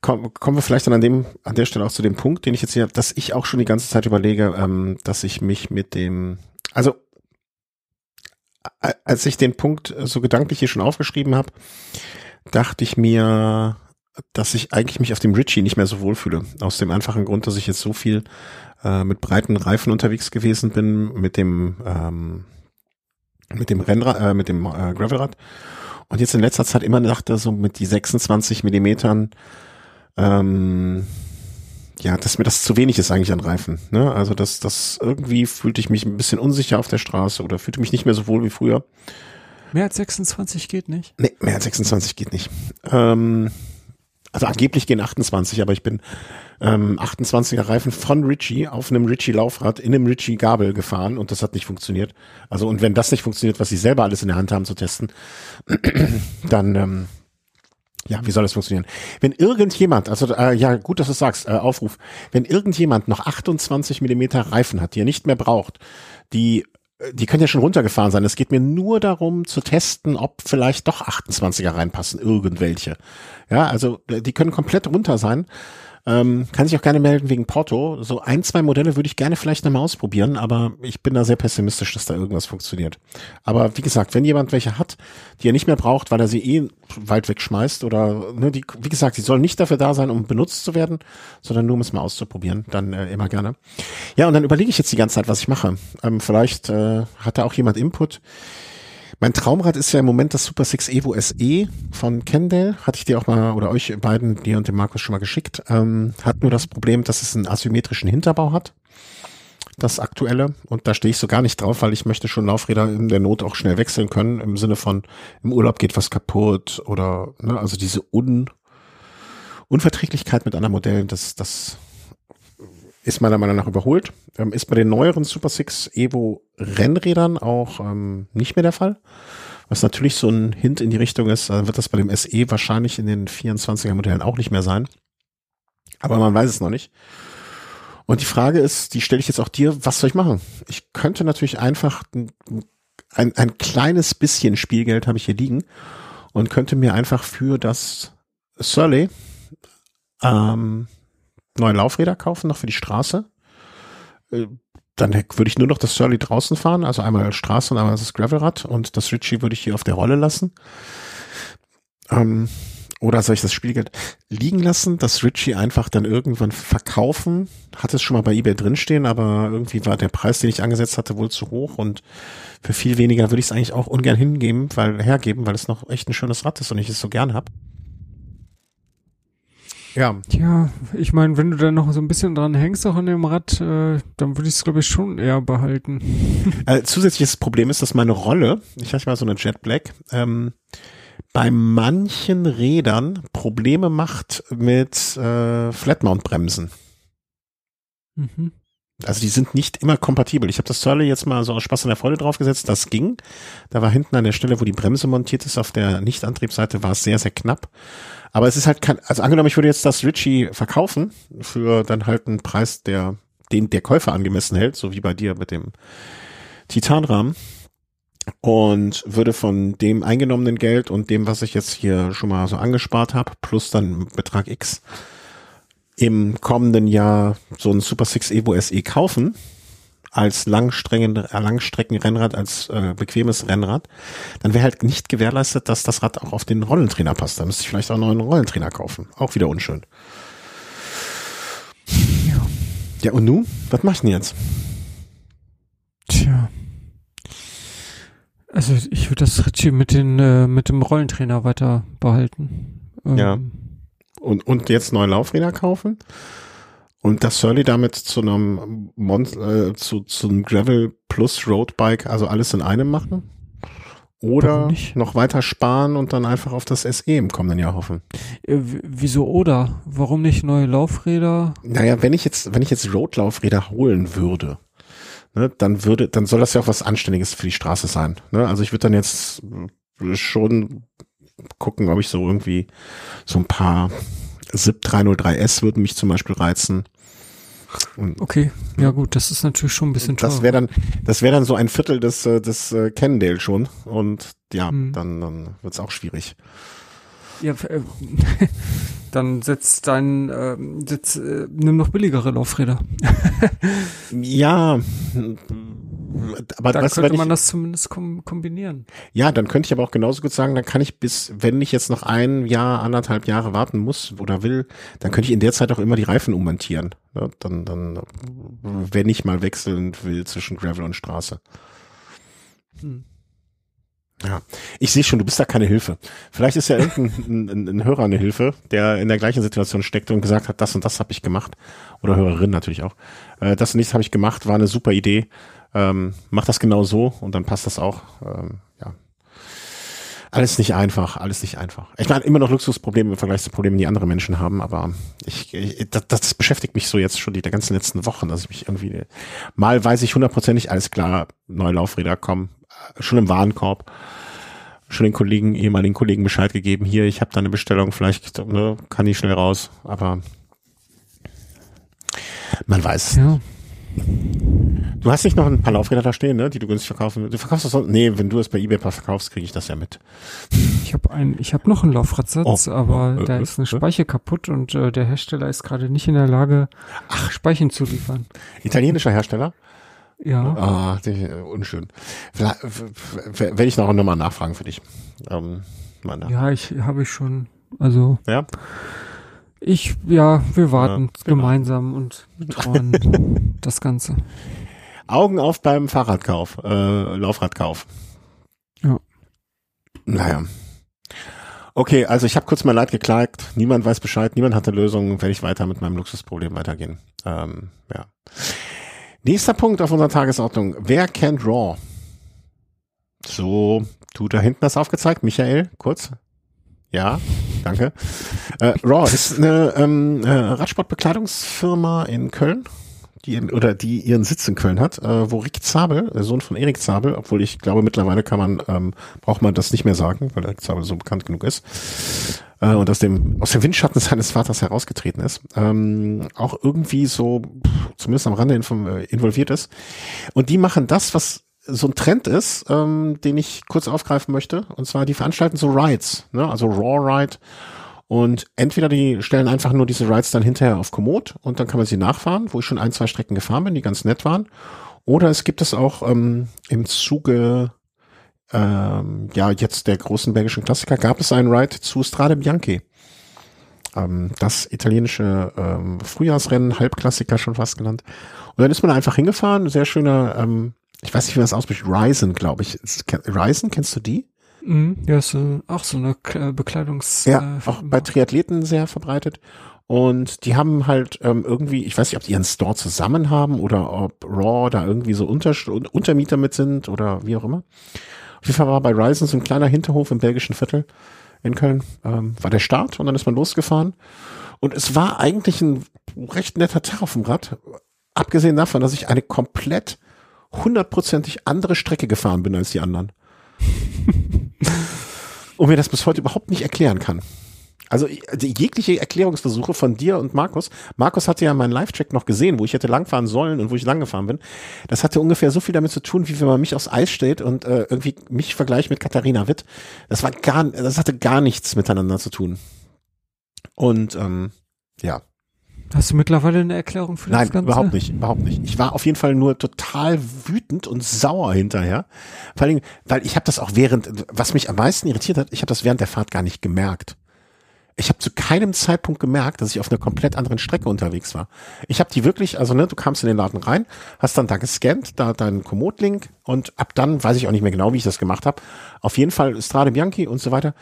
komm, kommen wir vielleicht dann an dem, an der Stelle auch zu dem Punkt, den ich jetzt hier, dass ich auch schon die ganze Zeit überlege, ähm, dass ich mich mit dem, also als ich den Punkt so gedanklich hier schon aufgeschrieben habe, dachte ich mir, dass ich eigentlich mich auf dem Ritchie nicht mehr so wohlfühle. Aus dem einfachen Grund, dass ich jetzt so viel äh, mit breiten Reifen unterwegs gewesen bin, mit dem ähm, mit dem Rennrad, äh, mit dem äh, Gravelrad und jetzt in letzter Zeit immer dachte so mit die 26 Millimetern ähm, ja, dass mir das zu wenig ist eigentlich an Reifen. Ne? Also das, das irgendwie fühlte ich mich ein bisschen unsicher auf der Straße oder fühlte mich nicht mehr so wohl wie früher. Mehr als 26 geht nicht? Nee, mehr als 26 geht nicht. Ähm, Also angeblich gehen 28, aber ich bin ähm, 28er Reifen von Ritchie auf einem Ritchie Laufrad in einem Ritchie Gabel gefahren und das hat nicht funktioniert. Also und wenn das nicht funktioniert, was sie selber alles in der Hand haben zu testen, dann ähm, ja, wie soll das funktionieren? Wenn irgendjemand, also äh, ja, gut, dass du sagst, äh, Aufruf, wenn irgendjemand noch 28 Millimeter Reifen hat, die er nicht mehr braucht, die die können ja schon runtergefahren sein. Es geht mir nur darum zu testen, ob vielleicht doch 28er reinpassen, irgendwelche. Ja, also die können komplett runter sein. Ähm, kann sich auch gerne melden wegen Porto. So ein, zwei Modelle würde ich gerne vielleicht nochmal ausprobieren, aber ich bin da sehr pessimistisch, dass da irgendwas funktioniert. Aber wie gesagt, wenn jemand welche hat, die er nicht mehr braucht, weil er sie eh weit wegschmeißt oder, ne, die, wie gesagt, die sollen nicht dafür da sein, um benutzt zu werden, sondern nur um es mal auszuprobieren, dann äh, immer gerne. Ja, und dann überlege ich jetzt die ganze Zeit, was ich mache. Ähm, vielleicht äh, hat da auch jemand Input. Mein Traumrad ist ja im Moment das Super 6 Evo SE von Kendall. Hatte ich dir auch mal oder euch beiden, dir und dem Markus schon mal geschickt. Ähm, hat nur das Problem, dass es einen asymmetrischen Hinterbau hat. Das aktuelle. Und da stehe ich so gar nicht drauf, weil ich möchte schon Laufräder in der Not auch schnell wechseln können. Im Sinne von, im Urlaub geht was kaputt oder, ne, also diese Un Unverträglichkeit mit anderen Modellen, das, das ist meiner Meinung nach überholt. Ähm, ist bei den neueren Super Six Evo Rennrädern auch ähm, nicht mehr der Fall. Was natürlich so ein Hint in die Richtung ist, dann wird das bei dem SE wahrscheinlich in den 24er Modellen auch nicht mehr sein. Aber man weiß es noch nicht. Und die Frage ist, die stelle ich jetzt auch dir, was soll ich machen? Ich könnte natürlich einfach ein, ein, ein kleines bisschen Spielgeld habe ich hier liegen und könnte mir einfach für das Surly ähm, neue Laufräder kaufen, noch für die Straße. Äh, dann würde ich nur noch das Surly draußen fahren, also einmal Straße und einmal das Gravelrad und das Ritchie würde ich hier auf der Rolle lassen. Ähm, oder soll ich das Spielgeld liegen lassen, das Ritchie einfach dann irgendwann verkaufen? Hat es schon mal bei eBay drinstehen, aber irgendwie war der Preis, den ich angesetzt hatte, wohl zu hoch und für viel weniger würde ich es eigentlich auch ungern hingeben, weil hergeben, weil es noch echt ein schönes Rad ist und ich es so gern hab. Ja. Ja, ich meine, wenn du da noch so ein bisschen dran hängst, auch an dem Rad, äh, dann würde ich es, glaube ich, schon eher behalten. Äh, zusätzliches Problem ist, dass meine Rolle, ich hatte mal so eine Jet Black, ähm, bei manchen Rädern Probleme macht mit äh, Flatmount-Bremsen. Mhm. Also die sind nicht immer kompatibel. Ich habe das Surly jetzt mal so aus Spaß an der Freude draufgesetzt, das ging. Da war hinten an der Stelle, wo die Bremse montiert ist, auf der Nicht-Antriebsseite, war es sehr, sehr knapp. Aber es ist halt kein, also angenommen, ich würde jetzt das Ritchie verkaufen für dann halt einen Preis, der den der Käufer angemessen hält, so wie bei dir mit dem Titanrahmen und würde von dem eingenommenen Geld und dem, was ich jetzt hier schon mal so angespart habe, plus dann Betrag X im kommenden Jahr so ein Super Six Evo SE kaufen, als Langstrecken, Langstreckenrennrad, als äh, bequemes Rennrad, dann wäre halt nicht gewährleistet, dass das Rad auch auf den Rollentrainer passt. Da müsste ich vielleicht auch noch einen Rollentrainer kaufen. Auch wieder unschön. Ja, ja und nun? Was machst du denn jetzt? Tja. Also ich würde das Ritchie mit den äh, mit dem Rollentrainer weiter behalten. Ähm, ja. Und, und jetzt neue Laufräder kaufen? Und das Surly damit zu einem Mon äh, zu, zu einem Gravel plus Roadbike, also alles in einem machen? Oder noch weiter sparen und dann einfach auf das SE im kommenden Jahr hoffen. Äh, wieso oder? Warum nicht neue Laufräder? Naja, wenn ich jetzt, wenn ich jetzt Road-Laufräder holen würde, ne, dann würde, dann soll das ja auch was Anständiges für die Straße sein. Ne? Also ich würde dann jetzt schon gucken, ob ich so irgendwie so ein paar SIP 303S würden mich zum Beispiel reizen. Und, okay, ja gut, das ist natürlich schon ein bisschen teuer. Das wäre dann, das wäre dann so ein Viertel des, äh, des äh, Cannondale schon. Und ja, hm. dann, dann wird's auch schwierig. Ja, äh, dann setzt dein, äh, setz, äh, nimm noch billigere Laufräder. ja, aber da könnte man ich, das zumindest kom kombinieren. Ja, dann könnte ich aber auch genauso gut sagen, dann kann ich bis, wenn ich jetzt noch ein Jahr, anderthalb Jahre warten muss oder will, dann könnte ich in der Zeit auch immer die Reifen ummontieren. Ja, dann, dann, wenn ich mal wechseln will zwischen Gravel und Straße. Hm. Ja, ich sehe schon, du bist da keine Hilfe. Vielleicht ist ja irgendein ein, ein Hörer eine Hilfe, der in der gleichen Situation steckt und gesagt hat, das und das habe ich gemacht. Oder Hörerin natürlich auch. Äh, das und nichts habe ich gemacht, war eine super Idee. Ähm, mach das genau so und dann passt das auch. Ähm, ja. Alles nicht einfach, alles nicht einfach. Ich meine, immer noch Luxusprobleme im Vergleich zu Problemen, die andere Menschen haben, aber ich, ich das, das beschäftigt mich so jetzt schon die der ganzen letzten Wochen, dass ich mich irgendwie mal weiß ich hundertprozentig, alles klar, neue Laufräder kommen, schon im Warenkorb, schon den Kollegen, ehemaligen Kollegen Bescheid gegeben, hier, ich habe da eine Bestellung, vielleicht ne, kann ich schnell raus, aber man weiß. Ja. Du hast nicht noch ein paar Laufräder da stehen, ne, die du günstig verkaufen Du verkaufst das so? Nee, wenn du es bei eBay verkaufst, kriege ich das ja mit. Ich habe ein, ich habe noch einen Laufradsatz, oh, aber äh, da äh, ist eine Speiche kaputt und äh, der Hersteller ist gerade nicht in der Lage, Ach, Speichen zu liefern. Italienischer Hersteller? Ja. Ah, äh, unschön. Werde ich noch einmal nachfragen für dich. Ähm, ja, ich habe ich schon. Also. Ja. Ich, ja, wir warten ja, genau. gemeinsam und betreuen das Ganze. Augen auf beim Fahrradkauf, äh, Laufradkauf. Ja. Naja. Okay, also ich habe kurz mal leid geklagt. Niemand weiß Bescheid, niemand hat eine Lösung. Werde ich weiter mit meinem Luxusproblem weitergehen. Ähm, ja. Nächster Punkt auf unserer Tagesordnung. Wer kennt Raw? So, du da hinten hast aufgezeigt, Michael, kurz. Ja, danke. Äh, Raw ist eine ähm, äh, Radsportbekleidungsfirma in Köln, die in, oder die ihren Sitz in Köln hat, äh, wo Rick Zabel, der Sohn von Erik Zabel, obwohl ich glaube mittlerweile kann man ähm, braucht man das nicht mehr sagen, weil Erik Zabel so bekannt genug ist äh, und aus dem aus dem Windschatten seines Vaters herausgetreten ist, ähm, auch irgendwie so zumindest am Rande äh, involviert ist. Und die machen das, was so ein Trend ist, ähm, den ich kurz aufgreifen möchte. Und zwar, die veranstalten so Rides, ne? also Raw Ride. Und entweder die stellen einfach nur diese Rides dann hinterher auf Komoot und dann kann man sie nachfahren, wo ich schon ein, zwei Strecken gefahren bin, die ganz nett waren. Oder es gibt es auch ähm, im Zuge ähm, ja jetzt der großen belgischen Klassiker, gab es einen Ride zu Strade Bianchi. Ähm, das italienische ähm, Frühjahrsrennen, Halbklassiker schon fast genannt. Und dann ist man einfach hingefahren, sehr schöner ähm, ich weiß nicht, wie man das ausspricht, Ryzen, glaube ich. Ryzen, kennst du die? Mhm, ja, ist äh, auch so eine äh, Bekleidungs... Ja, äh, auch bei Triathleten sehr verbreitet. Und die haben halt ähm, irgendwie, ich weiß nicht, ob die ihren Store zusammen haben oder ob Raw da irgendwie so Unter Untermieter mit sind oder wie auch immer. Auf jeden Fall war bei Ryzen so ein kleiner Hinterhof im belgischen Viertel in Köln, ähm, war der Start und dann ist man losgefahren. Und es war eigentlich ein recht netter Tag auf dem Rad, abgesehen davon, dass ich eine komplett hundertprozentig andere Strecke gefahren bin als die anderen. und mir das bis heute überhaupt nicht erklären kann. Also jegliche Erklärungsversuche von dir und Markus. Markus hatte ja meinen Live-Check noch gesehen, wo ich hätte langfahren sollen und wo ich lang gefahren bin. Das hatte ungefähr so viel damit zu tun, wie wenn man mich aufs Eis stellt und äh, irgendwie mich vergleicht mit Katharina Witt. Das war gar, das hatte gar nichts miteinander zu tun. Und ähm, ja, Hast du mittlerweile eine Erklärung für das Nein, Ganze? überhaupt nicht, überhaupt nicht. Ich war auf jeden Fall nur total wütend und sauer hinterher. Vor allem, weil ich habe das auch während, was mich am meisten irritiert hat, ich habe das während der Fahrt gar nicht gemerkt. Ich habe zu keinem Zeitpunkt gemerkt, dass ich auf einer komplett anderen Strecke unterwegs war. Ich habe die wirklich, also ne, du kamst in den Laden rein, hast dann da gescannt, da deinen Komoot-Link und ab dann weiß ich auch nicht mehr genau, wie ich das gemacht habe. Auf jeden Fall Strade Bianchi und so weiter.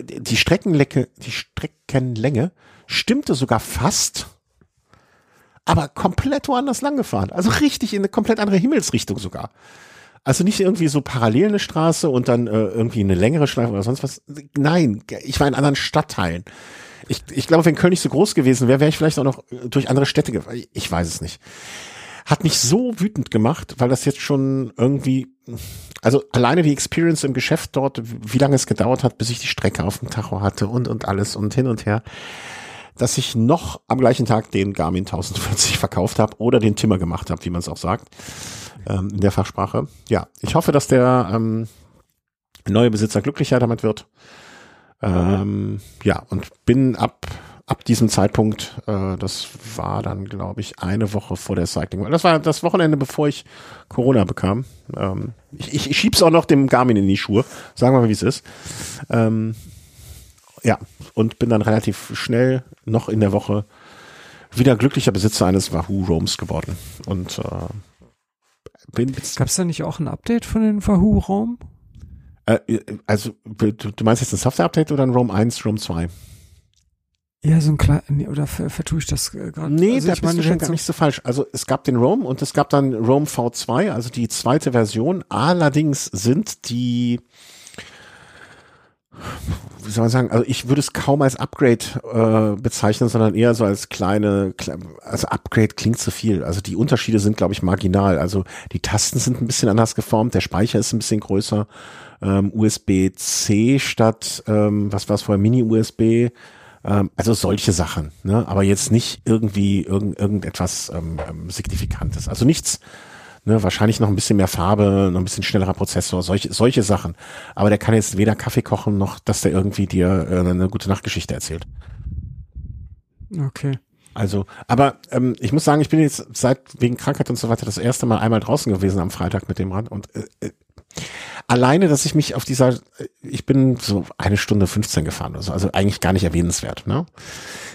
Die Streckenlänge, die Streckenlänge stimmte sogar fast, aber komplett woanders lang gefahren. Also richtig in eine komplett andere Himmelsrichtung sogar. Also nicht irgendwie so parallel eine Straße und dann äh, irgendwie eine längere Schleife oder sonst was. Nein, ich war in anderen Stadtteilen. Ich, ich glaube, wenn Köln nicht so groß gewesen wäre, wäre ich vielleicht auch noch durch andere Städte gefahren. Ich weiß es nicht. Hat mich so wütend gemacht, weil das jetzt schon irgendwie, also alleine die Experience im Geschäft dort, wie lange es gedauert hat, bis ich die Strecke auf dem Tacho hatte und, und alles und hin und her dass ich noch am gleichen Tag den Garmin 1040 verkauft habe oder den Timmer gemacht habe, wie man es auch sagt ähm, in der Fachsprache. Ja, ich hoffe, dass der ähm, neue Besitzer glücklicher damit wird. Ähm, ja, und bin ab ab diesem Zeitpunkt, äh, das war dann, glaube ich, eine Woche vor der Cycling. Das war das Wochenende, bevor ich Corona bekam. Ähm, ich, ich, ich schieb's auch noch dem Garmin in die Schuhe. Sagen wir mal, wie es ist. Ähm, ja, und bin dann relativ schnell noch in der Woche wieder glücklicher Besitzer eines Wahoo Roams geworden. Und äh, bin Gab es da nicht auch ein Update von den Wahoo Roam? Äh, also, du, du meinst jetzt ein Software-Update oder ein Roam 1, Roam 2? Ja, so ein kleiner, nee, oder vertue ich das äh, gerade? Nee, also da bist meine, du schon gar nicht so falsch. Also es gab den Roam und es gab dann Roam V2, also die zweite Version. Allerdings sind die wie soll man sagen, also ich würde es kaum als Upgrade äh, bezeichnen, sondern eher so als kleine, also Upgrade klingt zu viel. Also die Unterschiede sind, glaube ich, marginal. Also die Tasten sind ein bisschen anders geformt, der Speicher ist ein bisschen größer, ähm, USB-C statt, ähm, was war es vorher, Mini-USB, ähm, also solche Sachen, ne? aber jetzt nicht irgendwie irgend, irgendetwas ähm, ähm Signifikantes. Also nichts, Ne, wahrscheinlich noch ein bisschen mehr Farbe, noch ein bisschen schnellerer Prozessor, solche, solche Sachen. Aber der kann jetzt weder Kaffee kochen, noch dass der irgendwie dir äh, eine gute Nachtgeschichte erzählt. Okay. Also, aber ähm, ich muss sagen, ich bin jetzt seit wegen Krankheit und so weiter das erste Mal einmal draußen gewesen am Freitag mit dem Rad und äh, äh, alleine, dass ich mich auf dieser, äh, ich bin so eine Stunde 15 gefahren oder so, also eigentlich gar nicht erwähnenswert, ne?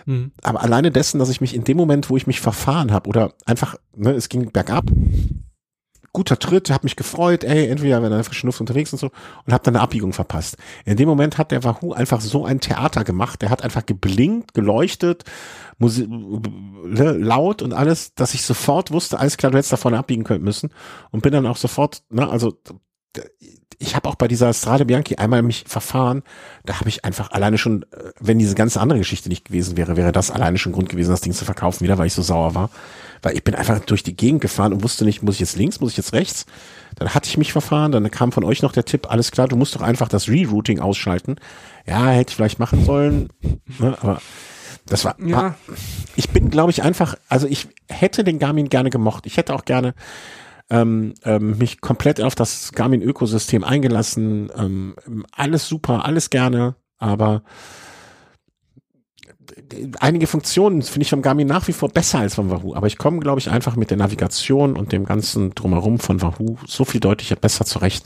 Mhm. Aber alleine dessen, dass ich mich in dem Moment, wo ich mich verfahren habe oder einfach, ne, es ging bergab, guter Tritt, hab mich gefreut, ey, entweder wenn er frischen Luft unterwegs und so und hab dann eine Abbiegung verpasst. In dem Moment hat der Wahoo einfach so ein Theater gemacht, der hat einfach geblinkt, geleuchtet, Musik, ne, laut und alles, dass ich sofort wusste, alles klar, du hättest da vorne abbiegen können müssen und bin dann auch sofort, ne, also ich habe auch bei dieser Strade Bianchi einmal mich verfahren. Da habe ich einfach alleine schon, äh, wenn diese ganze andere Geschichte nicht gewesen wäre, wäre das alleine schon Grund gewesen, das Ding zu verkaufen wieder, weil ich so sauer war weil ich bin einfach durch die Gegend gefahren und wusste nicht, muss ich jetzt links, muss ich jetzt rechts? Dann hatte ich mich verfahren, dann kam von euch noch der Tipp, alles klar, du musst doch einfach das Rerouting ausschalten. Ja, hätte ich vielleicht machen sollen, ne, aber das war, ja. war ich bin, glaube ich, einfach, also ich hätte den Garmin gerne gemocht. Ich hätte auch gerne ähm, ähm, mich komplett auf das Garmin-Ökosystem eingelassen. Ähm, alles super, alles gerne, aber einige Funktionen finde ich vom Garmin nach wie vor besser als vom Wahoo, aber ich komme, glaube ich, einfach mit der Navigation und dem ganzen drumherum von Wahoo so viel deutlicher besser zurecht,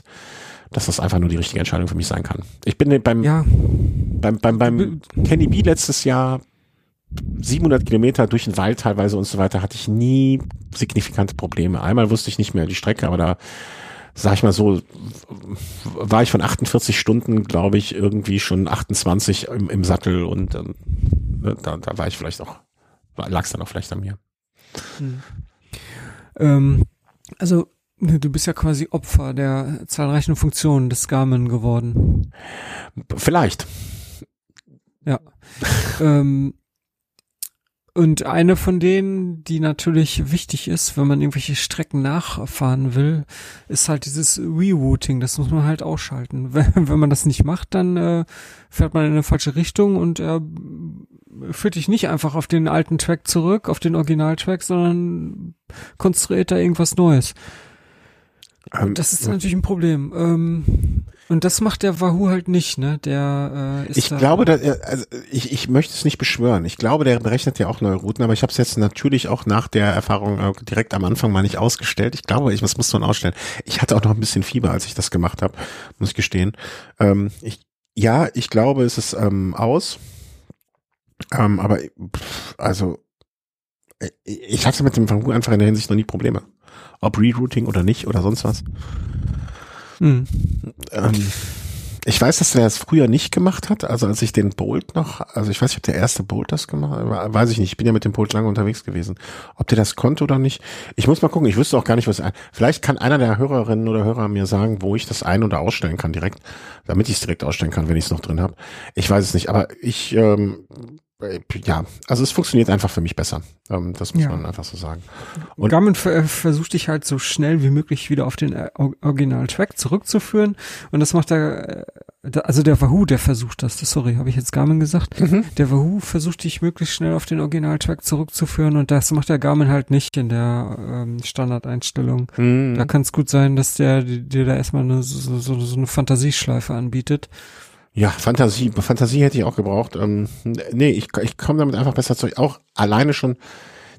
dass das einfach nur die richtige Entscheidung für mich sein kann. Ich bin beim, ja. beim, beim, beim Kenny B letztes Jahr 700 Kilometer durch den Wald teilweise und so weiter hatte ich nie signifikante Probleme. Einmal wusste ich nicht mehr die Strecke, aber da sag ich mal so, war ich von 48 Stunden, glaube ich, irgendwie schon 28 im, im Sattel und ähm, ne, da, da war ich vielleicht auch, lag es dann auch vielleicht an mir. Hm. Ähm, also du bist ja quasi Opfer der zahlreichen Funktionen des Garmin geworden. Vielleicht. Ja. ähm, und eine von denen, die natürlich wichtig ist, wenn man irgendwelche Strecken nachfahren will, ist halt dieses Rerouting. Das muss man halt ausschalten. Wenn, wenn man das nicht macht, dann äh, fährt man in eine falsche Richtung und er äh, führt dich nicht einfach auf den alten Track zurück, auf den Originaltrack, sondern konstruiert da irgendwas Neues. Ähm, das ist natürlich ein Problem. Ähm, und das macht der Wahoo halt nicht, ne? Der äh, ist Ich da glaube, er, also ich, ich möchte es nicht beschwören. Ich glaube, der berechnet ja auch neue Routen, aber ich habe es jetzt natürlich auch nach der Erfahrung äh, direkt am Anfang mal nicht ausgestellt. Ich glaube, ich was muss man ausstellen. Ich hatte auch noch ein bisschen Fieber, als ich das gemacht habe, muss ich gestehen. Ähm, ich, ja, ich glaube, es ist ähm, aus. Ähm, aber pff, also ich hatte mit dem Wahoo einfach in der Hinsicht noch nie Probleme. Ob Rerouting oder nicht oder sonst was. Hm. Ähm, ich weiß, dass der das früher nicht gemacht hat. Also als ich den Bolt noch, also ich weiß nicht, ob der erste Bolt das gemacht hat, weiß ich nicht. Ich bin ja mit dem Bolt lange unterwegs gewesen. Ob der das konnte oder nicht. Ich muss mal gucken. Ich wüsste auch gar nicht, was. Vielleicht kann einer der Hörerinnen oder Hörer mir sagen, wo ich das ein- oder ausstellen kann direkt, damit ich es direkt ausstellen kann, wenn ich es noch drin habe. Ich weiß es nicht. Aber ich ähm, äh, ja, also es funktioniert einfach für mich besser. Ähm, das muss ja. man einfach so sagen. Und Garmin versucht dich halt so schnell wie möglich wieder auf den äh, Original-Track zurückzuführen. Und das macht der, äh, also der Wahoo, der versucht das. Sorry, habe ich jetzt Garmin gesagt? Mhm. Der Wahoo versucht dich möglichst schnell auf den Original-Track zurückzuführen. Und das macht der Garmin halt nicht in der ähm, Standardeinstellung. Mhm. Da kann es gut sein, dass der dir da erstmal eine, so, so, so eine Fantasieschleife anbietet. Ja, Fantasie, Fantasie hätte ich auch gebraucht. Ähm, nee, ich, ich komme damit einfach besser zu. Auch alleine schon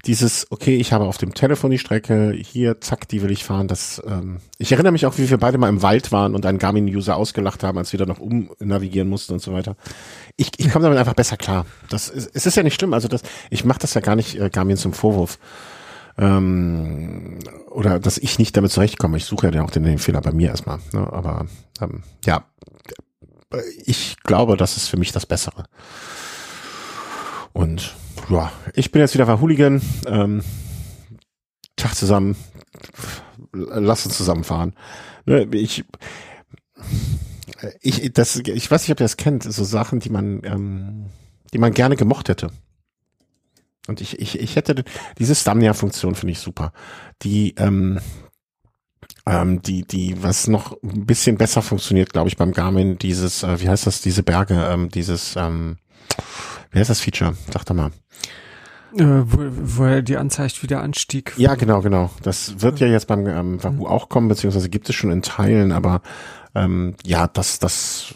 dieses, okay, ich habe auf dem Telefon die Strecke, hier, zack, die will ich fahren. Das, ähm, ich erinnere mich auch, wie wir beide mal im Wald waren und einen Garmin-User ausgelacht haben, als wir da noch umnavigieren mussten und so weiter. Ich, ich komme damit einfach besser klar. Das ist, es ist ja nicht schlimm. Also das, ich mache das ja gar nicht äh, Garmin zum Vorwurf. Ähm, oder dass ich nicht damit zurechtkomme. Ich suche ja auch den, den Fehler bei mir erstmal. Ne? Aber ähm, ja, ich glaube, das ist für mich das Bessere. Und ja, ich bin jetzt wieder bei Hooligan. Ähm, Tag zusammen. Lass uns zusammenfahren. Ne, ich, ich, das, ich weiß nicht, ob ihr das kennt, so Sachen, die man, ähm, die man gerne gemocht hätte. Und ich, ich, ich hätte diese Stamina-Funktion finde ich super. Die, ähm, ähm, die, die, was noch ein bisschen besser funktioniert, glaube ich, beim Garmin, dieses, äh, wie heißt das, diese Berge, ähm, dieses, ähm, wie heißt das Feature? Sag doch mal. Äh, wo, wo er die anzeigt, wie der Anstieg. Ja, genau, genau. Das wird ja jetzt beim ähm, Wahoo auch kommen, beziehungsweise gibt es schon in Teilen, aber ähm, ja, das, das,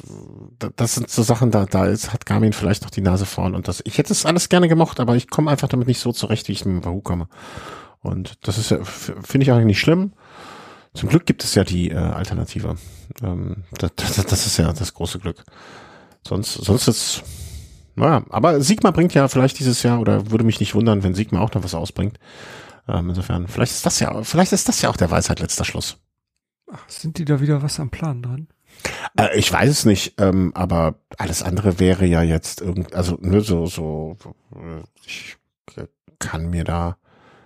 das sind so Sachen, da, da ist, hat Garmin vielleicht noch die Nase vorn und das, ich hätte es alles gerne gemocht, aber ich komme einfach damit nicht so zurecht, wie ich mit dem Wahoo komme. Und das ist ja, finde ich auch nicht schlimm. Zum Glück gibt es ja die äh, Alternative. Ähm, das, das, das ist ja das große Glück. Sonst, sonst ist, naja, aber Sigma bringt ja vielleicht dieses Jahr oder würde mich nicht wundern, wenn Sigma auch noch was ausbringt. Ähm, insofern, vielleicht ist das ja, vielleicht ist das ja auch der Weisheit letzter Schluss. Ach, sind die da wieder was am Plan dran? Äh, ich weiß es nicht, ähm, aber alles andere wäre ja jetzt irgend, also nur so, so, ich kann mir da,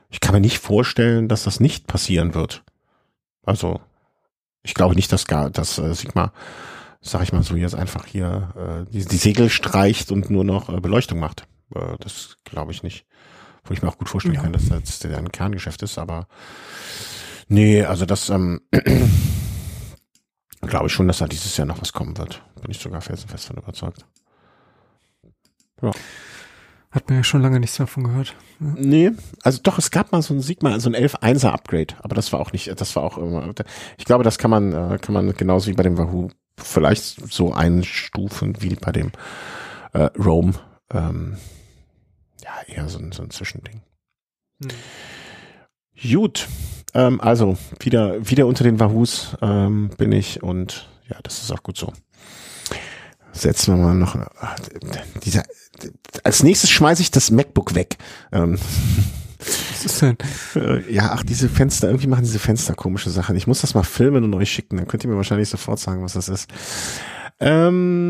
ich kann mir nicht vorstellen, dass das nicht passieren wird. Also ich glaube nicht, dass gar, dass äh, Sigma, sag ich mal so, jetzt einfach hier äh, die, die Segel streicht und nur noch äh, Beleuchtung macht. Äh, das glaube ich nicht. Wo ich mir auch gut vorstellen ja. kann, dass das ein Kerngeschäft ist, aber nee, also das ähm, glaube ich schon, dass da dieses Jahr noch was kommen wird. Bin ich sogar felsenfest von überzeugt. Ja. Hat man ja schon lange nichts davon gehört. Ja. Nee, also doch, es gab mal so ein Sigma, so ein 11.1er Upgrade, aber das war auch nicht, das war auch immer, ich glaube, das kann man, äh, kann man genauso wie bei dem Wahoo vielleicht so einstufen wie bei dem äh, Roam. Ähm, ja, eher so ein, so ein Zwischending. Hm. Gut, ähm, also wieder, wieder unter den Wahoos ähm, bin ich und ja, das ist auch gut so setzen wir mal noch dieser als nächstes schmeiße ich das MacBook weg. Ähm, Was ist denn? Äh, ja, ach, diese Fenster, irgendwie machen diese Fenster komische Sachen. Ich muss das mal filmen und euch schicken, dann könnt ihr mir wahrscheinlich sofort sagen, was das ist. Ähm,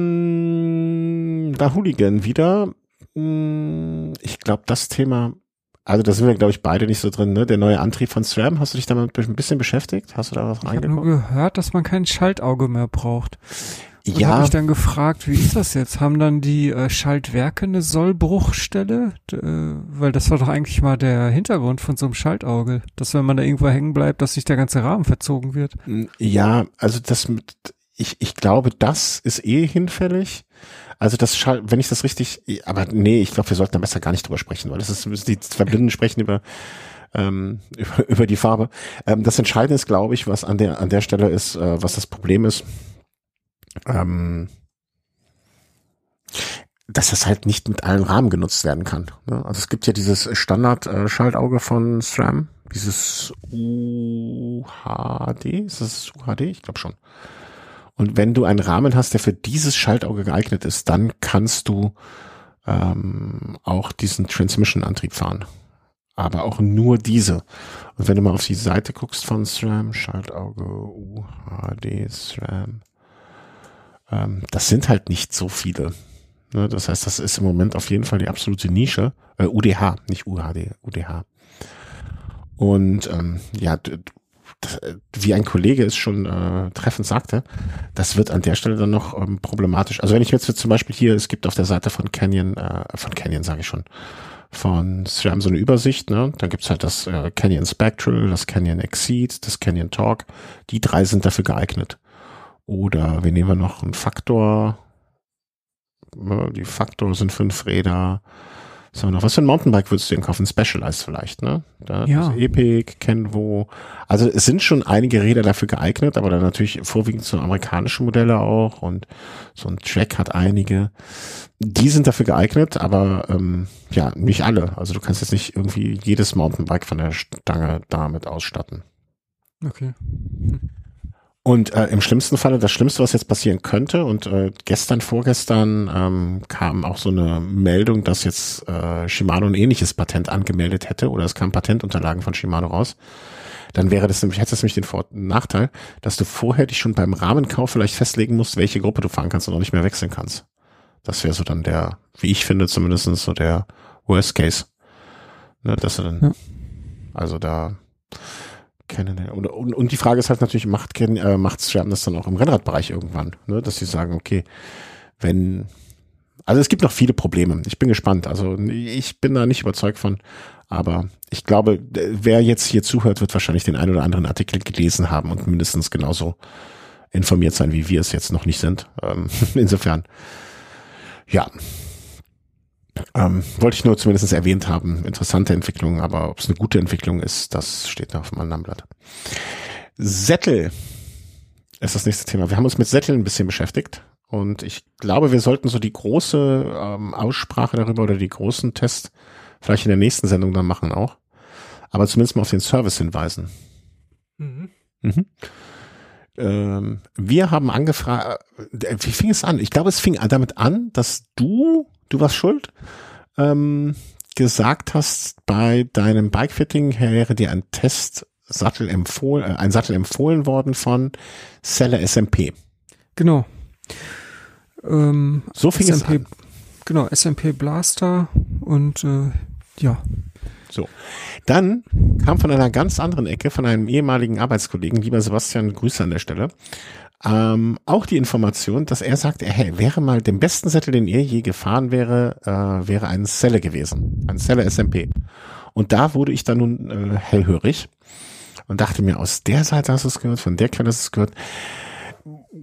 da Hooligan wieder. Hm, ich glaube, das Thema, also da sind wir, glaube ich, beide nicht so drin, ne? Der neue Antrieb von SRAM, hast du dich damit ein bisschen beschäftigt? Hast du da was reingeguckt? Ich habe nur gehört, dass man kein Schaltauge mehr braucht. Und ja. habe ich dann gefragt, wie ist das jetzt? Haben dann die äh, Schaltwerke eine Sollbruchstelle? D äh, weil das war doch eigentlich mal der Hintergrund von so einem Schaltauge, dass wenn man da irgendwo hängen bleibt, dass sich der ganze Rahmen verzogen wird. Ja, also das mit, ich, ich glaube, das ist eh hinfällig. Also das Schalt, wenn ich das richtig, aber nee, ich glaube, wir sollten da besser gar nicht drüber sprechen, weil das ist, die zwei Blinden sprechen über ähm, über, über die Farbe. Ähm, das Entscheidende ist, glaube ich, was an der an der Stelle ist, äh, was das Problem ist ähm, dass das halt nicht mit allen Rahmen genutzt werden kann. Ne? Also es gibt ja dieses Standard-Schaltauge von SRAM, dieses UHD, ist das UHD? Ich glaube schon. Und wenn du einen Rahmen hast, der für dieses Schaltauge geeignet ist, dann kannst du ähm, auch diesen Transmission-Antrieb fahren. Aber auch nur diese. Und wenn du mal auf die Seite guckst von SRAM, Schaltauge UHD SRAM, ähm, das sind halt nicht so viele. Ne? Das heißt, das ist im Moment auf jeden Fall die absolute Nische. Äh, UDH, nicht UHD, UDH. Und ähm, ja, das, äh, wie ein Kollege es schon äh, treffend sagte, das wird an der Stelle dann noch ähm, problematisch. Also wenn ich jetzt zum Beispiel hier, es gibt auf der Seite von Canyon, äh, von Canyon sage ich schon, von SRAM so eine Übersicht, ne? Da gibt's halt das äh, Canyon Spectral, das Canyon Exceed, das Canyon Talk. Die drei sind dafür geeignet. Oder wir nehmen noch einen Faktor. Die Faktor sind fünf Räder. Was haben wir noch? Was für ein Mountainbike würdest du denn kaufen? Specialized vielleicht, ne? Da ja. Epic, Kenvo. Also es sind schon einige Räder dafür geeignet, aber dann natürlich vorwiegend so amerikanische Modelle auch und so ein Track hat einige. Die sind dafür geeignet, aber ähm, ja, nicht alle. Also du kannst jetzt nicht irgendwie jedes Mountainbike von der Stange damit ausstatten. Okay. Und äh, im schlimmsten Falle, das Schlimmste, was jetzt passieren könnte, und äh, gestern, vorgestern ähm, kam auch so eine Meldung, dass jetzt äh, Shimano ein ähnliches Patent angemeldet hätte, oder es kamen Patentunterlagen von Shimano raus. Dann wäre das nämlich, hätte das nämlich den Vor Nachteil, dass du vorher dich schon beim Rahmenkauf vielleicht festlegen musst, welche Gruppe du fahren kannst und auch nicht mehr wechseln kannst. Das wäre so dann der, wie ich finde, zumindest so der Worst Case. Ne, dass du dann, ja. also da keine. Und, und, und die Frage ist halt natürlich, macht äh, macht's Scherben das dann auch im Rennradbereich irgendwann, ne? dass sie sagen, okay, wenn also es gibt noch viele Probleme. Ich bin gespannt. Also ich bin da nicht überzeugt von. Aber ich glaube, wer jetzt hier zuhört, wird wahrscheinlich den einen oder anderen Artikel gelesen haben und mindestens genauso informiert sein, wie wir es jetzt noch nicht sind. Ähm, insofern, ja. Ähm, wollte ich nur zumindest erwähnt haben. Interessante Entwicklung, aber ob es eine gute Entwicklung ist, das steht noch auf dem anderen Blatt. Sättel ist das nächste Thema. Wir haben uns mit Sätteln ein bisschen beschäftigt. Und ich glaube, wir sollten so die große ähm, Aussprache darüber oder die großen Tests vielleicht in der nächsten Sendung dann machen auch. Aber zumindest mal auf den Service hinweisen. Mhm. Mhm. Ähm, wir haben angefragt, äh, wie fing es an? Ich glaube, es fing damit an, dass du, du warst schuld, ähm, gesagt hast, bei deinem Bikefitting wäre dir ein Testsattel empfohlen, äh, ein Sattel empfohlen worden von Seller SMP. Genau. Ähm, so fing SMP, es an. Genau, SMP Blaster und äh, ja. So. Dann kam von einer ganz anderen Ecke, von einem ehemaligen Arbeitskollegen, lieber Sebastian, Grüße an der Stelle, ähm, auch die Information, dass er sagt, hey, wäre mal den besten Sättel, den er je gefahren wäre, äh, wäre ein Celle gewesen. Ein Celle SMP. Und da wurde ich dann nun äh, hellhörig und dachte mir, aus der Seite hast du es gehört, von der Quelle hast du es gehört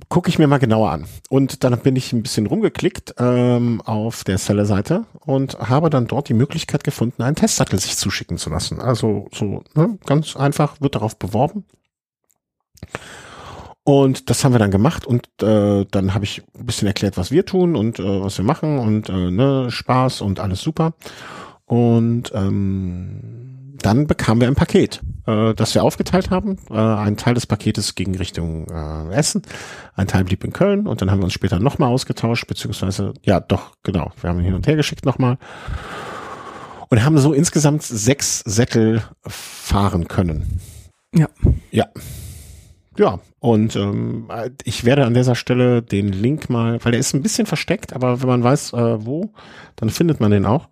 gucke ich mir mal genauer an. Und dann bin ich ein bisschen rumgeklickt ähm, auf der Seller-Seite und habe dann dort die Möglichkeit gefunden, einen Testsattel sich zuschicken zu lassen. Also so ne, ganz einfach wird darauf beworben. Und das haben wir dann gemacht und äh, dann habe ich ein bisschen erklärt, was wir tun und äh, was wir machen und äh, ne, Spaß und alles super. Und ähm, dann bekamen wir ein Paket, äh, das wir aufgeteilt haben. Äh, ein Teil des Paketes ging Richtung äh, Essen, ein Teil blieb in Köln und dann haben wir uns später nochmal ausgetauscht, beziehungsweise, ja doch, genau, wir haben ihn hin und her geschickt nochmal und haben so insgesamt sechs Sättel fahren können. Ja. Ja. Ja, und ähm, ich werde an dieser Stelle den Link mal, weil der ist ein bisschen versteckt, aber wenn man weiß, äh, wo, dann findet man den auch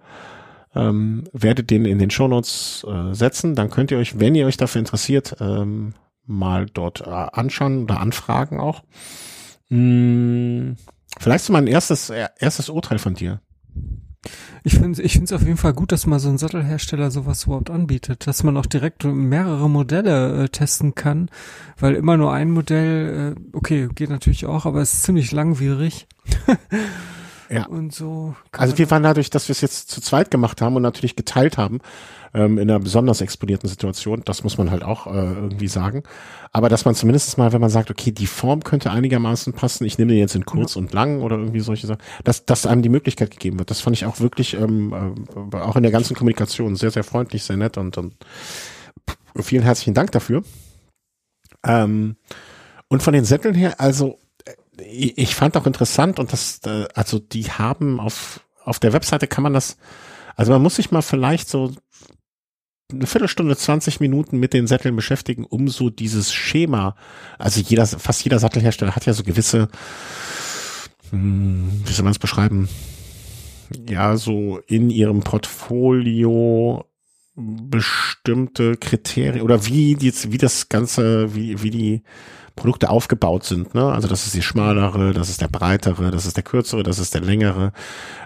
ähm, werdet den in den Shownotes äh, setzen. Dann könnt ihr euch, wenn ihr euch dafür interessiert, ähm, mal dort äh, anschauen oder anfragen auch. Hm, vielleicht so mein erstes, äh, erstes Urteil von dir. Ich finde ich finde es auf jeden Fall gut, dass mal so ein Sattelhersteller sowas überhaupt anbietet, dass man auch direkt mehrere Modelle äh, testen kann, weil immer nur ein Modell, äh, okay, geht natürlich auch, aber es ist ziemlich langwierig. Ja. Und so. Also wir waren dadurch, dass wir es jetzt zu zweit gemacht haben und natürlich geteilt haben, ähm, in einer besonders exponierten Situation, das muss man halt auch äh, irgendwie sagen. Aber dass man zumindest mal, wenn man sagt, okay, die Form könnte einigermaßen passen, ich nehme den jetzt in kurz ja. und lang oder irgendwie solche Sachen, dass, dass einem die Möglichkeit gegeben wird. Das fand ich auch wirklich, ähm, äh, auch in der ganzen Kommunikation sehr, sehr freundlich, sehr nett und, und vielen herzlichen Dank dafür. Ähm, und von den Sätteln her, also ich fand auch interessant und das, äh, also die haben auf, auf der Webseite kann man das, also man muss sich mal vielleicht so eine Viertelstunde, 20 Minuten mit den Sätteln beschäftigen, um so dieses Schema, also jeder, fast jeder Sattelhersteller hat ja so gewisse, hm, wie soll man es beschreiben, ja, so in ihrem Portfolio bestimmte Kriterien oder wie die, wie das Ganze, wie, wie die Produkte aufgebaut sind. Ne? Also das ist die schmalere, das ist der breitere, das ist der kürzere, das ist der längere.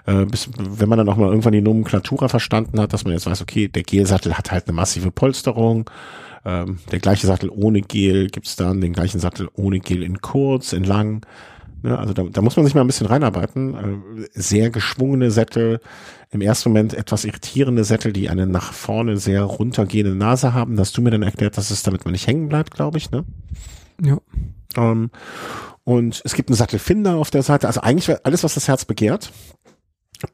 Äh, bis, wenn man dann auch mal irgendwann die Nomenklatura verstanden hat, dass man jetzt weiß, okay, der Gelsattel hat halt eine massive Polsterung. Ähm, der gleiche Sattel ohne Gel gibt's dann, den gleichen Sattel ohne Gel in kurz, in lang. Ne? Also da, da muss man sich mal ein bisschen reinarbeiten. Äh, sehr geschwungene Sättel, im ersten Moment etwas irritierende Sättel, die eine nach vorne sehr runtergehende Nase haben. Das hast du mir dann erklärt, dass es damit man nicht hängen bleibt, glaube ich, ne? Ja. Ähm, und es gibt einen Sattelfinder auf der Seite, also eigentlich alles, was das Herz begehrt.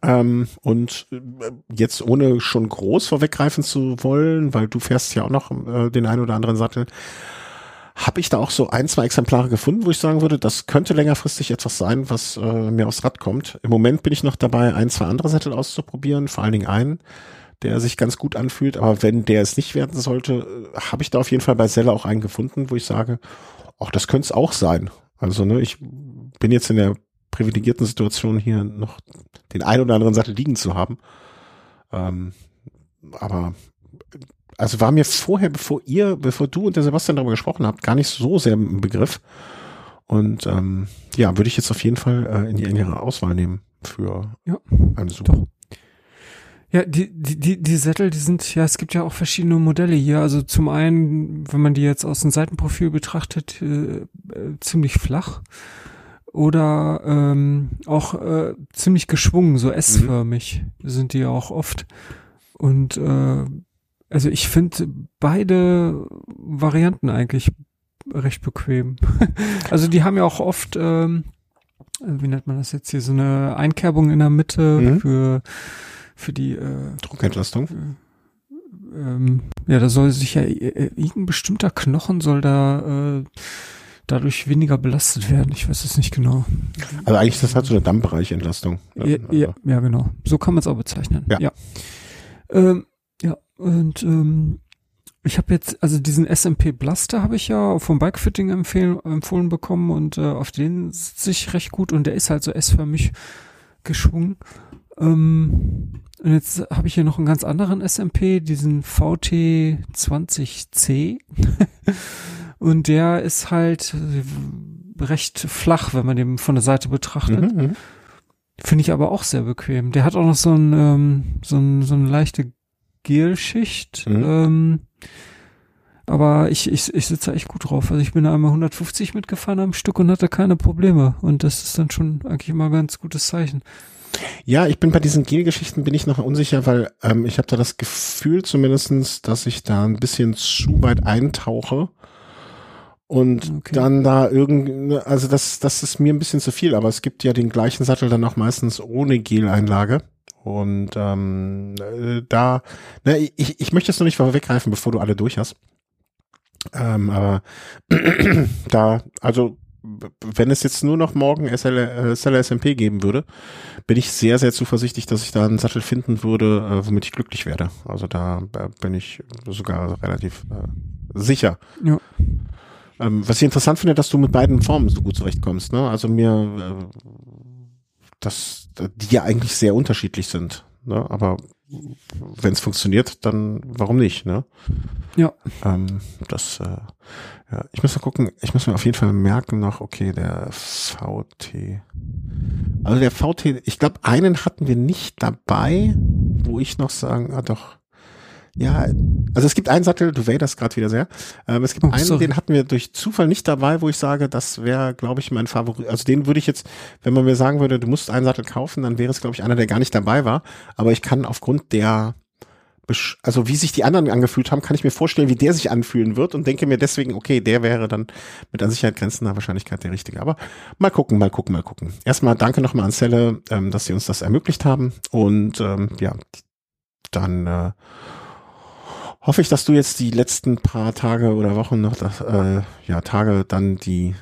Ähm, und äh, jetzt ohne schon groß vorweggreifen zu wollen, weil du fährst ja auch noch äh, den einen oder anderen Sattel, habe ich da auch so ein, zwei Exemplare gefunden, wo ich sagen würde, das könnte längerfristig etwas sein, was äh, mir aufs Rad kommt. Im Moment bin ich noch dabei, ein, zwei andere Sättel auszuprobieren, vor allen Dingen einen, der sich ganz gut anfühlt. Aber wenn der es nicht werden sollte, äh, habe ich da auf jeden Fall bei Selle auch einen gefunden, wo ich sage, Ach, das könnte es auch sein. Also, ne, ich bin jetzt in der privilegierten Situation, hier noch den ein oder anderen Sattel liegen zu haben. Ähm, aber also war mir vorher, bevor ihr, bevor du und der Sebastian darüber gesprochen habt, gar nicht so sehr im Begriff. Und ähm, ja, würde ich jetzt auf jeden Fall äh, in die engere Auswahl nehmen für Ja. eine Suche. Doch. Ja, die, die, die, die Sättel, die sind, ja, es gibt ja auch verschiedene Modelle hier. Also zum einen, wenn man die jetzt aus dem Seitenprofil betrachtet, äh, äh, ziemlich flach. Oder ähm, auch äh, ziemlich geschwungen, so S-förmig sind die ja auch oft. Und äh, also ich finde beide Varianten eigentlich recht bequem. also die haben ja auch oft, ähm, wie nennt man das jetzt hier, so eine Einkerbung in der Mitte Mhm. für für die äh, Druckentlastung. ähm, ja, da soll sich ja äh, irgendein bestimmter Knochen soll da äh, dadurch weniger belastet werden. Ich weiß es nicht genau. Also eigentlich ist das halt so eine Dammbereichentlastung. Ja, Also, ja, ja, genau. So kann man es auch bezeichnen. Ja. Ja, ähm, ja und ähm, ich habe jetzt, also diesen SMP Blaster habe ich ja vom Bikefitting empfehlen, empfohlen bekommen und äh, auf den sitze ich recht gut und der ist halt so S-förmig geschwungen. Ähm, und jetzt habe ich hier noch einen ganz anderen SMP, diesen VT20C. und der ist halt recht flach, wenn man den von der Seite betrachtet. Mhm, mhm. Finde ich aber auch sehr bequem. Der hat auch noch so, ein, ähm, so, ein, so eine leichte Gelschicht. Mhm. Ähm, aber ich, ich, ich sitze da echt gut drauf. Also ich bin da einmal 150 mitgefahren am Stück und hatte keine Probleme. Und das ist dann schon eigentlich immer ein ganz gutes Zeichen. Ja, ich bin bei diesen Gelgeschichten bin ich noch unsicher, weil ähm, ich habe da das Gefühl zumindestens, dass ich da ein bisschen zu weit eintauche und Okay. dann da irgend, also das, das ist mir ein bisschen zu viel, aber es gibt ja den gleichen Sattel dann auch meistens ohne Geleinlage. Und ähm, äh, da, ne, ich, ich möchte es noch nicht vorweggreifen, bevor du alle durch hast. Ähm, aber da, also wenn es jetzt nur noch morgen SL, Seller SMP geben würde, bin ich sehr, sehr zuversichtlich, dass ich da einen Sattel finden würde, äh, womit ich glücklich werde. Also da äh, bin ich sogar relativ äh, sicher. Ja. Ähm, was ich interessant finde, dass du mit beiden Formen so gut zurechtkommst. Ne? Also mir, äh, dass die ja eigentlich sehr unterschiedlich sind. Ne? Aber wenn es funktioniert, dann warum nicht? Ne? Ja. Ähm, das, äh, ja, ich muss mal gucken, ich muss mir auf jeden Fall merken noch, okay, der VT. Also der VT, ich glaube, einen hatten wir nicht dabei, wo ich noch sagen, ah doch. Ja, also es gibt einen Sattel, du das gerade wieder sehr. Ähm, es gibt Oh, einen, sorry. den hatten wir durch Zufall nicht dabei, wo ich sage, das wäre, glaube ich, mein Favorit. Also den würde ich jetzt, wenn man mir sagen würde, du musst einen Sattel kaufen, dann wäre es, glaube ich, einer, der gar nicht dabei war. Aber ich kann aufgrund der, also wie sich die anderen angefühlt haben, kann ich mir vorstellen, wie der sich anfühlen wird und denke mir deswegen, okay, der wäre dann mit an Sicherheit grenzender Wahrscheinlichkeit der richtige. Aber mal gucken, mal gucken, mal gucken. Erstmal danke nochmal an Celle, ähm, dass sie uns das ermöglicht haben und ähm, ja, dann äh, hoffe ich, dass du jetzt die letzten paar Tage oder Wochen noch, das, äh, ja, Tage dann die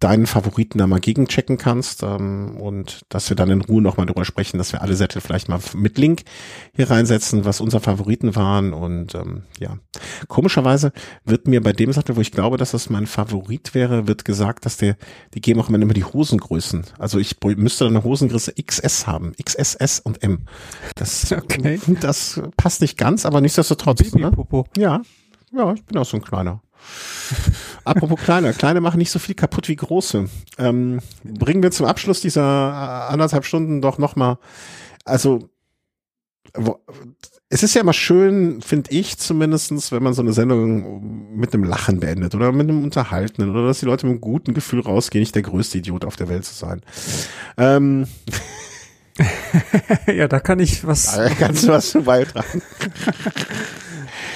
deinen Favoriten da mal gegenchecken kannst ähm, und dass wir dann in Ruhe nochmal drüber sprechen, dass wir alle Sättel vielleicht mal mit Link hier reinsetzen, was unsere Favoriten waren und ähm, ja, komischerweise wird mir bei dem Sattel, wo ich glaube, dass das mein Favorit wäre, wird gesagt, dass der, die geben auch immer immer die Hosengrößen. Also ich müsste dann eine Hosengröße XS haben, XS, S und M. Das, Okay. das passt nicht ganz, aber nichtsdestotrotz. Ne? Ja, ja, ich bin auch so ein kleiner. Apropos kleiner, kleine machen nicht so viel kaputt wie große. Ähm, bringen wir zum Abschluss dieser äh, anderthalb Stunden doch noch mal, also wo, es ist ja immer schön, finde ich zumindestens, wenn man so eine Sendung mit einem Lachen beendet oder mit einem Unterhaltenden oder dass die Leute mit einem guten Gefühl rausgehen, nicht der größte Idiot auf der Welt zu sein. Ähm, ja, da kann ich was. da kannst du was zu beitragen.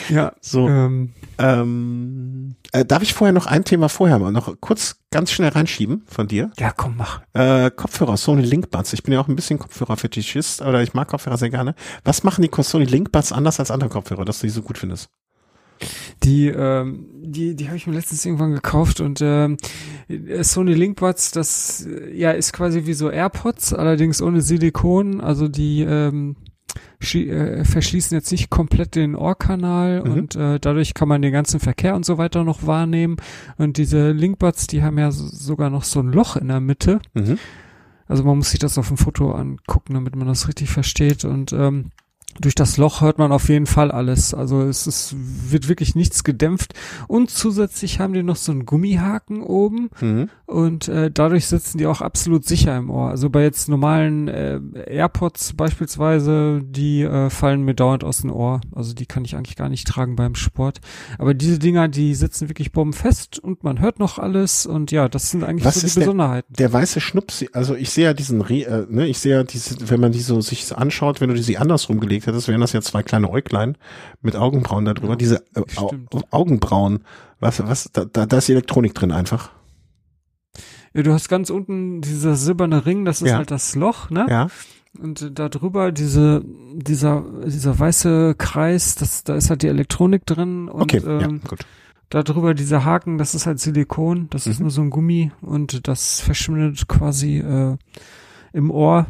Ja. So. Ähm, Ähm, äh, darf ich vorher noch ein Thema vorher mal noch kurz ganz schnell reinschieben von dir? ja, komm, mach. Äh, Kopfhörer, Sony Linkbuds. Ich bin ja auch ein bisschen Kopfhörer-Fetischist oder ich mag Kopfhörer sehr gerne. Was machen die Sony Linkbuds anders als andere Kopfhörer, dass du die so gut findest? Die, ähm, die, die habe ich mir letztens irgendwann gekauft und ähm, Sony Linkbuds, das äh, ja ist quasi wie so AirPods, allerdings ohne Silikon. Also die ähm, äh, verschließen jetzt nicht komplett den Ohrkanal Mhm. und äh, dadurch kann man den ganzen Verkehr und so weiter noch wahrnehmen. Und diese Linkbuds, die haben ja so, sogar noch so ein Loch in der Mitte. Mhm. Also man muss sich das auf dem Foto angucken, damit man das richtig versteht. Und ähm, durch das Loch hört man auf jeden Fall alles. Also es ist, wird wirklich nichts gedämpft. Und zusätzlich haben die noch so einen Gummihaken oben mhm. und äh, dadurch sitzen die auch absolut sicher im Ohr. Also bei jetzt normalen äh, AirPods beispielsweise, die äh, fallen mir dauernd aus dem Ohr. Also die kann ich eigentlich gar nicht tragen beim Sport. Aber diese Dinger, die sitzen wirklich bombenfest und man hört noch alles und ja, das sind eigentlich Was so die Besonderheiten. Der, der weiße Schnups, also ich sehe ja diesen, äh, ne, ich sehe ja diese, wenn man die so sich anschaut, wenn du die sie andersrum gelegt hättest, wären das ja zwei kleine Äuglein mit Augenbrauen da drüber. Ja, Diese äh, Au Augenbrauen, was, was, da, da, da ist die Elektronik drin einfach. Ja, du hast ganz unten dieser silberne Ring, das ist ja. halt das Loch, ne? Ja. Und da drüber diese, dieser, dieser weiße Kreis, das, da ist halt die Elektronik drin und okay, ähm, ja, gut. da drüber dieser Haken, das ist halt Silikon, das mhm. ist nur so ein Gummi und das verschwindet quasi äh, im Ohr,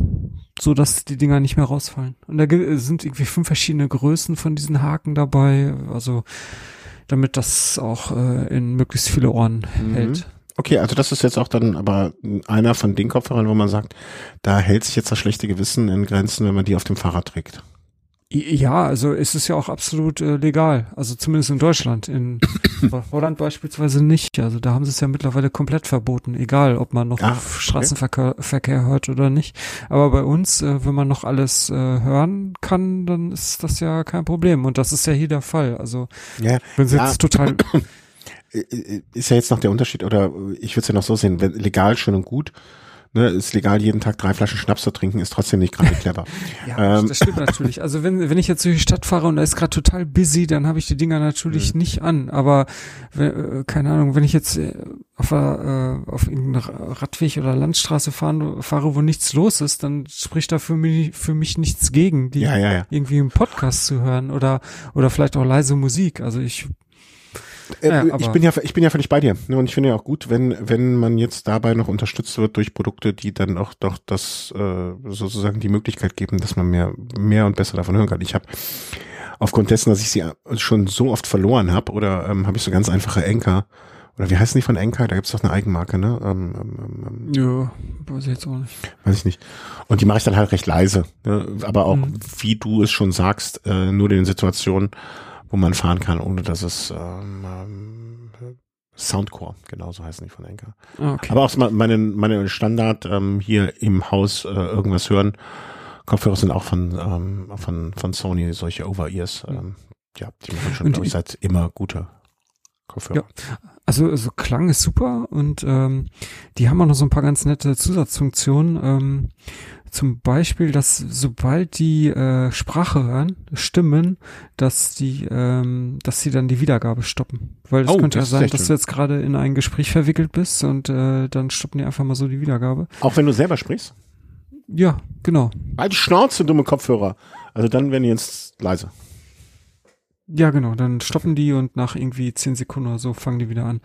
so dass die Dinger nicht mehr rausfallen. Und da sind irgendwie fünf verschiedene Größen von diesen Haken dabei, also damit das auch äh, in möglichst viele Ohren mhm. hält. Okay, also das ist jetzt auch dann aber einer von den Kopfhörern, wo man sagt, da hält sich jetzt das schlechte Gewissen in Grenzen, wenn man die auf dem Fahrrad trägt. Ja, also ist es ja auch absolut äh, legal. Also zumindest in Deutschland. In Holland beispielsweise nicht. Also da haben sie es ja mittlerweile komplett verboten. Egal, ob man noch ah, auf Straßenverkehr Verkehr hört oder nicht. Aber bei uns, äh, wenn man noch alles äh, hören kann, dann ist das ja kein Problem. Und das ist ja hier der Fall. Also ja, wenn sie ja. jetzt total ist ja jetzt noch der Unterschied, oder ich würde es ja noch so sehen, wenn, legal schön und gut, ne, ist legal, jeden Tag drei Flaschen Schnaps zu trinken, ist trotzdem nicht gerade clever. ja, ähm. das stimmt natürlich. Also wenn, wenn ich jetzt durch die Stadt fahre und da ist gerade total busy, dann habe ich die Dinger natürlich mhm. nicht an. Aber wenn, äh, keine Ahnung, wenn ich jetzt äh, auf, äh, auf irgendeinen Radweg oder Landstraße fahren, fahre, wo nichts los ist, dann spricht da für mich, für mich nichts gegen, die ja, ja, ja. irgendwie im Podcast zu hören oder, oder vielleicht auch leise Musik. Also ich äh, ja, ich bin ja, ich bin ja völlig bei dir. Ne, und ich finde ja auch gut, wenn, wenn man jetzt dabei noch unterstützt wird durch Produkte, die dann auch doch das, äh, sozusagen die Möglichkeit geben, dass man mehr, mehr und besser davon hören kann. Ich habe aufgrund dessen, dass ich sie schon so oft verloren habe, oder ähm, habe ich so ganz einfache Enker, oder wie heißen die von Enker? Da gibt's doch eine Eigenmarke, ne? Ähm, ähm, ähm, ähm, ja, weiß ich jetzt auch nicht. Weiß ich nicht. Und die mache ich dann halt recht leise. Ne? Aber auch, mhm. wie du es schon sagst, äh, nur in den Situationen, wo man fahren kann, ohne dass es ähm, ähm, Soundcore, genauso heißen die von Enker. Ah, okay. Aber auch meine, meine Standard ähm, hier im Haus äh, irgendwas hören. Kopfhörer sind auch von, ähm, von, von Sony, solche Over-Ears. Ähm, ja, die machen schon, glaube ich, seit immer gute Kopfhörer. Ja, also, also Klang ist super und ähm, die haben auch noch so ein paar ganz nette Zusatzfunktionen. Ähm, zum Beispiel, dass sobald die äh, Sprache hören, Stimmen, dass die, ähm, dass sie dann die Wiedergabe stoppen. Weil es oh, könnte ja sein, dass du jetzt gerade in ein Gespräch verwickelt bist und äh, dann stoppen die einfach mal so die Wiedergabe. Auch wenn du selber sprichst? Ja, genau. Halt Schnauze, dumme Kopfhörer. Also dann werden die jetzt leise. Ja, genau, dann stoppen die und nach irgendwie zehn Sekunden oder so fangen die wieder an.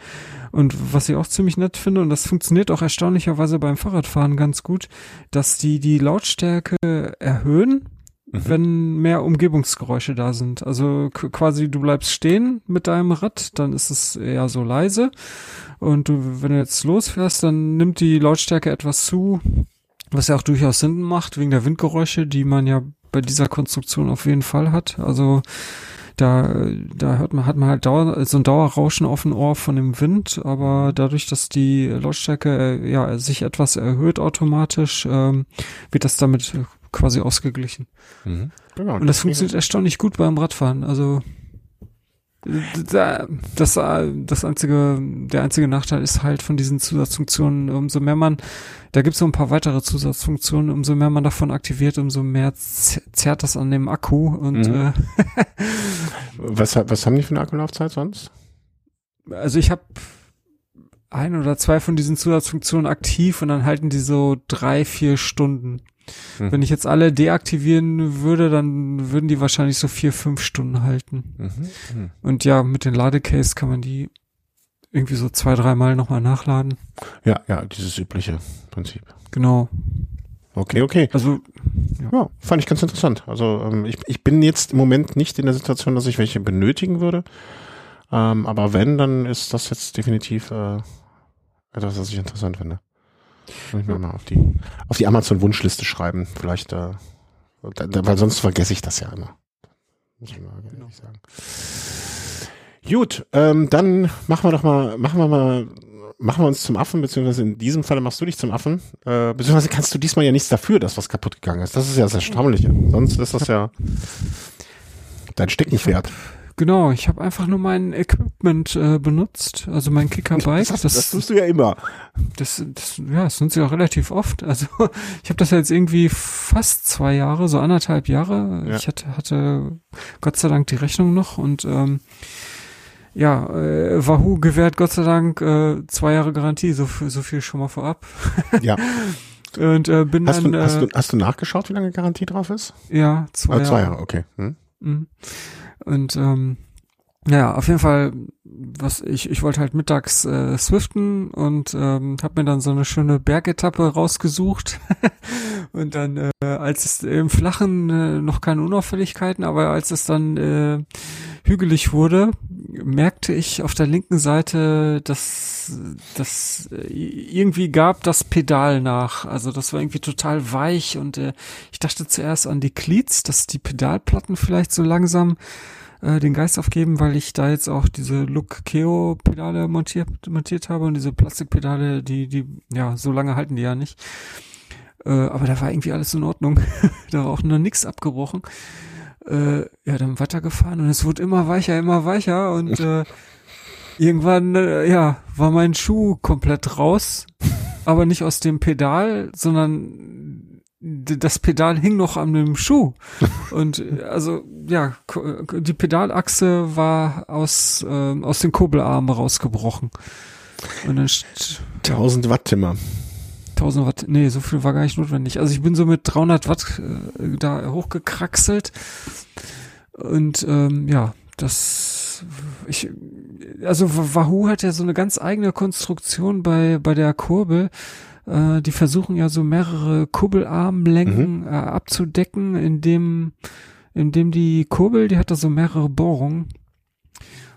Und was ich auch ziemlich nett finde, und das funktioniert auch erstaunlicherweise beim Fahrradfahren ganz gut, dass die die Lautstärke erhöhen, mhm. wenn mehr Umgebungsgeräusche da sind. Also quasi du bleibst stehen mit deinem Rad, dann ist es eher so leise. Und du, wenn du jetzt losfährst, dann nimmt die Lautstärke etwas zu, was ja auch durchaus Sinn macht, wegen der Windgeräusche, die man ja bei dieser Konstruktion auf jeden Fall hat. Also da, da hört man, hat man halt Dauer, so ein Dauerrauschen auf dem Ohr von dem Wind, aber dadurch, dass die Lautstärke äh, ja sich etwas erhöht automatisch, ähm, wird das damit quasi ausgeglichen. Mhm. Genau, Und das funktioniert erstaunlich gut beim Radfahren. Also das, das einzige, der einzige Nachteil ist halt von diesen Zusatzfunktionen, umso mehr man, da gibt es so ein paar weitere Zusatzfunktionen, umso mehr man davon aktiviert, umso mehr zerrt das an dem Akku und mhm. äh, was, was haben die für eine Akkulaufzeit sonst? Also ich habe ein oder zwei von diesen Zusatzfunktionen aktiv und dann halten die so drei, vier Stunden. Mhm. Wenn ich jetzt alle deaktivieren würde, dann würden die wahrscheinlich so vier, fünf Stunden halten. Mhm. Mhm. Und ja, mit den Ladecase kann man die irgendwie so zwei, dreimal nochmal nachladen. Ja, ja, dieses übliche Prinzip. Genau. Okay, okay. Also, ja. ja, fand ich ganz interessant. Also, ähm, ich, ich bin jetzt im Moment nicht in der Situation, dass ich welche benötigen würde. Ähm, aber wenn, dann ist das jetzt definitiv äh, etwas, was ich interessant finde. Ich mir mal auf die, auf die Amazon-Wunschliste schreiben. Vielleicht äh, Da, da, weil sonst vergesse ich das ja immer. Muss ich mal genau. sagen. Gut, ähm, dann machen wir doch mal, machen wir mal, machen wir uns zum Affen, beziehungsweise in diesem Falle machst du dich zum Affen, äh, beziehungsweise kannst du diesmal ja nichts dafür, dass was kaputt gegangen ist. Das ist ja das Erstaunliche. Sonst ist das ja dein Steckenpferd. Genau, ich habe einfach nur mein Equipment äh, benutzt, also mein Kickerbike. Das, das, das tust du ja immer. Das, das, ja, das nutze ich auch relativ oft. Also ich habe das jetzt irgendwie fast zwei Jahre, so anderthalb Jahre. Ja. Ich hatte, hatte Gott sei Dank die Rechnung noch und ähm, ja, äh, Wahoo gewährt Gott sei Dank äh, zwei Jahre Garantie, so, so viel schon mal vorab. Ja. und äh, bin hast dann. Du, hast, äh, du, hast du nachgeschaut, wie lange Garantie drauf ist? Ja, zwei Jahre. Ah, zwei Jahre, okay. Hm? Mhm. Und ähm, ja, auf jeden Fall, was ich, ich wollte halt mittags äh, swiften und ähm, habe mir dann so eine schöne Bergetappe rausgesucht. und dann, äh, als es im Flachen äh, noch keine Unauffälligkeiten, aber als es dann äh, hügelig wurde, merkte ich auf der linken Seite, dass das irgendwie gab das Pedal nach. Also das war irgendwie total weich und äh, ich dachte zuerst an die Cleats, dass die Pedalplatten vielleicht so langsam äh, den Geist aufgeben, weil ich da jetzt auch diese Look Keo Pedale montiert, montiert habe und diese Plastikpedale, die, die, ja, so lange halten die ja nicht. Äh, aber da war irgendwie alles in Ordnung. da war auch nur nichts abgebrochen. Äh, ja, dann weitergefahren und es wurde immer weicher, immer weicher und äh, irgendwann, äh, ja, war mein Schuh komplett raus, aber nicht aus dem Pedal, sondern das Pedal hing noch an dem Schuh. Und also ja, die Pedalachse war aus, äh, aus den Kurbelarmen rausgebrochen. Und dann 1000 Watt Timmer. 1000 Watt, nee, so viel war gar nicht notwendig. Also ich bin so mit 300 Watt äh, da hochgekraxelt. Und ähm, ja, das ich also Wahoo hat ja so eine ganz eigene Konstruktion bei bei der Kurbel äh, die versuchen ja so mehrere Kurbelarmlängen mhm. äh, abzudecken, indem, indem die Kurbel, die hat da so mehrere Bohrungen.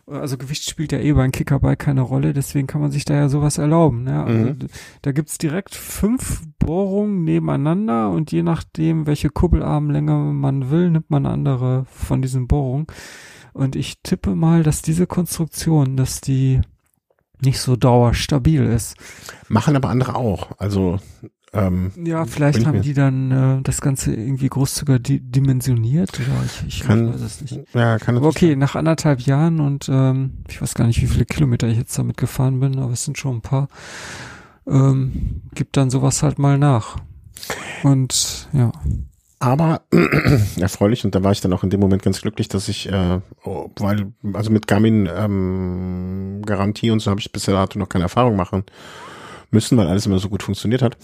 Also Gewicht spielt ja eh beim Kickerbike keine Rolle, deswegen kann man sich da ja sowas erlauben. Ne? Also mhm. Da gibt's direkt fünf Bohrungen nebeneinander und je nachdem, welche Kurbelarmlänge man will, nimmt man andere von diesen Bohrungen. Und ich tippe mal, dass diese Konstruktion, dass die nicht so dauerstabil ist. Machen aber andere auch. Also ähm, ja, vielleicht haben die dann äh, das Ganze irgendwie großzügiger di dimensioniert oder ich, ich kann, weiß es nicht. Ja, kann aber okay, sein. nach anderthalb Jahren und ähm, ich weiß gar nicht, wie viele Kilometer ich jetzt damit gefahren bin, aber es sind schon ein paar. Ähm, gibt dann sowas halt mal nach. Und ja aber erfreulich und da war ich dann auch in dem Moment ganz glücklich, dass ich, äh, oh, weil, also mit Garmin ähm, Garantie und so habe ich bisher dato noch keine Erfahrung machen müssen, weil alles immer so gut funktioniert hat.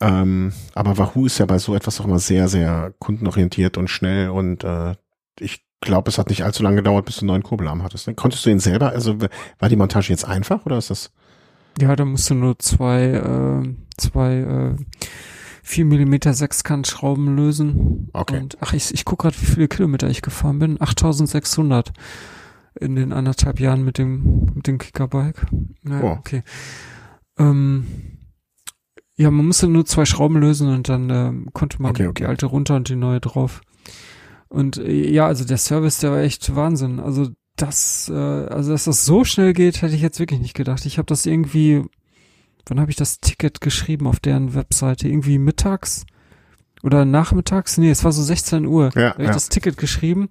Ähm, aber Wahoo ist ja bei so etwas auch immer sehr, sehr kundenorientiert und schnell und äh, ich glaube, es hat nicht allzu lange gedauert, bis du einen neuen Kurbelarm hattest. Konntest du ihn selber, also war die Montage jetzt einfach oder ist das? Ja, da musst du nur zwei, äh, zwei äh, 4 mm Sechskantschrauben lösen. Okay. Und, ach, ich, ich guck gerade, wie viele Kilometer ich gefahren bin. 8600 in den anderthalb Jahren mit dem, mit dem Kickerbike. Naja, oh. okay. Ähm, ja, man musste nur zwei Schrauben lösen und dann äh, konnte man okay, okay. die alte runter und die neue drauf. Und äh, ja, also der Service, der war echt Wahnsinn. Also das, äh, also dass das so schnell geht, hätte ich jetzt wirklich nicht gedacht. Ich habe das irgendwie wann habe ich das Ticket geschrieben auf deren Webseite? Irgendwie mittags oder nachmittags? Nee, es war so 16 Uhr. Ja, habe ich das Ticket geschrieben.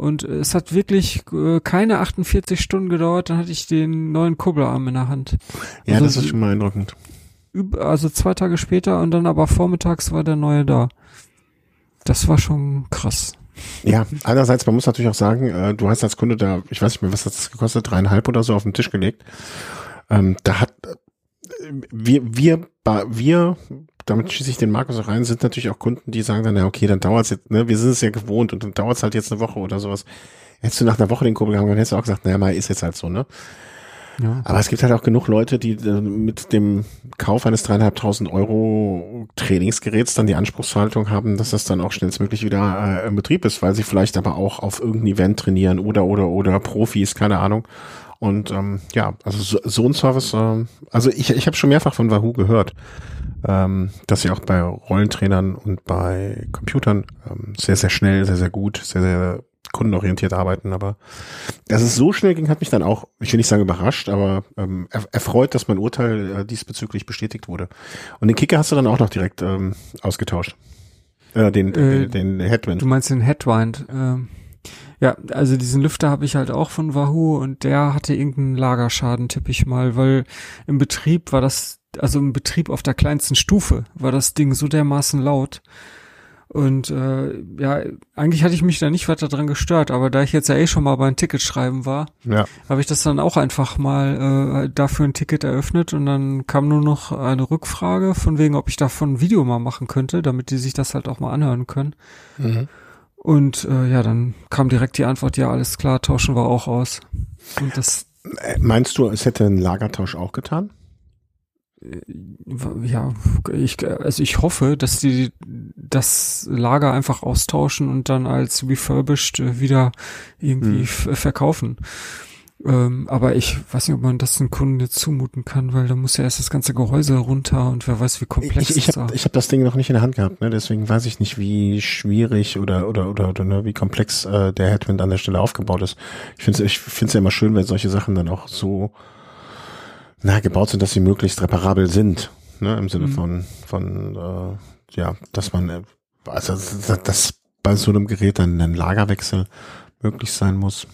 Und es hat wirklich äh, keine 48 Stunden gedauert, dann hatte ich den neuen Kurbelarm in der Hand. Ja, also, das ist schon mal eindrückend. Also zwei Tage später und dann aber vormittags war der neue da. Das war schon krass. Ja, einerseits, man muss natürlich auch sagen, äh, du hast als Kunde da, ich weiß nicht mehr, was hat das gekostet, dreieinhalb oder so auf den Tisch gelegt. Ähm, da hat wir, wir, wir, damit schließe ich den Markus auch rein, sind natürlich auch Kunden, die sagen dann, ja, okay, dann dauert's jetzt, ne, wir sind es ja gewohnt und dann dauert's halt jetzt eine Woche oder sowas. Hättest du nach einer Woche den Kurbel gehabt, dann hättest du auch gesagt, naja, mal ist jetzt halt so, ne? Ja. Aber es gibt halt auch genug Leute, die äh, mit dem Kauf eines dreieinhalbtausend Euro Trainingsgeräts dann die Anspruchshaltung haben, dass das dann auch schnellstmöglich wieder äh, im Betrieb ist, weil sie vielleicht aber auch auf irgendein Event trainieren oder oder oder Profis, keine Ahnung. Und ähm, ja, also so, so ein Service, äh, also ich, ich habe schon mehrfach von Wahoo gehört, ähm, dass sie auch bei Rollentrainern und bei Computern ähm, sehr, sehr schnell, sehr, sehr gut, sehr, sehr kundenorientiert arbeiten, aber dass es so schnell ging, hat mich dann auch, ich will nicht sagen überrascht, aber ähm, erfreut, dass mein Urteil äh, diesbezüglich bestätigt wurde. Und den Kicker hast du dann auch noch direkt ähm, ausgetauscht. Äh, den, äh, den, den Headwind. Du meinst den Headwind. Ähm, ja, also diesen Lüfter habe ich halt auch von Wahoo und der hatte irgendeinen Lagerschaden, tippe ich mal, weil im Betrieb war das, also im Betrieb auf der kleinsten Stufe war das Ding so dermaßen laut, und äh, ja, eigentlich hatte ich mich da nicht weiter dran gestört, aber da ich jetzt ja eh schon mal beim Ticket schreiben war, ja. habe ich das dann auch einfach mal äh, dafür ein Ticket eröffnet und dann kam nur noch eine Rückfrage von wegen, ob ich davon ein Video mal machen könnte, damit die sich das halt auch mal anhören können. Mhm. Und äh, ja, dann kam direkt die Antwort, ja, alles klar, tauschen wir auch aus. Und das äh, Meinst du, es hätte ein Lagertausch auch getan? ja, ich, also ich hoffe, dass die das Lager einfach austauschen und dann als refurbished wieder irgendwie hm. verkaufen. Ähm, aber ich weiß nicht, ob man das einem Kunden jetzt zumuten kann, weil da muss ja erst das ganze Gehäuse runter und wer weiß, wie komplex ich, ich das hab, Ich habe das Ding noch nicht in der Hand gehabt, ne? deswegen weiß ich nicht, wie schwierig oder oder oder, oder ne, wie komplex äh, der Headwind an der Stelle aufgebaut ist. Ich finde es ich find's ja immer schön, wenn solche Sachen dann auch so na, gebaut sind, dass sie möglichst reparabel sind. Ne, Im Sinne mhm. von, von äh, ja, dass man, äh, also dass bei so einem Gerät dann ein Lagerwechsel möglich sein muss.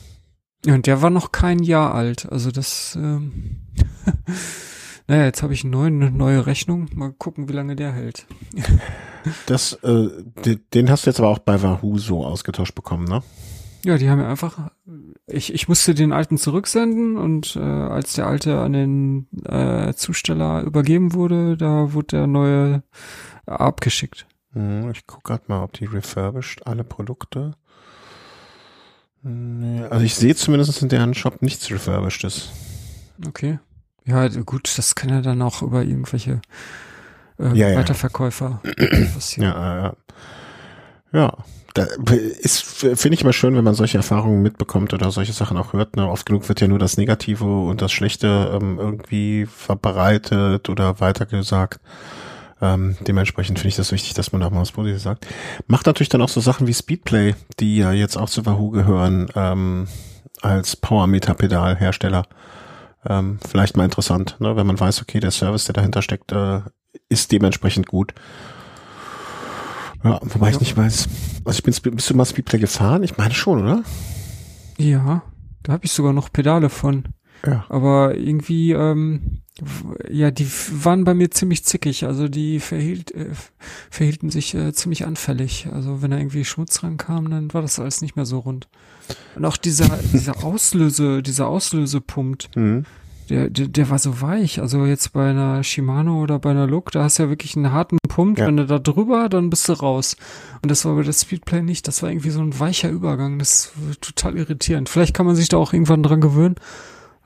Ja, und der war noch kein Jahr alt. Also das, ähm, naja, jetzt habe ich neuen, eine neue Rechnung. Mal gucken, wie lange der hält. das, äh, den, den hast du jetzt aber auch bei Wahoo so ausgetauscht bekommen, ne? Ja, die haben ja einfach, ich, ich musste den alten zurücksenden und äh, als der alte an den äh, Zusteller übergeben wurde, da wurde der neue abgeschickt. Hm, ich gucke gerade mal, ob die refurbished alle Produkte. Also ich sehe zumindest in deren Shop nichts refurbished ist. Okay. Ja, gut, das kann ja dann auch über irgendwelche äh, ja, Weiterverkäufer passieren. Ja, ja. Ja, da ist, finde ich immer schön, wenn man solche Erfahrungen mitbekommt oder solche Sachen auch hört. Ne? Oft genug wird ja nur das Negative und das Schlechte ähm, irgendwie verbreitet oder weitergesagt. Ähm, dementsprechend finde ich das wichtig, dass man auch mal was Positives sagt. Macht natürlich dann auch so Sachen wie Speedplay, die ja jetzt auch zu Wahoo gehören, ähm, als Power-Meter-Pedal-Hersteller. Ähm, vielleicht mal interessant, ne? wenn man weiß, okay, der Service, der dahinter steckt, äh, ist dementsprechend gut. Ja, wobei ja. ich nicht weiß. Also ich bin, bist du mal Speedplay gefahren? Ich meine schon, oder? Ja, da habe ich sogar noch Pedale von. Ja. Aber irgendwie, ähm, ja, die waren bei mir ziemlich zickig. Also die verhielt, äh, verhielten sich äh, ziemlich anfällig. Also wenn da irgendwie Schmutz rankam, dann war das alles nicht mehr so rund. Und auch dieser, dieser Auslöse, dieser Auslösepunkt, mhm der, der, der war so weich. Also jetzt bei einer Shimano oder bei einer Look, da hast du ja wirklich einen harten Punkt. Ja. Wenn du da drüber, dann bist du raus. Und das war bei der Speedplay nicht. Das war irgendwie so ein weicher Übergang. Das war total irritierend. Vielleicht kann man sich da auch irgendwann dran gewöhnen.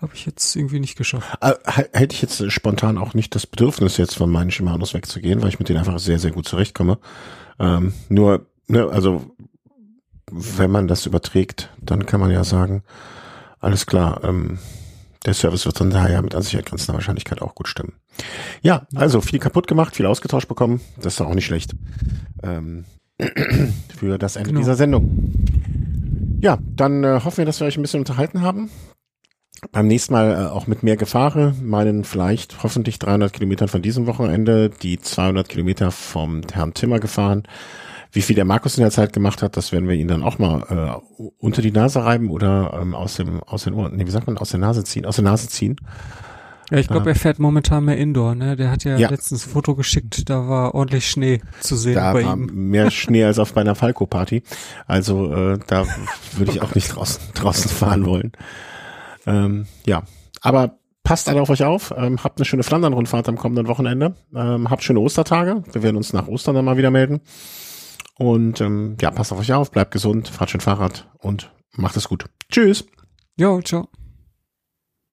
Habe ich jetzt irgendwie nicht geschafft. Äh, hätte ich jetzt spontan auch nicht das Bedürfnis, jetzt von meinen Shimanos wegzugehen, weil ich mit denen einfach sehr, sehr gut zurechtkomme. Ähm, nur, ne, also wenn man das überträgt, dann kann man ja sagen, alles klar, ähm, der Service wird dann daher mit an Sicherheit grenzender Wahrscheinlichkeit auch gut stimmen. Ja, also viel kaputt gemacht, viel ausgetauscht bekommen. Das ist auch nicht schlecht. Ähm, für das Ende genau. dieser Sendung. Ja, dann äh, hoffen wir, dass wir euch ein bisschen unterhalten haben. Beim nächsten Mal äh, auch mit mehr Gefahre, meinen vielleicht hoffentlich 300 Kilometern von diesem Wochenende, die 200 Kilometer vom Herrn Timmer gefahren. Wie viel der Markus in der Zeit gemacht hat, das werden wir ihn dann auch mal äh, unter die Nase reiben oder ähm, aus dem aus den Ohren, nee, wie sagt man, aus der Nase ziehen, aus der Nase ziehen. Ja, ich glaube, er fährt momentan mehr Indoor, ne? Der hat ja, ja, letztens ein Foto geschickt, da war ordentlich Schnee zu sehen da bei war ihm. Mehr Schnee als auf meiner Falco-Party. Also äh, da würde ich auch nicht draußen, draußen fahren wollen. Ähm, ja, aber passt alle auf euch auf. Ähm, habt eine schöne Flandern-Rundfahrt am kommenden Wochenende. Ähm, habt schöne Ostertage. Wir werden uns nach Ostern dann mal wieder melden. Und ähm, ja, passt auf euch auf, bleibt gesund, fahrt schön Fahrrad und macht es gut. Tschüss. Jo, ciao.